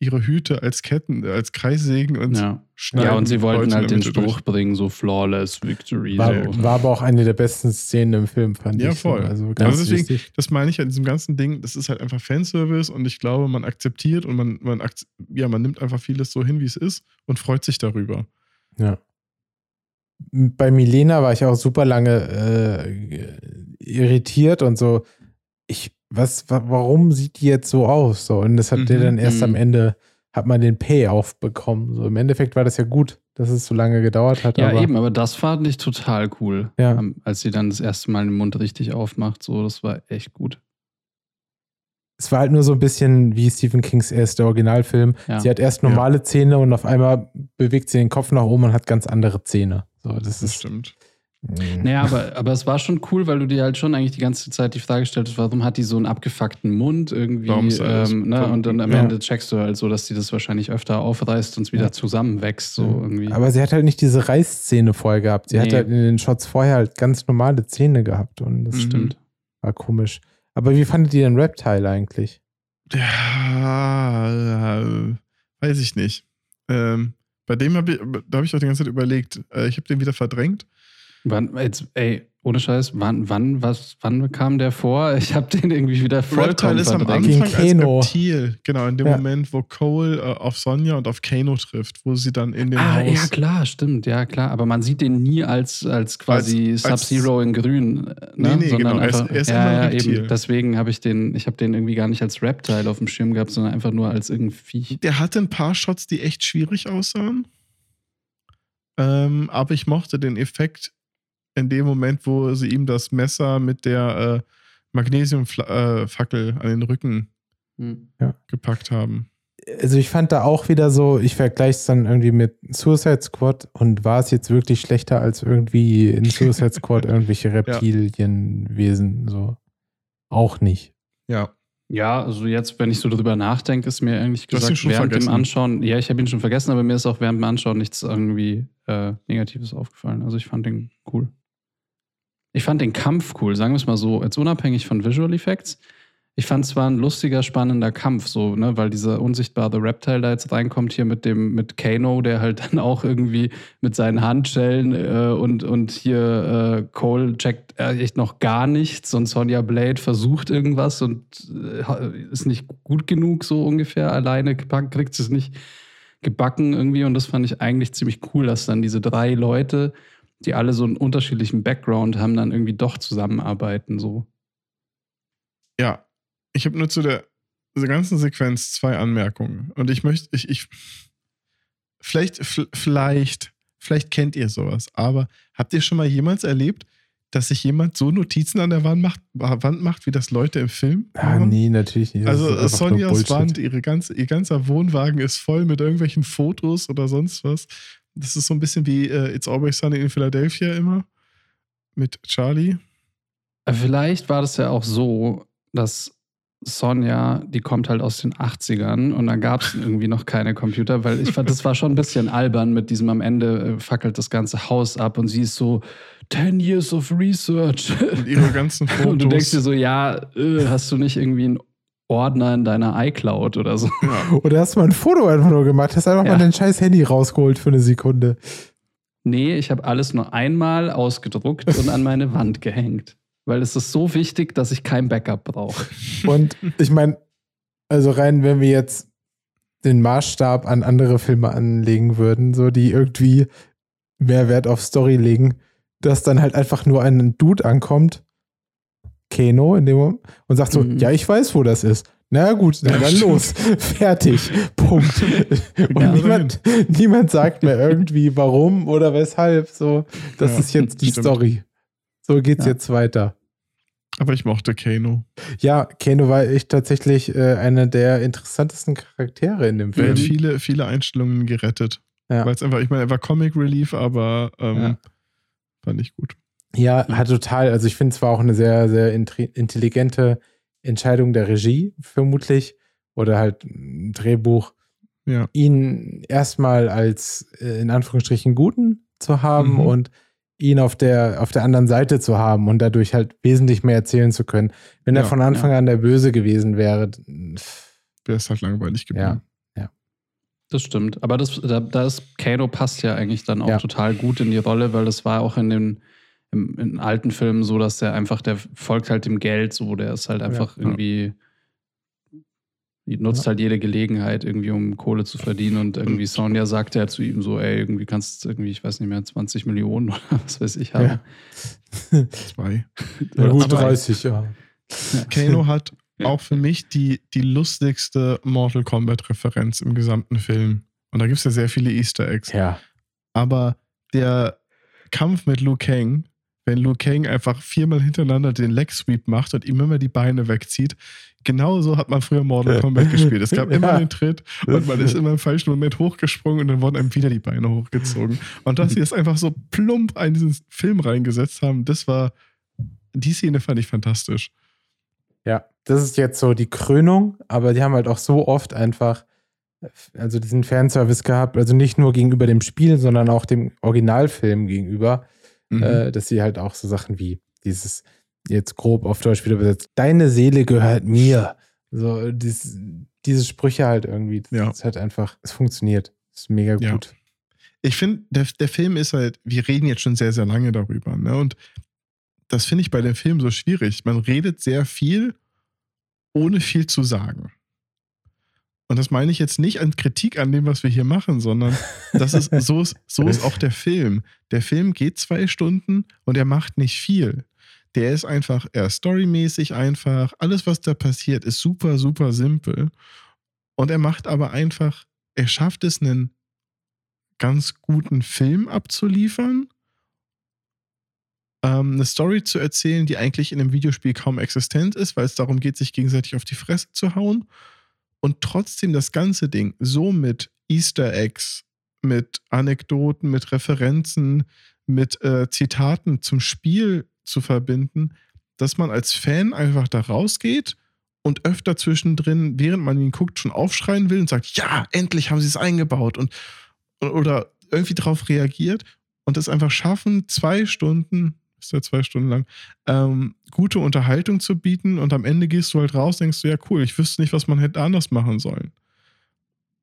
ihre Hüte als Ketten, als Kreissägen und Ja. schneiden ja, und sie wollten halt den Mitte durch. Spruch bringen, so flawless victory. War, so. war aber auch eine der besten Szenen im Film, fand Ja, ich. so. voll. Also ganz Also deswegen- wichtig. Das meine ich an diesem ganzen Ding, das ist halt einfach Fanservice und ich glaube, man akzeptiert und man, man, ja, man nimmt einfach vieles so hin, wie es ist und freut sich darüber. Ja. Bei Milena war ich auch super lange äh, irritiert und so. Ich, was, wa- warum sieht die jetzt so aus? So, und das hat der Mhm, dann erst am mhm. Ende, hat man den Payoff bekommen. So, im Endeffekt war das ja gut, dass es so lange gedauert hat. Ja, aber, eben, aber das fand ich total cool. Ja. Ähm, Als sie dann das erste Mal den Mund richtig aufmacht, so, das war echt gut. Es war halt nur so ein bisschen wie Stephen Kings erster Originalfilm. Ja. Sie hat erst normale Zähne und auf einmal bewegt sie den Kopf nach oben und hat ganz andere Zähne. So, das Das ist. stimmt. Mm. Naja, aber, aber es war schon cool, weil du dir halt schon eigentlich die ganze Zeit die Frage stelltest, warum hat die so einen abgefuckten Mund irgendwie? Warum ist alles ähm, ne? Und dann am Ja. Ende checkst du halt so, dass die das wahrscheinlich öfter aufreißt und es wieder Ja. zusammenwächst. So irgendwie. Aber sie hat halt nicht diese Reißzähne vorher gehabt. Sie hat Nee. halt in den Shots vorher halt ganz normale Zähne gehabt und das Mhm. Stimmt. war komisch. Aber wie fandet ihr den Reptile eigentlich? Ja, äh, weiß ich nicht. Ähm, bei dem habe ich, da habe ich auch die ganze Zeit überlegt, äh, ich habe den wieder verdrängt. Wann, jetzt, ey, ohne Scheiß, wann, wann, was, wann kam der vor? Ich habe den irgendwie wieder vollkommen Reptile ist am Anfang als Kano. Reptil, genau, in dem Ja. Moment, wo Cole äh, auf Sonja und auf Kano trifft, wo sie dann in dem Ah, ja, Haus. klar, stimmt, ja, klar. Aber man sieht den nie als, als quasi Als- als- Sub-Zero in grün. Ne? Nee, nee, genau, er ist- er ist ja, immer ein ja, Reptil. eben. Deswegen habe ich den, ich habe den irgendwie gar nicht als Reptile auf dem Schirm gehabt, sondern einfach nur als irgendein Viech. Der hatte ein paar Shots, die echt schwierig aussahen. Ähm, aber ich mochte den Effekt in dem Moment, wo sie ihm das Messer mit der äh, Magnesiumfackel an den Rücken Hm. gepackt haben. Also ich fand da auch wieder so, ich vergleiche es dann irgendwie mit Suicide Squad und war es jetzt wirklich schlechter als irgendwie in Suicide Squad irgendwelche Reptilienwesen so. Auch nicht. Ja. Ja, also jetzt, wenn ich so drüber nachdenke, ist mir eigentlich gesagt, schon während vergessen. dem Anschauen, ja, ich habe ihn schon vergessen, aber mir ist auch während dem Anschauen nichts irgendwie äh, Negatives aufgefallen. Also ich fand den cool. Ich fand den Kampf cool, sagen wir es mal so, jetzt unabhängig von Visual Effects. Ich fand es war ein lustiger, spannender Kampf, so, ne, weil dieser unsichtbare Reptile da jetzt reinkommt hier mit dem, mit Kano, der halt dann auch irgendwie mit seinen Handschellen äh, und, und hier äh, Cole checkt äh, echt noch gar nichts und Sonja Blade versucht irgendwas und äh, ist nicht gut genug, so ungefähr alleine kriegt es nicht gebacken irgendwie und das fand ich eigentlich ziemlich cool, dass dann diese drei Leute, die alle so einen unterschiedlichen Background haben, dann irgendwie doch zusammenarbeiten, so. Ja. Ich habe nur zu der, dieser ganzen Sequenz zwei Anmerkungen. Und ich möchte, ich, ich, vielleicht, vielleicht, vielleicht kennt ihr sowas, aber habt ihr schon mal jemals erlebt, dass sich jemand so Notizen an der Wand macht, Wand macht wie das Leute im Film? Ah, machen? nee, natürlich nicht. Das Also Sonjas. Wand, ihre ganze, ihr ganzer Wohnwagen ist voll mit irgendwelchen Fotos oder sonst was. Das ist so ein bisschen wie äh, It's Always Sunny in Philadelphia immer mit Charlie. Vielleicht war das ja auch so, dass Sonja, die kommt halt aus den 80ern und da gab es irgendwie noch keine Computer, weil ich fand, das war schon ein bisschen albern mit diesem am Ende äh, fackelt das ganze Haus ab und sie ist so 10 years of research. Und ihre ganzen Fotos. Und du denkst dir so, ja, äh, hast du nicht irgendwie einen Ordner in deiner iCloud oder so? ja. Oder hast du mal ein Foto einfach nur gemacht, hast einfach Ja. mal dein scheiß Handy rausgeholt für eine Sekunde. Nee, ich habe alles nur einmal ausgedruckt und an meine Wand gehängt. Weil es ist so wichtig, dass ich kein Backup brauche. Und ich meine, also rein, wenn wir jetzt den Maßstab an andere Filme anlegen würden, so die irgendwie mehr Wert auf Story legen, dass dann halt einfach nur ein Dude ankommt, Keno in dem Moment, und sagt so, Mhm. ja, ich weiß, wo das ist. Na gut, dann, Ja, dann los. Fertig. Punkt. Und Ja, niemand, niemand sagt mir irgendwie, warum oder weshalb. So, das Ja, ist jetzt die stimmt. Story. So geht's Ja. jetzt weiter. Aber ich mochte Kano. Ja, Kano war echt tatsächlich äh, einer der interessantesten Charaktere in dem Er hat Film. viele, viele Einstellungen gerettet. Ja. Weil es einfach, ich meine, er war Comic Relief, aber ähm, fand ich gut. Ja, hat total. Also ich finde es war auch eine sehr, sehr intelligente Entscheidung der Regie, vermutlich. Oder halt ein Drehbuch, Ja. ihn erstmal als äh, in Anführungsstrichen Guten zu haben Mhm. und ihn auf der, auf der anderen Seite zu haben und dadurch halt wesentlich mehr erzählen zu können. Wenn er Ja, von Anfang an der Böse gewesen wäre, Wäre es halt langweilig geblieben. Ja. Das stimmt. Aber das, da, da ist Kano passt ja eigentlich dann auch Ja. total gut in die Rolle, weil das war auch in den im, in alten Filmen so, dass der einfach, der folgt halt dem Geld so, der ist halt einfach Ja. irgendwie, die nutzt halt jede Gelegenheit irgendwie, um Kohle zu verdienen und irgendwie Sonja sagt ja zu ihm so, ey, irgendwie kannst du irgendwie, ich weiß nicht mehr, 20 Millionen oder was weiß ich haben. Ja. Zwei. Ja, gut, Aber- 30, ja. Kano hat Ja. auch für mich die, die lustigste Mortal Kombat-Referenz im gesamten Film. Und da gibt es ja sehr viele Easter Eggs. Ja. Aber der Kampf mit Liu Kang, wenn Liu Kang einfach viermal hintereinander den Leg Sweep macht und ihm immer die Beine wegzieht, genauso hat man früher Mortal Kombat gespielt. Es gab immer Ja. den Tritt und man ist immer im falschen Moment hochgesprungen und dann wurden einem wieder die Beine hochgezogen. Und dass sie es einfach so plump in diesen Film reingesetzt haben, das war, die Szene fand ich fantastisch. Ja, das ist jetzt so die Krönung, aber die haben halt auch so oft einfach, also diesen Fanservice gehabt, also nicht nur gegenüber dem Spiel, sondern auch dem Originalfilm gegenüber, Mhm. äh, dass sie halt auch so Sachen wie dieses, jetzt grob auf Deutsch wieder übersetzt, deine Seele gehört mir. So, dieses, diese Sprüche halt irgendwie, das Ja. ist halt einfach, es funktioniert. Das ist mega Ja. gut. ich finde, der, der Film ist halt, wir reden jetzt schon sehr, sehr lange darüber. Ne? Und das finde ich bei dem Film so schwierig. Man redet sehr viel, ohne viel zu sagen. Und das meine ich jetzt nicht an Kritik an dem, was wir hier machen, sondern das ist, so, ist, so ist auch der Film. Der Film geht zwei Stunden und er macht nicht viel. Der ist einfach eher storymäßig einfach. Alles, was da passiert, ist super, super simpel. Und er macht aber einfach, er schafft es, einen ganz guten Film abzuliefern, ähm, eine Story zu erzählen, die eigentlich in einem Videospiel kaum existent ist, weil es darum geht, sich gegenseitig auf die Fresse zu hauen und trotzdem das ganze Ding so mit Easter Eggs, mit Anekdoten, mit Referenzen, mit äh, Zitaten zum Spiel zu verbinden, dass man als Fan einfach da rausgeht und öfter zwischendrin, während man ihn guckt, schon aufschreien will und sagt, ja, endlich haben sie es eingebaut und oder irgendwie darauf reagiert und es einfach schaffen, zwei Stunden, ist ja zwei Stunden lang, ähm, gute Unterhaltung zu bieten und am Ende gehst du halt raus, denkst du, ja cool, ich wüsste nicht, was man hätte anders machen sollen.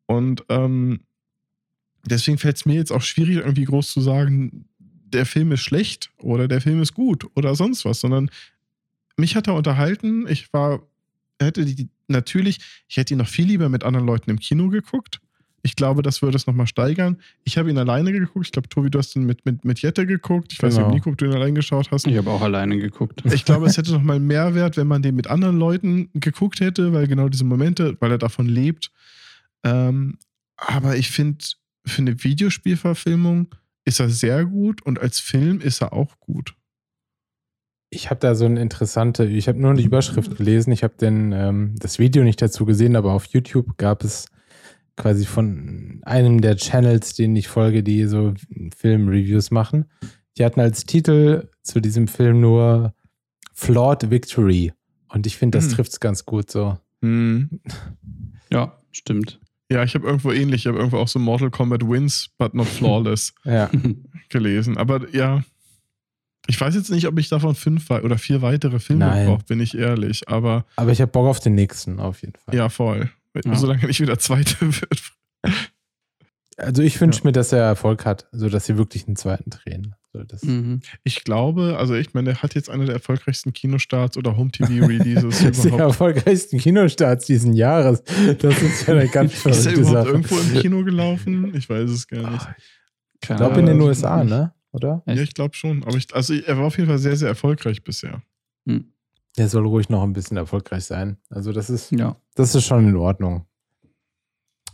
Und ähm, deswegen fällt es mir jetzt auch schwierig, irgendwie groß zu sagen, der Film ist schlecht oder der Film ist gut oder sonst was, sondern mich hat er unterhalten. Ich war, hätte die, natürlich, ich hätte ihn noch viel lieber mit anderen Leuten im Kino geguckt. Ich glaube, das würde es nochmal steigern. Ich habe ihn alleine geguckt. Ich glaube, Tobi, du hast ihn mit, mit, mit Jette geguckt. Ich weiß nicht, ob Genau. Nico, ob du ihn allein geschaut hast. Ich habe auch alleine geguckt. Ich glaube, es hätte noch mal Mehrwert, wenn man den mit anderen Leuten geguckt hätte, weil genau diese Momente, weil er davon lebt. Ähm, aber ich finde, für eine Videospielverfilmung ist er sehr gut und als Film ist er auch gut. Ich habe da so eine interessante, ich habe nur die Überschrift gelesen, ich habe den ähm, das Video nicht dazu gesehen, aber auf YouTube gab es quasi von einem der Channels, denen ich folge, die so Filmreviews machen. Die hatten als Titel zu diesem Film nur Flawed Victory. Und ich finde, das Hm. trifft es ganz gut so. Ja, stimmt. Ja, ich habe irgendwo ähnlich, ich habe irgendwo auch so Mortal Kombat Wins, but not flawless Ja. gelesen. Aber ja, ich weiß jetzt nicht, ob ich davon fünf oder vier weitere Filme brauche, bin ich ehrlich. Aber Aber ich habe Bock auf den nächsten, auf jeden Fall. ja, voll. Ja. Solange nicht wieder zweite wird. Also ich wünsche Ja. mir, dass er Erfolg hat, sodass sie wirklich einen zweiten drehen. So, das, Mhm. Ich glaube, also ich meine, der hat jetzt einer der erfolgreichsten Kinostarts oder Home-TV-Releases ist der überhaupt. erfolgreichsten Kinostarts diesen Jahres. Das ist ja eine ganz Ist er verrückte überhaupt Sache. irgendwo im Kino gelaufen? Ich weiß es gar nicht. Ich glaube in den USA, ne? Oder? Ja, ich glaube schon. Aber ich, also er war auf jeden Fall sehr, sehr erfolgreich bisher. Hm. Der soll ruhig noch ein bisschen erfolgreich sein. Also das ist, Ja. das ist schon in Ordnung.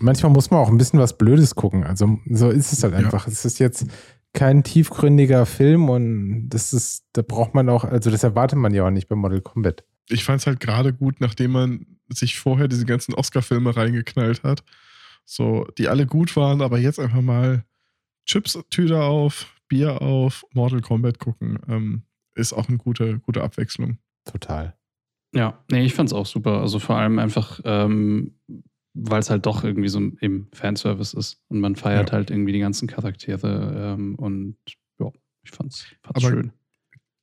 Manchmal muss man auch ein bisschen was Blödes gucken. Also so ist es halt Ja. einfach. Es ist jetzt kein tiefgründiger Film und das ist, da braucht man auch, also das erwartet man ja auch nicht bei Model Combat. Ich fand es halt gerade gut, nachdem man sich vorher diese ganzen Oscar-Filme reingeknallt hat. So, die alle gut waren, aber jetzt einfach mal Chips-Tüte auf, Bier auf, Mortal Kombat gucken. Ähm, ist auch eine gute, gute Abwechslung. Total. Ja, nee, ich fand's auch super. Also vor allem einfach, ähm, weil es halt doch irgendwie so im Fanservice ist und man feiert Ja. halt irgendwie die ganzen Charaktere ähm, und ja, ich fand's, fand's Aber- schön.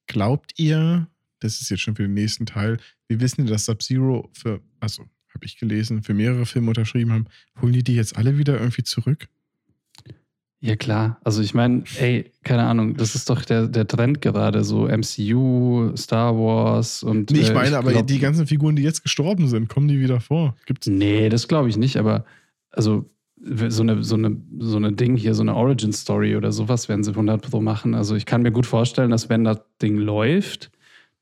Glaubt ihr, das ist jetzt schon für den nächsten Teil, wir wissen, dass Sub-Zero für, also habe ich gelesen, für mehrere Filme unterschrieben haben, holen die die jetzt alle wieder irgendwie zurück? Ja, klar. Also ich meine, ey, keine Ahnung, das ist doch der, der Trend gerade, so MCU, Star Wars und. Nee, ich äh, meine, aber glaub- die ganzen Figuren, die jetzt gestorben sind, kommen die wieder vor? Gibt's? Nee, das glaube ich nicht, aber also so eine, so eine, so eine Ding hier, so eine Origin-Story oder sowas werden sie 100 Pro machen. Also ich kann mir gut vorstellen, dass wenn das Ding läuft,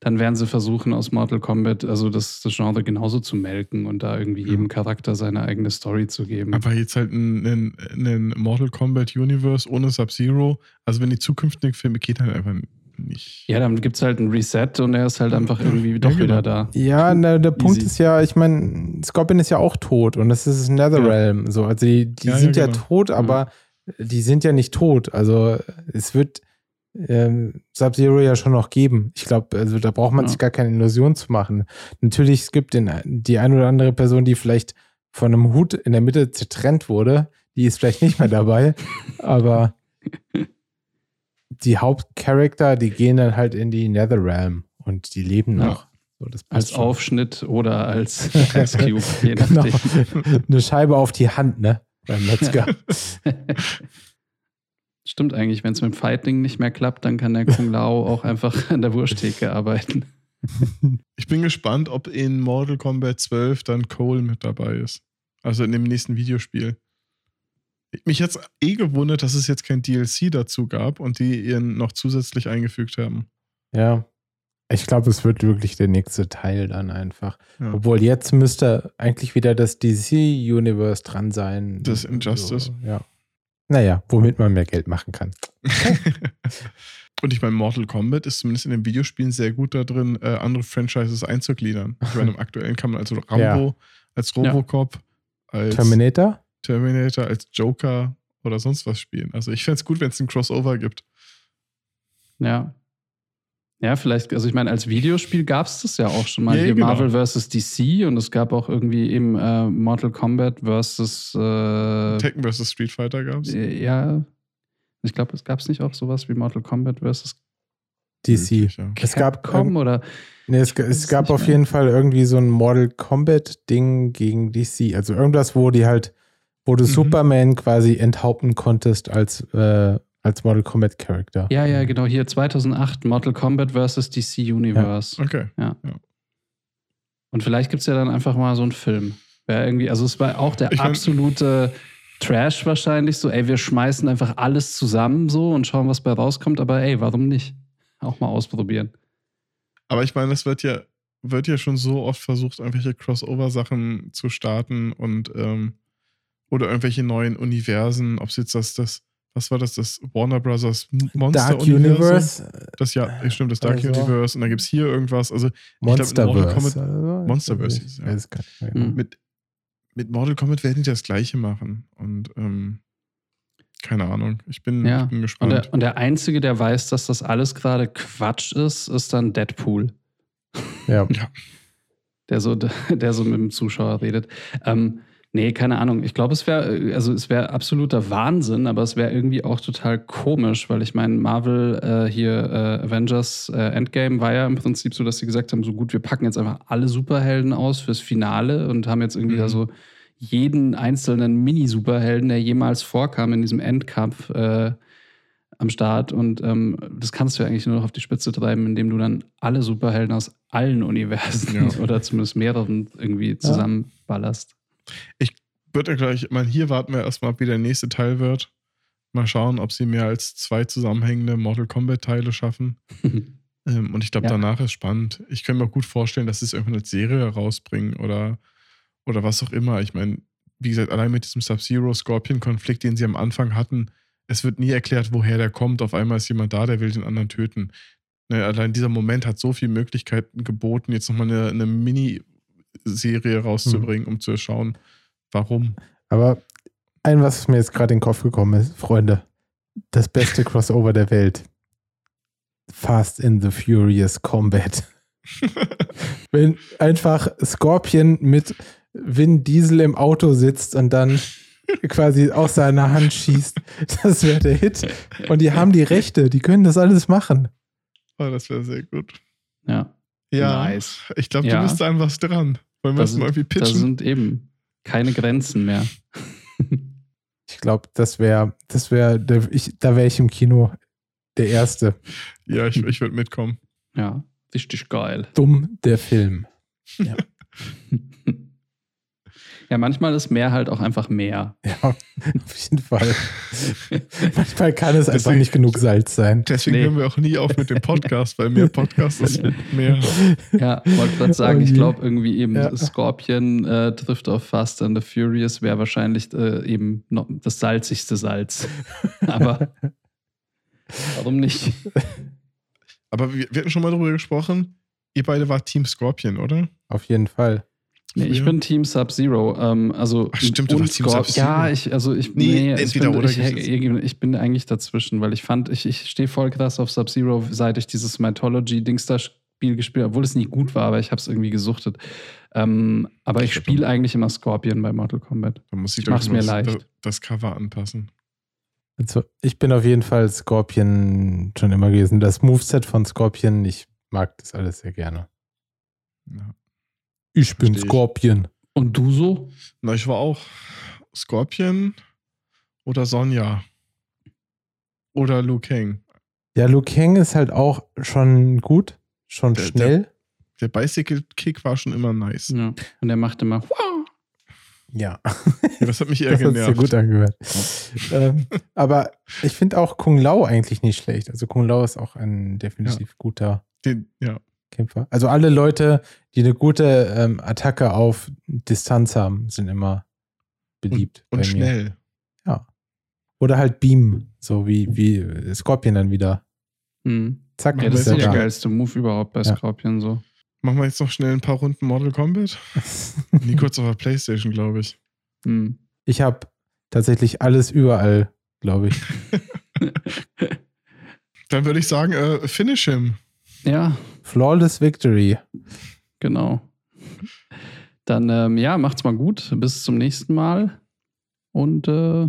dann werden sie versuchen, aus Mortal Kombat, also das, das Genre genauso zu melken und da irgendwie jedem Charakter seine eigene Story zu geben. Aber jetzt halt ein, ein, ein Mortal Kombat Universe ohne Sub-Zero. Also wenn die zukünftigen Filme geht halt einfach nicht. ja, dann gibt es halt ein Reset und er ist halt einfach irgendwie Ja, doch genau. wieder da. Ja, na, der Punkt Easy. ist ja, ich meine, Scorpion ist ja auch tot und das ist Netherrealm. So, also die, die Ja, ja, sind ja, genau. tot, aber die sind ja nicht tot. Also es wird ähm, Sub-Zero ja schon noch geben. Ich glaube, also da braucht man Ja. sich gar keine Illusion zu machen. Natürlich, es gibt den, die ein oder andere Person, die vielleicht von einem Hut in der Mitte zertrennt wurde. Die ist vielleicht nicht mehr dabei, aber die Hauptcharakter, die gehen dann halt in die Netherrealm und die leben Ja. noch. So, Als schon. Aufschnitt oder als, als Cube, je Genau. nachdem. Eine Scheibe auf die Hand, ne? Beim Metzger. Stimmt eigentlich, wenn es mit dem Fighting nicht mehr klappt, dann kann der Kung Lao auch einfach an der Wursttheke arbeiten. Ich bin gespannt, ob in Mortal Kombat 12 dann Cole mit dabei ist. Also in dem nächsten Videospiel. Mich hat's eh gewundert, dass es jetzt kein DLC dazu gab und die ihn noch zusätzlich eingefügt haben. ja. Ich glaube, es wird wirklich der nächste Teil dann einfach. Ja. Obwohl jetzt müsste eigentlich wieder das DC-Universe dran sein. Das Injustice. So, ja. Naja, womit man mehr Geld machen kann. Und ich meine, Mortal Kombat ist zumindest in den Videospielen sehr gut da drin, äh, andere Franchises einzugliedern. Ich meine, im aktuellen kann man also Rambo, Ja. als Robocop, als Terminator? Terminator, als Joker oder sonst was spielen. Also ich fände es gut, wenn es ein Crossover gibt. Ja. Ja, vielleicht, also ich meine, als Videospiel gab es das ja auch schon mal. Ja, Hier genau. Marvel vs. DC und es gab auch irgendwie eben äh, Mortal Kombat vs. Äh, Tekken vs. Street Fighter gab es. äh, ja. Ich glaube, es gab es nicht auch sowas wie Mortal Kombat vs. DC. Ja. Es gab Capcom oder Nee, es, es gab auf mehr. jeden Fall irgendwie so ein Mortal Kombat-Ding gegen DC. Also irgendwas, wo die halt, wo du Mhm. Superman quasi enthaupten konntest als, äh, als Mortal Kombat-Charakter. Ja, ja, genau, hier 2008 Mortal Kombat vs. DC Universe. Okay. Und vielleicht gibt es ja dann einfach mal so einen Film. Wäre irgendwie, also es war auch der Ich mein- absolute Trash wahrscheinlich, so, ey, wir schmeißen einfach alles zusammen so und schauen, was bei rauskommt, aber ey, warum nicht? Auch mal ausprobieren. Aber ich meine, es wird ja, wird ja schon so oft versucht, irgendwelche Crossover-Sachen zu starten und ähm, oder irgendwelche neuen Universen, ob es jetzt das, das, was war das, das Warner Brothers Monster Dark Universe, Das ja, ja, stimmt, das Dark Also- Universe und dann gibt es hier irgendwas. Also glaub, in Mortal Monsterverse. Kombat- oder so? Monsterverse es, ja. mehr genau. Mhm. mit, mit Mortal Kombat werden die das gleiche machen. Und ähm, keine Ahnung. Ich bin, Ja. ich bin Und gespannt. der, und der Einzige, der weiß, dass das alles gerade Quatsch ist, ist dann Deadpool, Ja. der so, der so mit dem Zuschauer redet. Ähm, nee, keine Ahnung. Ich glaube, es wäre, also es wäre absoluter Wahnsinn, aber es wäre irgendwie auch total komisch, weil ich meine, Marvel äh, hier äh, Avengers äh, Endgame war ja im Prinzip so, dass sie gesagt haben, so gut, wir packen jetzt einfach alle Superhelden aus fürs Finale und haben jetzt irgendwie Mhm. da so jeden einzelnen Mini-Superhelden, der jemals vorkam in diesem Endkampf, äh, am Start. Und ähm, das kannst du ja eigentlich nur noch auf die Spitze treiben, indem du dann alle Superhelden aus allen Universen Ja. oder zumindest mehreren irgendwie zusammenballerst. Wird ja gleich, ich meine, hier warten wir erstmal, wie der nächste Teil wird. Mal schauen, ob sie mehr als zwei zusammenhängende Mortal Kombat-Teile schaffen. Ähm, und ich glaube, Ja. danach ist spannend. Ich könnte mir gut vorstellen, dass sie es irgendwann als Serie rausbringen oder, oder was auch immer. Ich meine, wie gesagt, allein mit diesem Sub-Zero-Scorpion-Konflikt, den sie am Anfang hatten, es wird nie erklärt, woher der kommt. Auf einmal ist jemand da, der will den anderen töten. Ne, allein dieser Moment hat so viele Möglichkeiten geboten, jetzt nochmal eine, eine Mini-Serie rauszubringen, um zu schauen, warum. Aber ein, was mir jetzt gerade in den Kopf gekommen ist, Freunde, das beste Crossover der Welt. Fast in the Furious Combat. Wenn einfach Scorpion mit Vin Diesel im Auto sitzt und dann quasi aus seiner Hand schießt, das wäre der Hit. Und die haben die Rechte, die können das alles machen. Oh, das wäre sehr gut. Ja. Ja, Nice. ich glaube, Ja. du bist da an was dran. Wollen wir Da das mal irgendwie sind, da pitchen? sind eben keine Grenzen mehr. Ich glaube, das wäre, das wäre, da wäre ich im Kino der Erste. ja, ich, ich würde mitkommen. Ja, richtig geil. Dumm der Film. Ja, manchmal ist mehr halt auch einfach mehr. Ja, auf jeden Fall. Manchmal kann es einfach Deswegen- nicht genug Salz sein. Deswegen Nee. hören wir auch nie auf mit dem Podcast, weil mehr Podcast ist mehr. Ja, wollte gerade sagen, Oh ich glaube irgendwie eben Ja. Scorpion äh, trifft auf Fast and the Furious wäre wahrscheinlich äh, eben noch das salzigste Salz. Aber warum nicht? Aber wir, wir hatten schon mal darüber gesprochen. Ihr beide wart Team Scorpion, oder? Auf jeden Fall. Nee, ich bin Team Sub-Zero. Ähm, also Ach, stimmt, du und warst Team Scorp- Sub-Zero. Ja, ich, also ich, Nee, nee, ich, entweder bin, oder ich, ich, ich bin eigentlich dazwischen, weil ich fand, ich, ich stehe voll krass auf Sub-Zero, seit ich dieses Mythology-Dings da Spiel gespielt habe, obwohl es nie gut war, aber ich habe es irgendwie gesuchtet. Ähm, aber ich Ich spiele eigentlich immer Scorpion bei Mortal Kombat. Da muss ich, Ich mach's mir das, leicht. das Cover anpassen. Also, ich bin auf jeden Fall Scorpion schon immer gewesen. Das Moveset von Scorpion, ich mag das alles sehr gerne. Ja. Ich bin Versteh ich. Scorpion. Und du so? Na, ich war auch Scorpion oder Sonja. Oder Liu Kang. Ja, Liu Kang ist halt auch schon gut, schon Der- schnell. Der Bicycle Kick war schon immer nice. Ja. Und der macht immer. ja, Das hat mich eher das hat sich sehr genervt. gut angehört. ähm, aber ich finde auch Kung Lao eigentlich nicht schlecht. Also Kung Lao ist auch ein definitiv guter Den, ja. Kämpfer. Also alle Leute, die eine gute ähm, Attacke auf Distanz haben, sind immer beliebt. Und bei mir. schnell. Oder halt Beam, so wie, wie Scorpion dann wieder. Hm. Zack, Ja, Ja, das ist er der da. geilste Move überhaupt bei Ja. Scorpion so. Machen wir jetzt noch schnell ein paar Runden Mortal Kombat? Nie kurz auf der Playstation, glaube ich. Hm. Ich habe tatsächlich alles überall, glaube ich. Dann würde ich sagen, äh, finish him. Ja, Flawless Victory. genau. Dann, ähm, ja, macht's mal gut. Bis zum nächsten Mal. Und äh,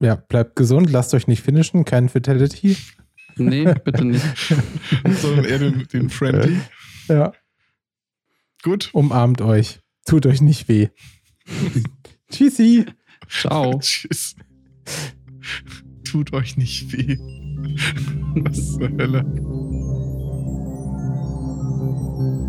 Ja, bleibt gesund, lasst euch nicht finishen, kein Fatality. nee, bitte nicht. Sondern eher den, den Friendly. Ja. Gut. Umarmt euch. Tut euch nicht weh. Tschüssi. Ciao. Tschüss. Tut euch nicht weh. Was zur Hölle. Mm-hmm.